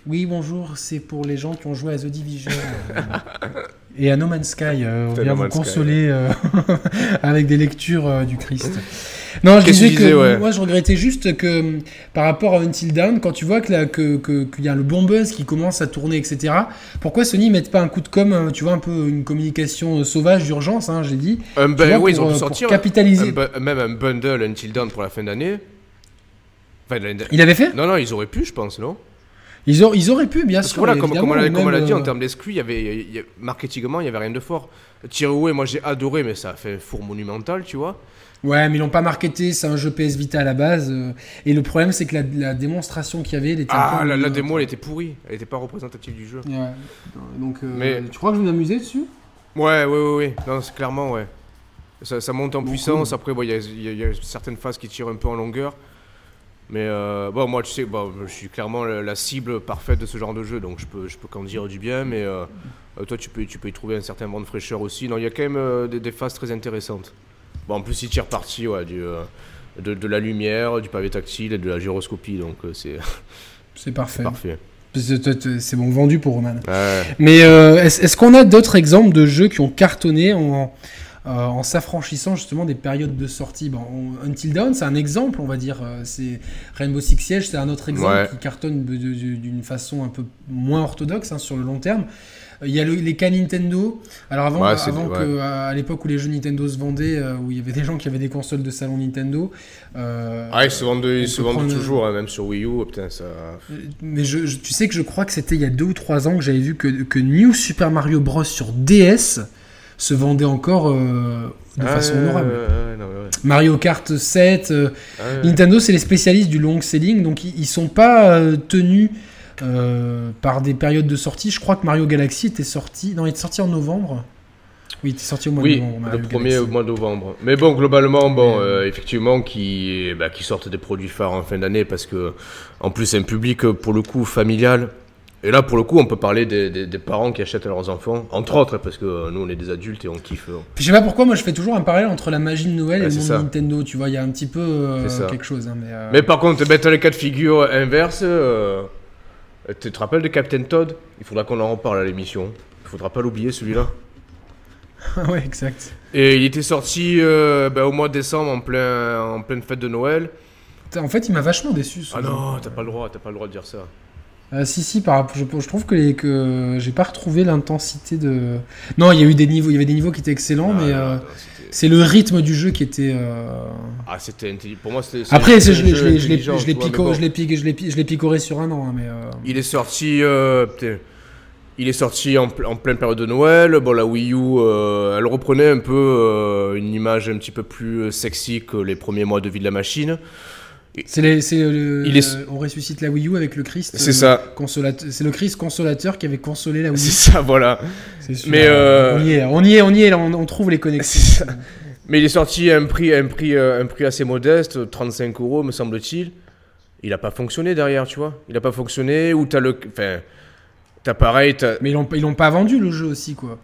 Oui, bonjour, c'est pour les gens qui ont joué à The Division. euh, Et à No Man's Sky, euh, on vient No vous consoler euh, avec des lectures euh, du Christ. Non, je que disais que ouais. moi je regrettais juste que par rapport à Until Dawn, quand tu vois que là, que, que- qu'il y a le bon buzz qui commence à tourner, etc. Pourquoi Sony mettent pas un coup de com, tu vois, un peu une communication sauvage d'urgence, hein, j'ai dit, vois, ouais, ils pour, ont pour sortir capitaliser. un même un bundle Until Dawn pour la fin d'année. Enfin, Il avait fait? Non, non, ils auraient pu, je pense, non? Ils, aur- ils auraient pu, bien Parce sûr. voilà, comme, comme on l'a- même, dit, en euh, termes d'exclus, il y avait, il y a- marketingement, il n'y avait rien de fort. Tireway, moi j'ai adoré, mais ça a fait un four monumental, tu vois. Ouais, mais ils l'ont pas marketé, c'est un jeu PS Vita à la base. euh, et le problème, c'est que la, la démonstration qu'il y avait, elle était Ah, la, la démo, elle était pourrie. Elle n'était pas représentative du jeu. Ouais. Donc, euh, Mais- tu crois que je m'amuser dessus? Ouais, ouais, ouais, ouais. Non, c'est clairement, ouais. Ça, ça monte en Bon, puissance. cool. Après, bon, y, y il y a certaines phases qui tirent un peu en longueur. Mais euh, bon, moi, tu sais, bon, je suis clairement la, cible parfaite de ce genre de jeu, donc je peux, je peux qu'en dire du bien. Mais euh, euh, toi, tu peux, tu peux y trouver un certain vent de fraîcheur aussi. Non, il y a quand même euh, des, des phases très intéressantes. Bon, en plus, il tire parti ouais, du, de, de la lumière, du pavé tactile et de la gyroscopie, donc c'est C'est parfait. parfait. C'est bon vendu pour Roman. Ouais. Mais est-ce qu'on a d'autres exemples de jeux qui ont cartonné en, en s'affranchissant justement des périodes de sortie bon, on- Until Dawn, c'est un exemple, on va dire. euh, C'est Rainbow Six Siege, c'est un autre exemple Ouais. qui cartonne d'une façon un peu moins orthodoxe hein, sur le long terme. Euh, Il y a le- les cas Nintendo. Alors avant, Ouais, c'est- avant ouais. que, à, à l'époque où les jeux Nintendo se vendaient, euh, où il y avait des gens qui avaient des consoles de salon Nintendo. euh, Ah, ils se vendent, on ils se peut vendent prendre- toujours, hein, même sur Wii U. Putain, ça. Mais je, je- tu sais que je crois que c'était il y a deux ou trois ans que j'avais vu que, que New Super Mario Bros sur DS se vendait encore euh, de Ah, façon honorable. non, ouais. Mario Kart 7, euh, Ah, ouais. Nintendo c'est les spécialistes du long selling, donc ils, ils sont pas euh, tenus par des périodes de sortie. Je crois que Mario Galaxy était sorti, non, il était sorti en novembre. Oui, il était sorti au mois de Oui, novembre. Mario le premier Galaxy. au mois de novembre. Mais bon, globalement, bon, euh, effectivement, qui, bah, qui sortent des produits phares en fin d'année parce que, en plus, c'est un public pour le coup familial. Et là, pour le coup, on peut parler des, des- des parents qui achètent à leurs enfants, entre autres, parce que euh, nous, on est des adultes et on kiffe. euh. Je sais pas pourquoi, moi je fais toujours un parallèle entre la magie de Noël Ouais, et le monde ça. Nintendo. Tu vois, il y a un petit peu euh, quelque chose. hein, mais, euh, Mais par contre, mettre les cas de figure inverse, euh, tu te rappelles de Captain Todd Il faudra qu'on en reparle à l'émission. Il faudra pas l'oublier celui-là. ouais, exact. Et il était sorti bah, au mois de décembre en, plein, en pleine fête de Noël. En fait, il m'a vachement déçu. Ah non, t'as pas le droit, t'as pas le droit de dire ça. Euh, si, si, par, je, je trouve que, les, que j'ai pas retrouvé l'intensité de. Non, il y a eu des niveaux, il y avait des niveaux qui étaient excellents, Ah, mais non, euh, non, c'est le rythme du jeu qui était. euh, Ah, c'était intelligent. Pour moi, c'était. Après, je je je l'ai pico- bon. picoré sur un an, hein, mais. Il est sorti. il est sorti en, en pleine période de Noël. Bon, la Wii U, elle reprenait un peu une image un petit peu plus sexy que les premiers mois de vie de la machine. C'est le. Il est- On ressuscite la Wii U avec le Christ. C'est euh, ça. C'est le Christ consolateur qui avait consolé la Wii U. C'est ça, voilà. Sûr. Mais, euh, On y est, on y est, on y est, là, on, on trouve les connexions. C'est ça. Mais il est sorti à un prix, un prix, euh, un prix assez modeste, 35 euros, me semble-t-il. Il a pas fonctionné derrière, tu vois. Il a pas fonctionné. Ou t'as le. Enfin. T'as pareil, t'as. Mais ils l'ont ils l'ont pas vendu le jeu aussi, quoi.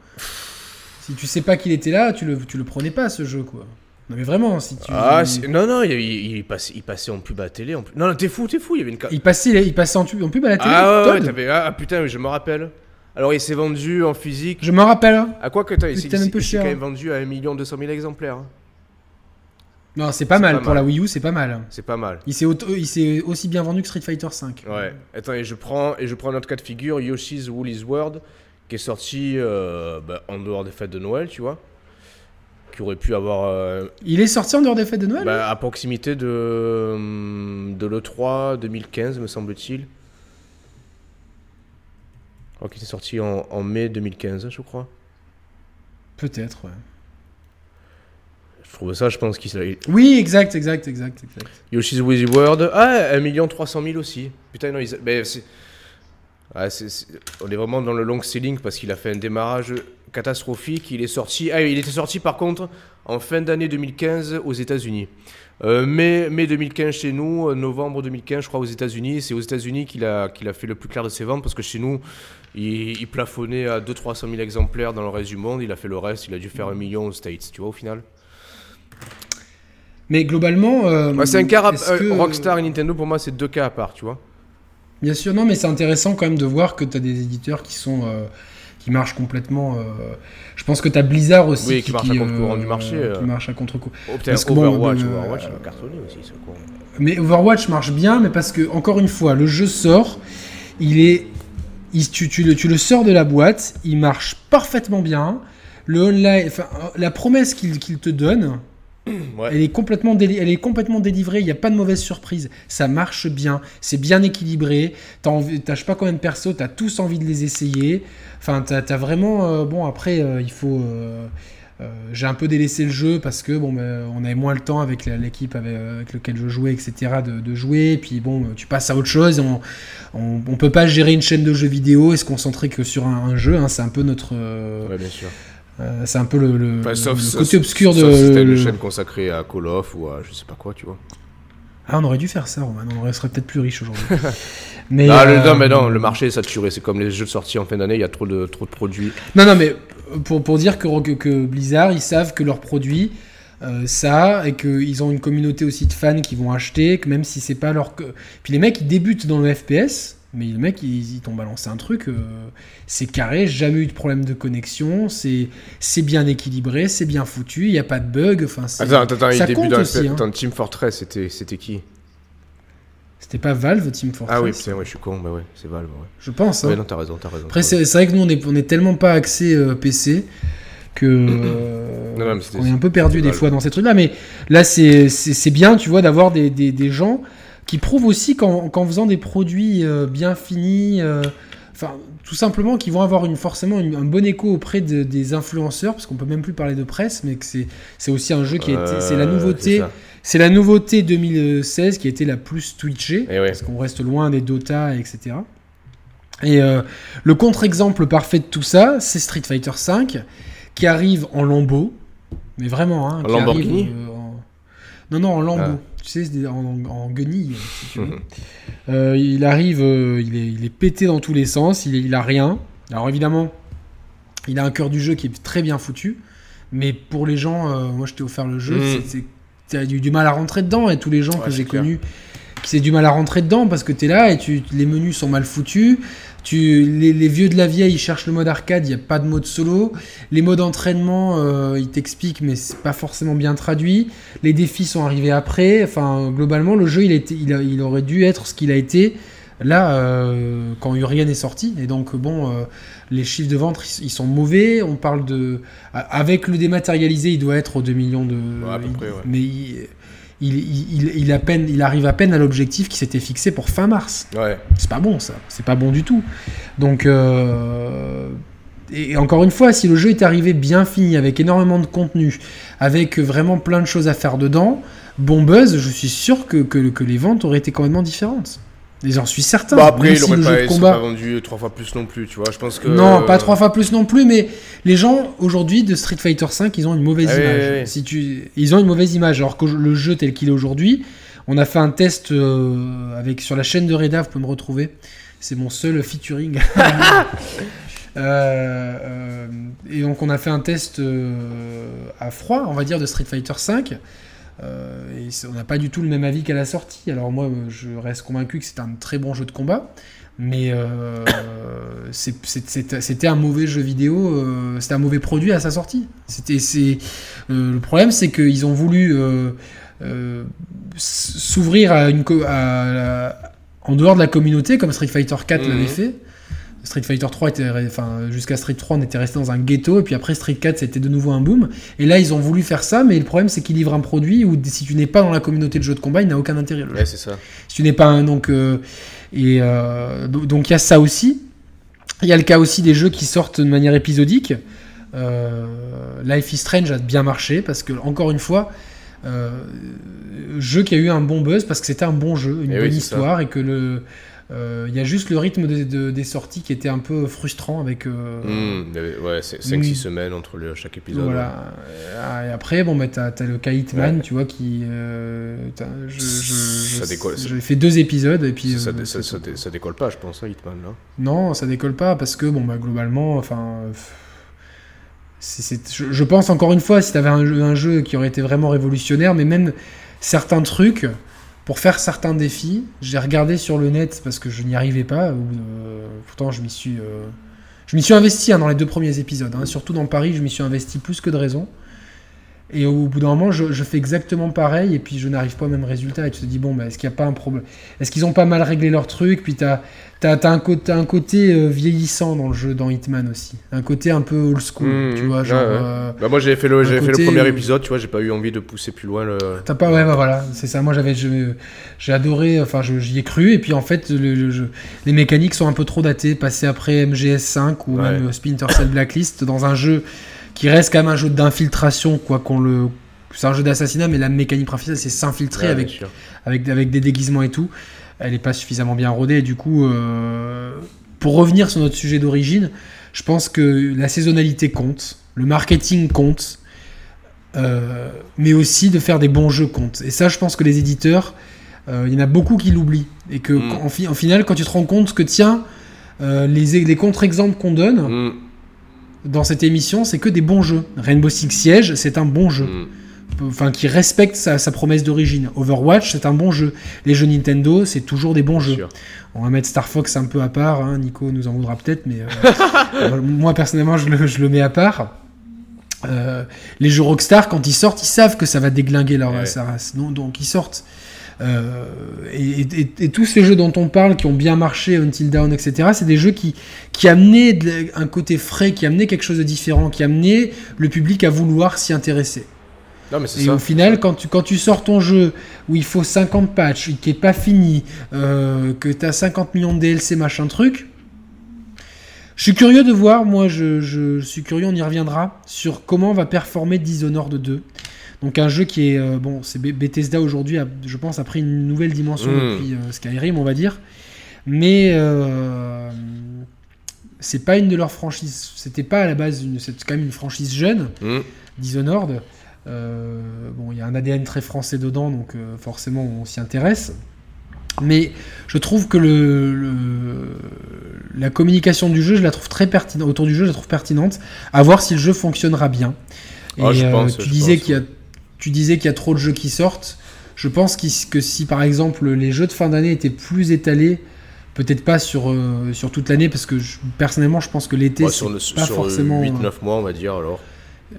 Si tu sais pas qu'il était là, tu le, tu le prenais pas ce jeu, quoi. Non mais vraiment, si tu. Ah, non, non, il, il, il passait, il passait en pub à la télé. En plus. Non, non, t'es fou, t'es fou. Il y avait une. ca- Il passait, il passait en, pub à la télé. Ah, ouais, ouais, Todd t'avais- ah, putain, je me rappelle. Alors, il s'est vendu en physique. Je m'en rappelle. hein. À quoi que t'as. Il s'est Putain, un peu il s'est cher. quand même vendu à 1 200 000 exemplaires. hein. Non, c'est pas C'est mal pas pour mal. la Wii U, c'est pas mal. C'est pas mal. Il s'est auto- il s'est aussi bien vendu que Street Fighter 5. Ouais. Attends, et je prends, et je prends un autre cas de figure, Yoshi's Woolly's World, qui est sorti euh, bah, en dehors des fêtes de Noël, tu vois. Qui aurait pu avoir. euh, Il est sorti en dehors des fêtes de Noël bah, à proximité de, hum, de l'E3 2015, me semble-t-il. Je crois qu'il est sorti en, en mai 2015, je crois. Peut-être, ouais. Je trouve ça, je pense qu'il s'est- Oui, exact, exact, exact, exact. Yoshi's Woolly World. Ah, 1 300 000 aussi. Putain, non, ils... ben, c'est- Ah, c'est- c'est- on est vraiment dans le long selling parce qu'il a fait un démarrage catastrophique. Il est sorti. Ah, il était sorti par contre en fin d'année 2015 aux États-Unis. Euh, mai, mai 2015 chez nous, euh, novembre 2015, je crois, aux États-Unis. C'est aux États-Unis qu'il a, qu'il a fait le plus clair de ses ventes parce que chez nous, il, il plafonnait à 200-300 000 exemplaires dans le reste du monde. Il a fait le reste. Il a dû faire un million aux States, tu vois, au final. Mais globalement. euh, c'est un cas. que- Rockstar et Nintendo, pour moi, c'est deux cas à part, tu vois. Bien sûr, non, mais c'est intéressant quand même de voir que tu as des éditeurs qui sont. euh, qui marchent complètement. euh, Je pense que tu as Blizzard aussi. Oui, qui marche à contre-courant du marché, euh. Qui marche à contre-courant. Oh, putain, Parce que bon, Overwatch, le- Overwatch, il a cartonné aussi, ce con. Mais Overwatch marche bien, mais parce que, encore une fois, le jeu sort, il est. il- tu, tu le, tu le sors de la boîte, il marche parfaitement bien. Le online, la promesse qu'il qu'il te donne, Ouais. elle est complètement, déli- elle est complètement délivrée. Il n'y a pas de mauvaise surprise. Ça marche bien, c'est bien équilibré. T'as je sais pas combien de persos, t'as tous envie de les essayer. Enfin, t'as as vraiment. euh, bon, après, euh, il faut. euh, j'ai un peu délaissé le jeu parce que bon, ben, on avait moins le temps avec l'équipe avec, avec lequel je jouais, etc. De, de jouer. Et puis bon, tu passes à autre chose. On, on, on peut pas gérer une chaîne de jeux vidéo et se concentrer que sur un, un jeu. hein. c'est un peu notre. Ouais, bien sûr. Euh, c'est un peu le, le- Enfin, sauf, le sauf- côté obscur de. sauf si t'as le- une chaîne consacrée à Call of ou à je sais pas quoi, tu vois. Ah, on aurait dû faire ça, Roman. On serait peut-être plus riche aujourd'hui. mais, non, le, euh, non, mais non, le marché est saturé. C'est comme les jeux de sortie en fin d'année, il y a trop de, trop de produits. Non, non, mais pour, pour dire que, que, que Blizzard, ils savent que leurs produits, euh, ça, et qu'ils ont une communauté aussi de fans qui vont acheter, que même si c'est pas leur. Puis les mecs, ils débutent dans le FPS, mais les mecs, ils, ils t'ont balancé un truc, euh, c'est carré, jamais eu de problème de connexion, c'est c'est bien équilibré, c'est bien foutu, il n'y a pas de bug, enfin, c'est- Attends, attends, ça il débute compte dans aussi, le hein. Team Fortress, c'était c'était qui? C'était pas Valve, Team Fortress Ah oui, putain, ouais, je suis con, bah ouais, c'est Valve, ouais. Je pense, hein. Ouais, non, t'as raison, t'as raison. Après, c'est c'est vrai que nous, on est, on est tellement pas axé euh, PC que euh, Non, non, mais qu'on est un peu perdu des fois dans ces trucs-là. Mais là, c'est c'est- c'est bien, tu vois, d'avoir des, des, des gens qui prouvent aussi qu'en faisant des produits euh, bien finis, euh, enfin, tout simplement, qui vont avoir une, forcément une- un bon écho auprès de- des influenceurs, parce qu'on peut même plus parler de presse, mais que c'est aussi un jeu qui a été, c'est la Euh, nouveauté. C'est la nouveauté 2016 qui a été la plus twitchée, Eh ouais. parce qu'on reste loin des Dota, etc. Et euh, le contre-exemple parfait de tout ça, c'est Street Fighter V, qui arrive en lambeau, mais vraiment, hein, qui Lamborghini arrive, euh, Non, non, en lambeau, Ah. tu sais, c'est en, en guenille, si tu veux. Euh, il arrive, euh, il, est, il est pété dans tous les sens, il, il a rien. Alors évidemment, il a un cœur du jeu qui est très bien foutu, mais pour les gens, euh, moi je t'ai offert le jeu, Mm. c'est- c'est- t'as eu du mal à rentrer dedans, et tous les gens Ouais, que j'ai connus c'est du mal à rentrer dedans parce que t'es là et tu, les menus sont mal foutus. Tu, les, les vieux de la vieille, ils cherchent le mode arcade, il n'y a pas de mode solo. Les modes entraînement, euh, ils t'expliquent, mais c'est pas forcément bien traduit. Les défis sont arrivés après. Enfin, globalement, le jeu, il, a été- il, a- il aurait dû être ce qu'il a été là euh, quand Urian est sorti. Et donc, bon, euh, les chiffres de vente, ils, ils sont mauvais. On parle de. Avec le dématérialisé, il doit être aux 2 millions de. Ouais, à peu près, ouais. Mais il, il, il- il- il à peine, il arrive à peine à l'objectif qui s'était fixé pour fin mars. Ouais. C'est pas bon ça, c'est pas bon du tout. Donc, euh, et encore une fois, si le jeu est arrivé bien fini, avec énormément de contenu, avec vraiment plein de choses à faire dedans, bon buzz, je suis sûr que, que, que les ventes auraient été complètement différentes. J'en suis certain. Bon, après, il si aurait le pas, combat. vendu trois fois plus non plus, tu vois. Je pense que. Non, pas trois fois plus non plus, mais les gens aujourd'hui de Street Fighter V, ils ont une mauvaise Ah image. oui, oui. Si tu, ils ont une mauvaise image. Alors que le jeu tel qu'il est aujourd'hui, on a fait un test euh, avec sur la chaîne de Reda, vous pouvez me retrouver. C'est mon seul featuring. Euh, euh, et donc on a fait un test euh, à froid, on va dire, de Street Fighter V. Euh, et on n'a pas du tout le même avis qu'à la sortie. Alors moi, je reste convaincu que c'est un très bon jeu de combat, mais euh, c'était un mauvais jeu vidéo, euh, c'était un mauvais produit à sa sortie. C'était, euh, le problème, c'est qu'ils ont voulu euh, s'ouvrir à une, co- à la- en dehors de la communauté, comme Street Fighter 4 Mhm. l'avait fait. Street Fighter 3 était, enfin, jusqu'à Street 3, on était resté dans un ghetto, et puis après Street 4, c'était de nouveau un boom. Et là, ils ont voulu faire ça, mais le problème, c'est qu'ils livrent un produit où si tu n'es pas dans la communauté de jeux de combat, il n'a aucun intérêt. le. Ouais, c'est ça. Si tu n'es pas un. Donc, euh, et, euh, do- donc il y a ça aussi. Il y a le cas aussi des jeux qui sortent de manière épisodique. Life is Strange a bien marché parce que, encore une fois, jeu qui a eu un bon buzz parce que c'était un bon jeu, une Eh bonne oui, histoire et que le. Euh, Il y a juste le rythme de- de- des sorties qui était un peu frustrant avec. euh, avait- ouais, 5-6 Mm. semaines entre le- chaque épisode. Voilà. Euh, Et après, bon, bah, t'as as le cas Hitman, Ouais. tu vois, qui. euh, je- je- Ça décolle, J'ai fait deux épisodes et puis. Ça, euh, ça, dé- décolle pas, je pense, hein, Hitman, là. Non, ça décolle pas parce que, bon, bah, globalement, enfin. euh, je, je pense encore une fois, si un jeu, un jeu qui aurait été vraiment révolutionnaire, mais même certains trucs, pour faire certains défis, j'ai regardé sur le net parce que je n'y arrivais pas. euh, pourtant, je m'y suis. euh, je m'y suis investi hein, dans les deux premiers épisodes. hein, surtout dans Paris, je m'y suis investi plus que de raison. Et au bout d'un moment, je, je fais exactement pareil et puis je n'arrive pas au même résultat. Et tu te dis, bon, bah, est-ce qu'il n'y a pas un problème? Est-ce qu'ils ont pas mal réglé leur truc? Puis tu as, un, côté- t'as un côté euh, vieillissant dans le jeu, dans Hitman aussi. Un côté un peu old school, Mhm, tu vois. Genre, ouais. euh, Bah, moi, j'avais fait, le, fait le premier euh, épisode, tu vois, j'ai pas eu envie de pousser plus loin le. T'as pas, ouais, bah voilà, c'est ça. Moi, j'avais, j'ai adoré, enfin, j'y ai cru, et puis en fait, le, le jeu- les mécaniques sont un peu trop datées, passées après MGS5 ou Ouais. même Splinter Cell Blacklist, dans un jeu qui reste quand même un jeu d'infiltration, quoi qu'on le. C'est un jeu d'assassinat, mais la mécanique principale, c'est s'infiltrer Ouais, avec des déguisements et tout. Elle n'est pas suffisamment bien rodée. Et du coup, euh, pour revenir sur notre sujet d'origine, je pense que la saisonnalité compte, le marketing compte, euh, mais aussi de faire des bons jeux compte. Et ça, je pense que les éditeurs, euh, il y en a beaucoup qui l'oublient. Et que, Mm. en, fi- en final, quand tu te rends compte que, tiens, euh, les, les contre-exemples qu'on donne Hmm, dans cette émission, c'est que des bons jeux. Rainbow Six Siege, c'est un bon jeu hmm. enfin qui respecte sa, sa promesse d'origine. Overwatch, c'est un bon jeu. Les jeux Nintendo, c'est toujours des bons Bien jeux. sûr. On va mettre Star Fox un peu à part. hein. Nico nous en voudra peut-être, mais euh, moi personnellement, je le, je le mets à part. Euh, les jeux Rockstar, quand ils sortent, ils savent que ça va déglinguer leur Ouais. sa race. Donc ils sortent. Euh, et, et- et tous ces jeux dont on parle, qui ont bien marché, Until Dawn, etc., c'est des jeux qui, qui amenaient de un côté frais, qui amenaient quelque chose de différent, qui amenaient le public à vouloir s'y intéresser. Non, mais c'est Et ça. au final, quand tu, quand tu sors ton jeu où il faut 50 patchs, qui est pas fini, euh, que tu as 50 millions de DLC, machin truc, je suis curieux de voir, moi je, je suis curieux, on y reviendra, sur comment va performer Dishonored 2. Donc un jeu qui est, euh, bon, c'est Bethesda aujourd'hui, je pense, a pris une nouvelle dimension Mm. depuis euh, Skyrim, on va dire. Mais euh, c'est pas une de leurs franchises, c'était pas à la base, c'est quand même une franchise jeune. Hmm. Dishonored. Euh, bon, il y a un ADN très français dedans, donc forcément on s'y intéresse. Mais je trouve que le, le- la communication du jeu, je la trouve très pertinente. Autour du jeu, je la trouve pertinente. À voir si le jeu fonctionnera bien. Et Ah, je euh, pense, tu je disais qu'il y a, tu disais qu'il y a trop de jeux qui sortent. Je pense qu'il- que si par exemple les jeux de fin d'année étaient plus étalés, peut-être pas sur, euh, sur toute l'année, parce que je- personnellement je pense que l'été Ouais, c'est sur le- pas sur forcément. 8-9 mois, on va dire, alors.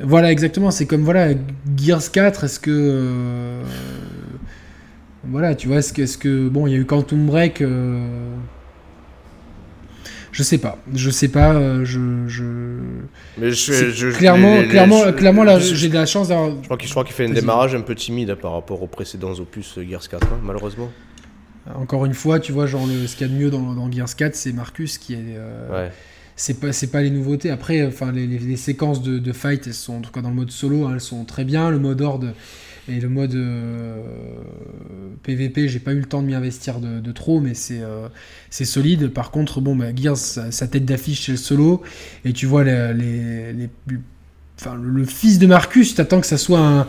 Voilà, exactement. C'est comme voilà, Gears 4. Est-ce que euh, voilà, tu vois, est-ce que, est-ce que bon, il y a eu Quantum Break. euh, Je sais pas, je sais pas. euh, je, je... Mais je, je- clairement, les- clairement, clairement, là, j'ai de la chance d'avoir. Je crois qu'il fait un démarrage un peu timide hein, par rapport aux précédents opus euh, Gears 4, hein, malheureusement. Encore une fois, tu vois, genre le, ce qu'il y a de mieux dans, dans Gears 4, c'est Marcus qui est. euh, Ouais. c'est pas les nouveautés après enfin les, les- les séquences de, de fight elles sont en tout cas dans le mode solo hein, elles sont très bien le mode horde et le mode euh, PVP j'ai pas eu le temps de m'y investir de, de trop mais c'est euh, c'est solide par contre bon bah, Gears sa, tête d'affiche c'est le solo et tu vois les, les, les- enfin le, fils de Marcus tu t'attends que ça soit un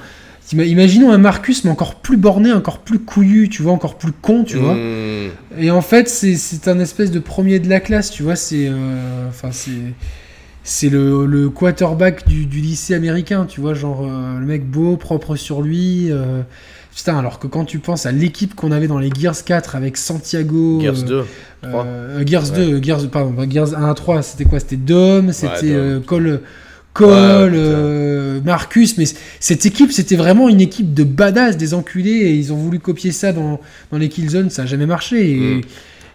Imaginons un Marcus, mais encore plus borné, encore plus couillu, tu vois, encore plus con, tu vois. Hmm. Et en fait, c'est- c'est un espèce de premier de la classe, tu vois. C'est euh, enfin c'est c'est le, le quarterback du, du lycée américain, tu vois, genre euh, le mec beau, propre sur lui. euh, putain, alors que quand tu penses à l'équipe qu'on avait dans les Gears 4 avec Santiago, Gears euh, 2, je crois. euh, Gears Ouais. 2, Gears, pardon, Gears 1 à 3, c'était quoi C'était Dom, c'était Cole, Cole Ouais, euh, Marcus, mais cette équipe, c'était vraiment une équipe de badass, des enculés, et ils ont voulu copier ça dans, dans les Killzones, ça a jamais marché. Et, Mm.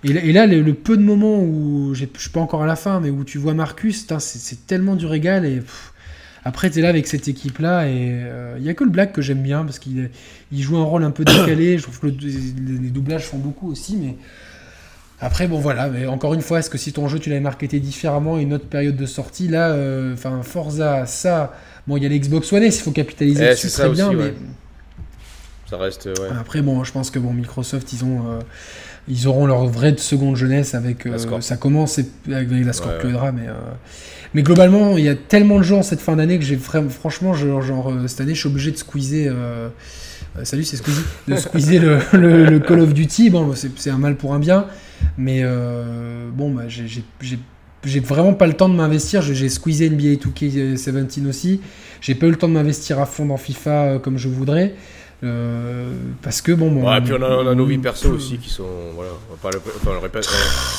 Et, là- et là, le, le peu de moments où, je suis pas encore à la fin, mais où tu vois Marcus, c'est tellement du régal, et pff, après, t'es là avec cette équipe-là, et il y a que le Black que j'aime bien, parce qu'il il joue un rôle un peu décalé, je trouve que le- les, les doublages font beaucoup aussi, mais Après, bon voilà, mais encore une fois, est-ce que si ton jeu tu l'avais marketé différemment une autre période de sortie, là, euh, enfin Forza, ça, bon, il y a l'Xbox One S, il faut capitaliser Eh, dessus très bien, mais. Ça reste, ouais. après, bon, je pense que bon, Microsoft, ils ont, euh, ils auront leur vraie seconde jeunesse avec, euh, ça commence avec la Scorpio Ouais, mais, euh, mais globalement, il y a tellement de jeux en cette fin d'année que j'ai franchement, genre, euh, cette année, je suis obligé de squeezer. salut, c'est Squeezie. De squeezer le, le- le Call of Duty. Bon, c'est un mal pour un bien. Mais bon, bah, j'ai- vraiment pas le temps de m'investir. J'ai squeezé NBA 2K17 aussi. J'ai pas eu le temps de m'investir à fond dans FIFA comme je voudrais. Euh, parce que bon, bon Ouais, puis on a, on a nos vies perso aussi qui sont. Voilà, on, le, enfin, on le répète,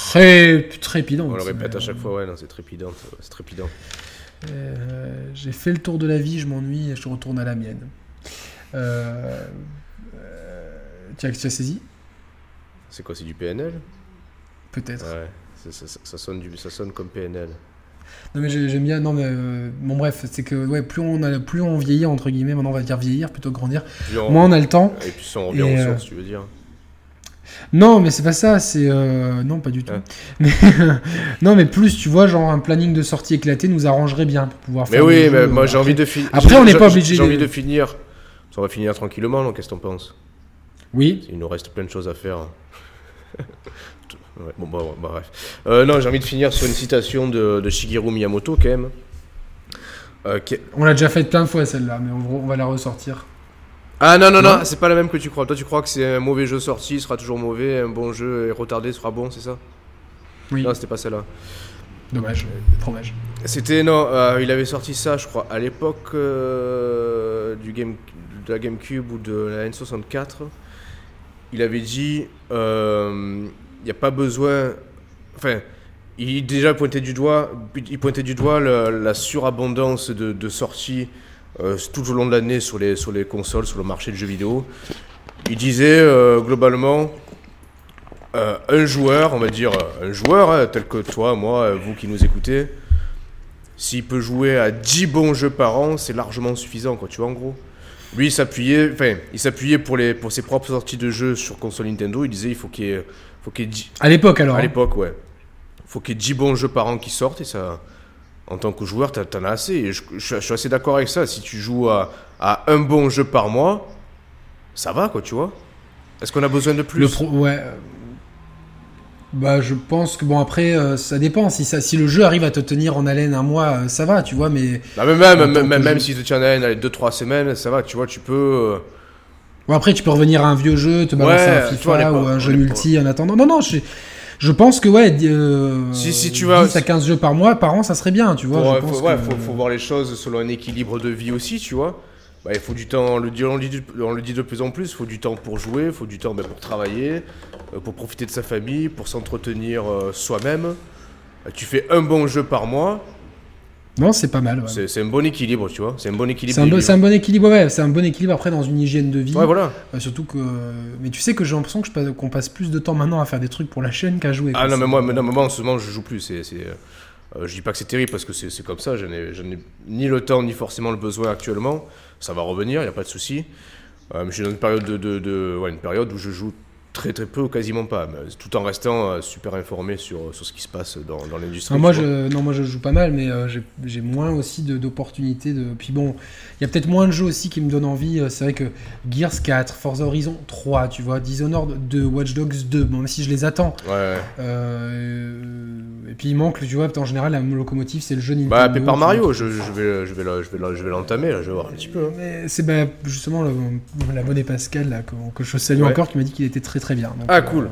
Très trépidant. on le répète à chaque fois, ouais, c'est trépidant. C'est trépidant. Euh, j'ai fait le tour de la vie, je m'ennuie et je retourne à la mienne. Euh, euh, tu, as, tu as saisi? C'est quoi, c'est du PNL Peut-être. Ouais, ça, ça- ça sonne du, ça sonne comme PNL. Non mais j'ai- j'aime bien. Non mais euh, bon bref, c'est que ouais, plus on a, plus on vieillit entre guillemets. Maintenant on va dire vieillir plutôt que grandir. On- Moins on a le temps. Et puis ça, on revient aux euh, sources, tu veux dire Non mais c'est pas ça. C'est euh, non pas du tout. Ouais. Mais non mais plus tu vois genre un planning de sortie éclaté nous arrangerait bien pour pouvoir Mais faire. oui, des mais moi j'ai envie de finir. Après, on n'est pas obligé J'ai envie de finir. On va finir tranquillement, donc qu'est-ce que t'en penses? Oui. Il nous reste plein de choses à faire. Ouais, bon, bah, bah, bref. Euh, non, j'ai envie de finir sur une citation de, de Shigeru Miyamoto, quand même. Euh, qui On l'a déjà fait plein de fois celle-là, mais on, on va la ressortir. Ah non, non, non, Non. c'est pas la même que tu crois. Toi, tu crois que c'est un mauvais jeu sorti, il sera toujours mauvais, un bon jeu est retardé sera bon, c'est ça? Oui. Non, c'était pas celle-là. Dommage. Fromage. C'était, non, euh, il avait sorti ça, je crois, à l'époque du game, de la GameCube ou de la N64. Il avait dit, il n'y a pas besoin. Enfin, il déjà pointait du doigt, il pointait du doigt la, surabondance de, sorties euh, tout au long de l'année sur les, sur les consoles, sur le marché de jeux vidéo. Il disait euh, globalement, euh, un joueur, on va dire un joueur hein, tel que toi, moi, vous qui nous écoutez, s'il peut jouer à 10 bons jeux par an, c'est largement suffisant, quoi, tu vois, en gros. Lui, il s'appuyait, enfin, il s'appuyait pour, les, pour ses propres sorties de jeux sur console Nintendo. Il disait, il faut qu'il y ait, faut qu'il y ait 10 À l'époque alors. à hein. l'époque, ouais. Faut qu'il y ait 10 bons jeux par an qui sortent et ça, en tant que joueur, t'en as assez. Et je, je- je suis assez d'accord avec ça. Si tu joues à, à un bon jeu par mois, ça va, quoi, tu vois. Est-ce qu'on a besoin de plus? Le pro- ouais. Bah, je pense que bon après, euh, ça dépend. Si ça, si le jeu arrive à te tenir en haleine un mois, euh, ça va, tu vois. Mais mais même, En même, même, même jeu. si tu tiens à 2-3 semaines, ça va, tu vois, tu peux. euh, bon après, tu peux revenir à un vieux jeu, te balancer Ouais, un FIFA pas- ou un jeu multi en attendant. Non, non, je, je pense que ouais. euh, Si- si tu vas- 10 à 15 jeux par mois, par an, ça serait bien, tu vois. Pour, je pense faut, ouais, que- faut, faut voir les choses selon un équilibre de vie aussi, tu vois. Bah, il faut du temps, on le, dit, on, le dit, on le dit de plus en plus, il faut du temps pour jouer, il faut du temps ben, pour travailler, euh, pour profiter de sa famille, pour s'entretenir euh, soi-même. Euh, tu fais un bon jeu par mois, Non, c'est pas mal. ouais. c'est un bon équilibre, tu vois. C'est un bon équilibre. C'est un, bon- vies. c'est un bon équilibre, ouais. C'est un bon équilibre après dans une hygiène de vie. Ouais, voilà. Euh, surtout que. Mais tu sais que j'ai l'impression passe- qu'on passe plus de temps maintenant à faire des trucs pour la chaîne qu'à jouer. Ah quoi. non, mais moi, non, mais moi, en ce moment, je joue plus. C'est, euh, je dis pas que c'est terrible parce que c'est, comme ça. Je n'ai, je n'ai ni le temps ni forcément le besoin actuellement. Ça va revenir, il n'y a pas de souci. Euh, mais je suis dans une période, de, de- de- ouais, une période où je joue très très peu ou quasiment pas, mais tout en restant euh, super informé sur, sur ce qui se passe dans, dans l'industrie. Non, moi, je, non, moi je joue pas mal, mais euh, j'ai- moins aussi d'opportunités. De... Puis bon, il y a peut-être moins de jeux aussi qui me donnent envie. Euh, C'est vrai que Gears 4, Forza Horizon 3, tu vois, Dishonored 2, Watch Dogs 2, bon, même si je les attends. Ouais, ouais. Euh, Et puis il manque, tu vois, en général, la locomotive, c'est le jeu Nintendo. Bah, Paper Mario, je, je vais, je vais, je vais, je vais l'entamer, je vais voir un petit peu. hein. C'est bah, justement le- la bonne Pascal là, que, que je salue Ouais. encore qui m'a dit qu'il était très très bien. Donc, Ah, euh, cool.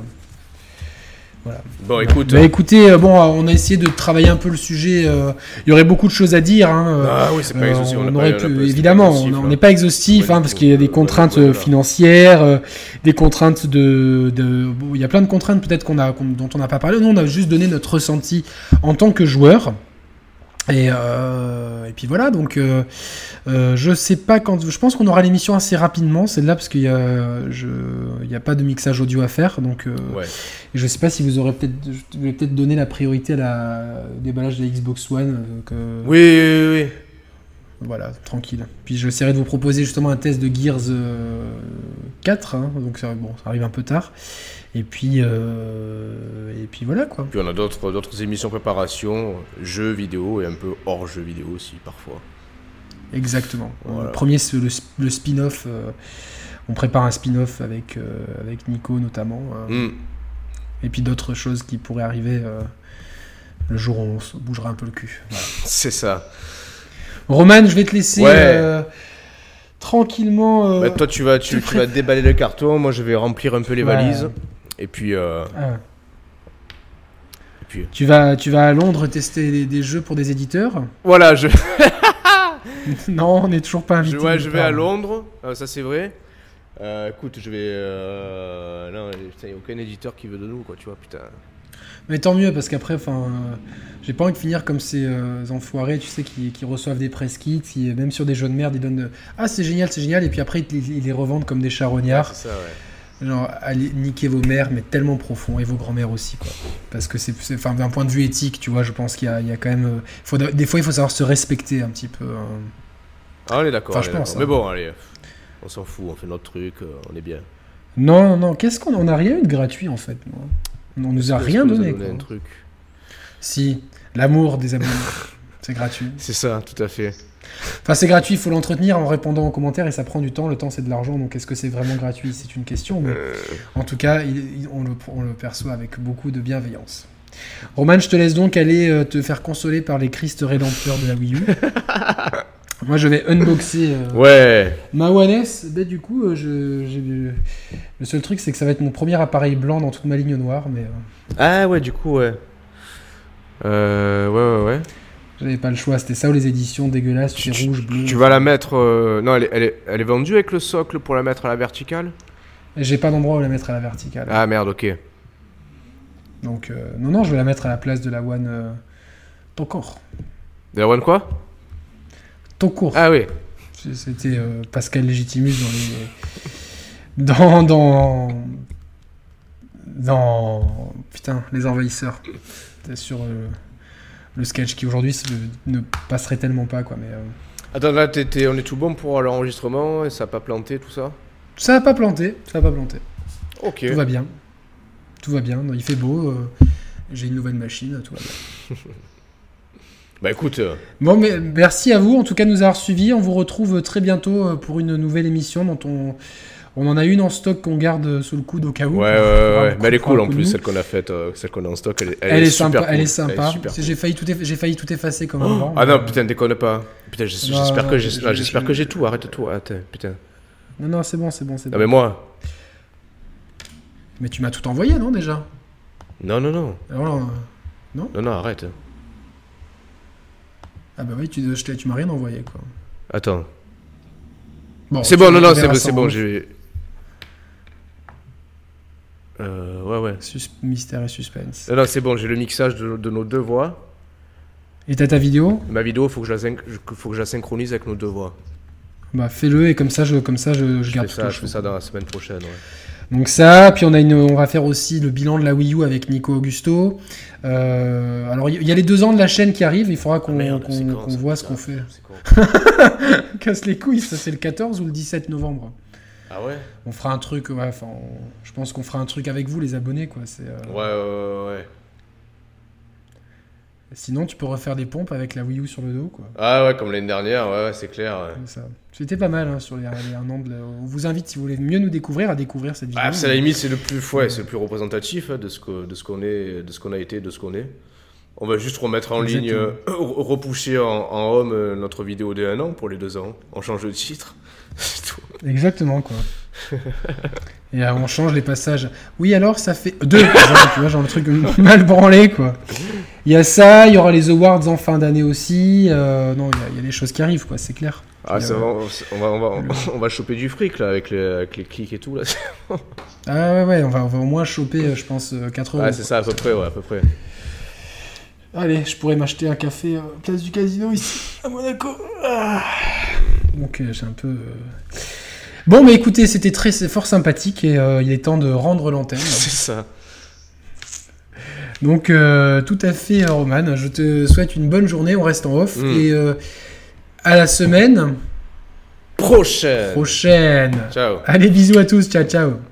voilà. Bon, écoute. Bah écoutez, euh, bon, euh, on a essayé de travailler un peu le sujet. euh, Il y aurait beaucoup de choses à dire. Hein, euh, ah oui, c'est pas euh, exhaustif, on aurait pu- évidemment, on là. n'est pas exhaustif Ouais, hein, parce qu'il y a des euh, contraintes ouais, euh, voilà. financières, euh, des contraintes de, de- bon, il y a plein de contraintes peut-être qu'on a, dont on n'a pas parlé. Nous, on a juste donné notre ressenti en tant que joueur. Et, euh, et puis voilà, donc euh, euh, je sais pas quand. Je pense qu'on aura l'émission assez rapidement, celle-là, parce qu'il y a, je, il y a pas de mixage audio à faire, donc. Ouais. je sais pas si vous aurez peut-être, je vais peut-être donner la priorité à la au déballage de la Xbox One. Oui, oui, oui. Voilà, tranquille. Puis j'essaierai de vous proposer justement un test de Gears euh, 4, hein, donc ça, bon, ça arrive un peu tard. Et puis, euh, et puis voilà quoi. Puis on a d'autres d'autres émissions préparation, jeux vidéo et un peu hors jeux vidéo aussi parfois. Exactement. Voilà. Le premier, c'est le, le spin-off. euh, on prépare un spin-off avec, euh, avec Nico notamment. euh, Hmm. Et puis d'autres choses qui pourraient arriver le jour où on se bougera un peu le cul. Voilà. C'est ça. Roman, je vais te laisser Ouais. tranquillement. euh, Bah, toi tu vas tu, tu tu vas déballer le carton, moi je vais remplir un peu les Ouais. valises. Et puis, euh, ah. et puis Tu vas, tu vas à Londres tester des, des jeux pour des éditeurs voilà, je, Non, on n'est toujours pas invité. je, ouais, je vais à. Londres, euh, ça c'est vrai. Euh, écoute, je vais. Euh... Non, putain, y a aucun éditeur qui veut de nous, quoi, tu vois, putain. Mais tant mieux, parce qu'après, enfin, euh, j'ai pas envie de finir comme ces euh, enfoirés, tu sais, qui, qui reçoivent des press kits, qui, même sur des jeux de merde, ils donnent euh, Ah, c'est génial, c'est génial, et puis après, ils, les- ils les revendent comme des charognards. c'est ça, ouais. Genre, allez niquer vos mères, mais tellement profond, et vos grands-mères aussi, quoi. Parce que c'est, enfin, d'un point de vue éthique, tu vois, je pense qu'il y y a quand même. euh, faut, des fois, il faut savoir se respecter un petit peu. hein. Ah, on est d'accord. Enfin, d'accord. hein. Mais bon, allez, on s'en fout, on fait notre truc, euh, on est bien. Non, non, qu'est-ce qu'on on a rien eu de gratuit en fait. moi. On nous a rien donné. donné quoi. un truc? Si, l'amour des abonnés. c'est gratuit. C'est ça, tout à fait. Enfin, c'est gratuit, il faut l'entretenir en répondant aux commentaires et ça prend du temps. Le temps, c'est de l'argent, donc est-ce que c'est vraiment gratuit? C'est une question, mais Euh, en tout cas, il- on, le, on le perçoit avec beaucoup de bienveillance. Roman, je te laisse donc aller euh, te faire consoler par les Christ rédempteurs de la Wii U. Moi, je vais unboxer euh, Ouais, ma One S. Ben, du coup, euh, je, le seul truc, c'est que ça va être mon premier appareil blanc dans toute ma ligne noire, mais Ah ouais, du coup, ouais. Euh, ouais, ouais, ouais. J'avais pas le choix. C'était ça ou les éditions dégueulasses, tu sais, rouge, bleu. Tu vas la mettre. euh, Non, elle est, elle, est, elle est vendue avec le socle pour la mettre à la verticale J'ai pas d'endroit où la mettre à la verticale. Ah merde, ok. Donc, euh, non, non, je vais la mettre à la place de la One euh, Toncourt. De la One quoi? Toncourt. Ah oui. C'était euh, Pascal Légitimus dans les. Dans. Dans. Dans. Putain, les envahisseurs. C'était sur euh, le sketch qui aujourd'hui ne passerait tellement pas, quoi. Mais. euh, Attends, là, on est tout bon pour l'enregistrement et ça a pas planté, tout ça? Ça va pas planter, ça va pas planter. Ok. Tout va bien. Tout va bien. Il fait beau. euh, J'ai une nouvelle machine, tout va bien. Bah écoute, euh, Bon, mais merci à vous en tout cas de nous avoir suivis. On vous retrouve très bientôt euh, pour une nouvelle émission dont on, on en a une en stock qu'on garde sous le coude au cas où. ouais, ouais, ouais, Mais elle est cool en plus, celle qu'on a faite, euh, celle qu'on a en stock, elle est, Elle, est super sympa, cool. elle est sympa. J'ai failli tout, j'ai failli tout effacer comme avant. Ah mais, non, putain, déconne pas. Putain, j'es- Non, j'espère non, que j'ai je- ah, j'espère je- que j'ai tout, arrête tout, attends, putain. Non, non, c'est bon, c'est bon, c'est Ah bon. mais moi Mais tu m'as tout envoyé, non déjà? Non, non, non, Alors, euh, non, non, arrête. Ah bah oui, tu, je tu m'as rien envoyé quoi. Attends. Bon, c'est bon, non, on non, c'est bon, c'est bon, j'ai... Euh, ouais, ouais. Sus- mystère et suspense. Non, c'est bon, j'ai le mixage de, de nos deux voix. Et t'as ta vidéo? Ma vidéo, faut que je la, syn- je- faut que je la synchronise avec nos deux voix. Bah fais-le et comme ça je, comme ça, je, je Je garde fais tout ça, je fais ça dans la semaine prochaine, ouais. Donc ça, puis on a une, on va faire aussi le bilan de la Wii U avec Nico Augusto. Euh, alors il y a les deux ans de la chaîne qui arrivent, il faudra qu'on Ah, Merde, qu'on- qu'on voit ce qu'on fait. Casse les couilles, ça c'est le 14 ou le 17 novembre. Ah ouais On fera un truc, ouais, enfin, on- je pense qu'on fera un truc avec vous les abonnés quoi. C'est, euh, Ouais, ouais, ouais. Sinon tu peux refaire des pompes avec la Wii U sur le dos quoi. Ah ouais, comme l'année dernière, ouais, ouais, c'est clair. ouais. Ça. C'était pas mal hein, sur les, les un an de la- On vous invite si vous voulez mieux nous découvrir à découvrir cette vidéo. Ah, c'est à la limite, c'est le plus, ouais, c'est le plus représentatif hein, de ce que, de ce qu'on est, de ce qu'on a été, de ce qu'on est. On va juste remettre en ligne, euh, re- repousser en, en home euh, notre vidéo des 1 an pour les deux ans. On change de titre. Exactement, quoi. Et euh, on change les passages. Oui, alors ça fait deux. genre, tu vois, genre le truc mal branlé, quoi. Il y a ça, il y aura les awards en fin d'année aussi. euh, non, il y a- il y, a des choses qui arrivent, quoi, c'est clair. Ah, ça euh, on va, on, va, on, va choper du fric là avec les, avec les clics et tout là. Ah ouais, ouais, on va, on va au moins choper, euh, je pense, euh, 4 euros. Ouais, c'est ça à peu près, ouais, à peu près. Allez, je pourrais m'acheter un café place du casino ici, à Monaco. Ah. Donc euh, j'ai un peu. euh, Bon, mais écoutez, c'était très, fort sympathique et euh, il est temps de rendre l'antenne. C'est ça. Donc, euh, tout à fait, euh, Roman. Je te souhaite une bonne journée. On reste en off. Mm. Et euh, à la semaine Prochaine. prochaine. Ciao. Allez, bisous à tous. Ciao, ciao.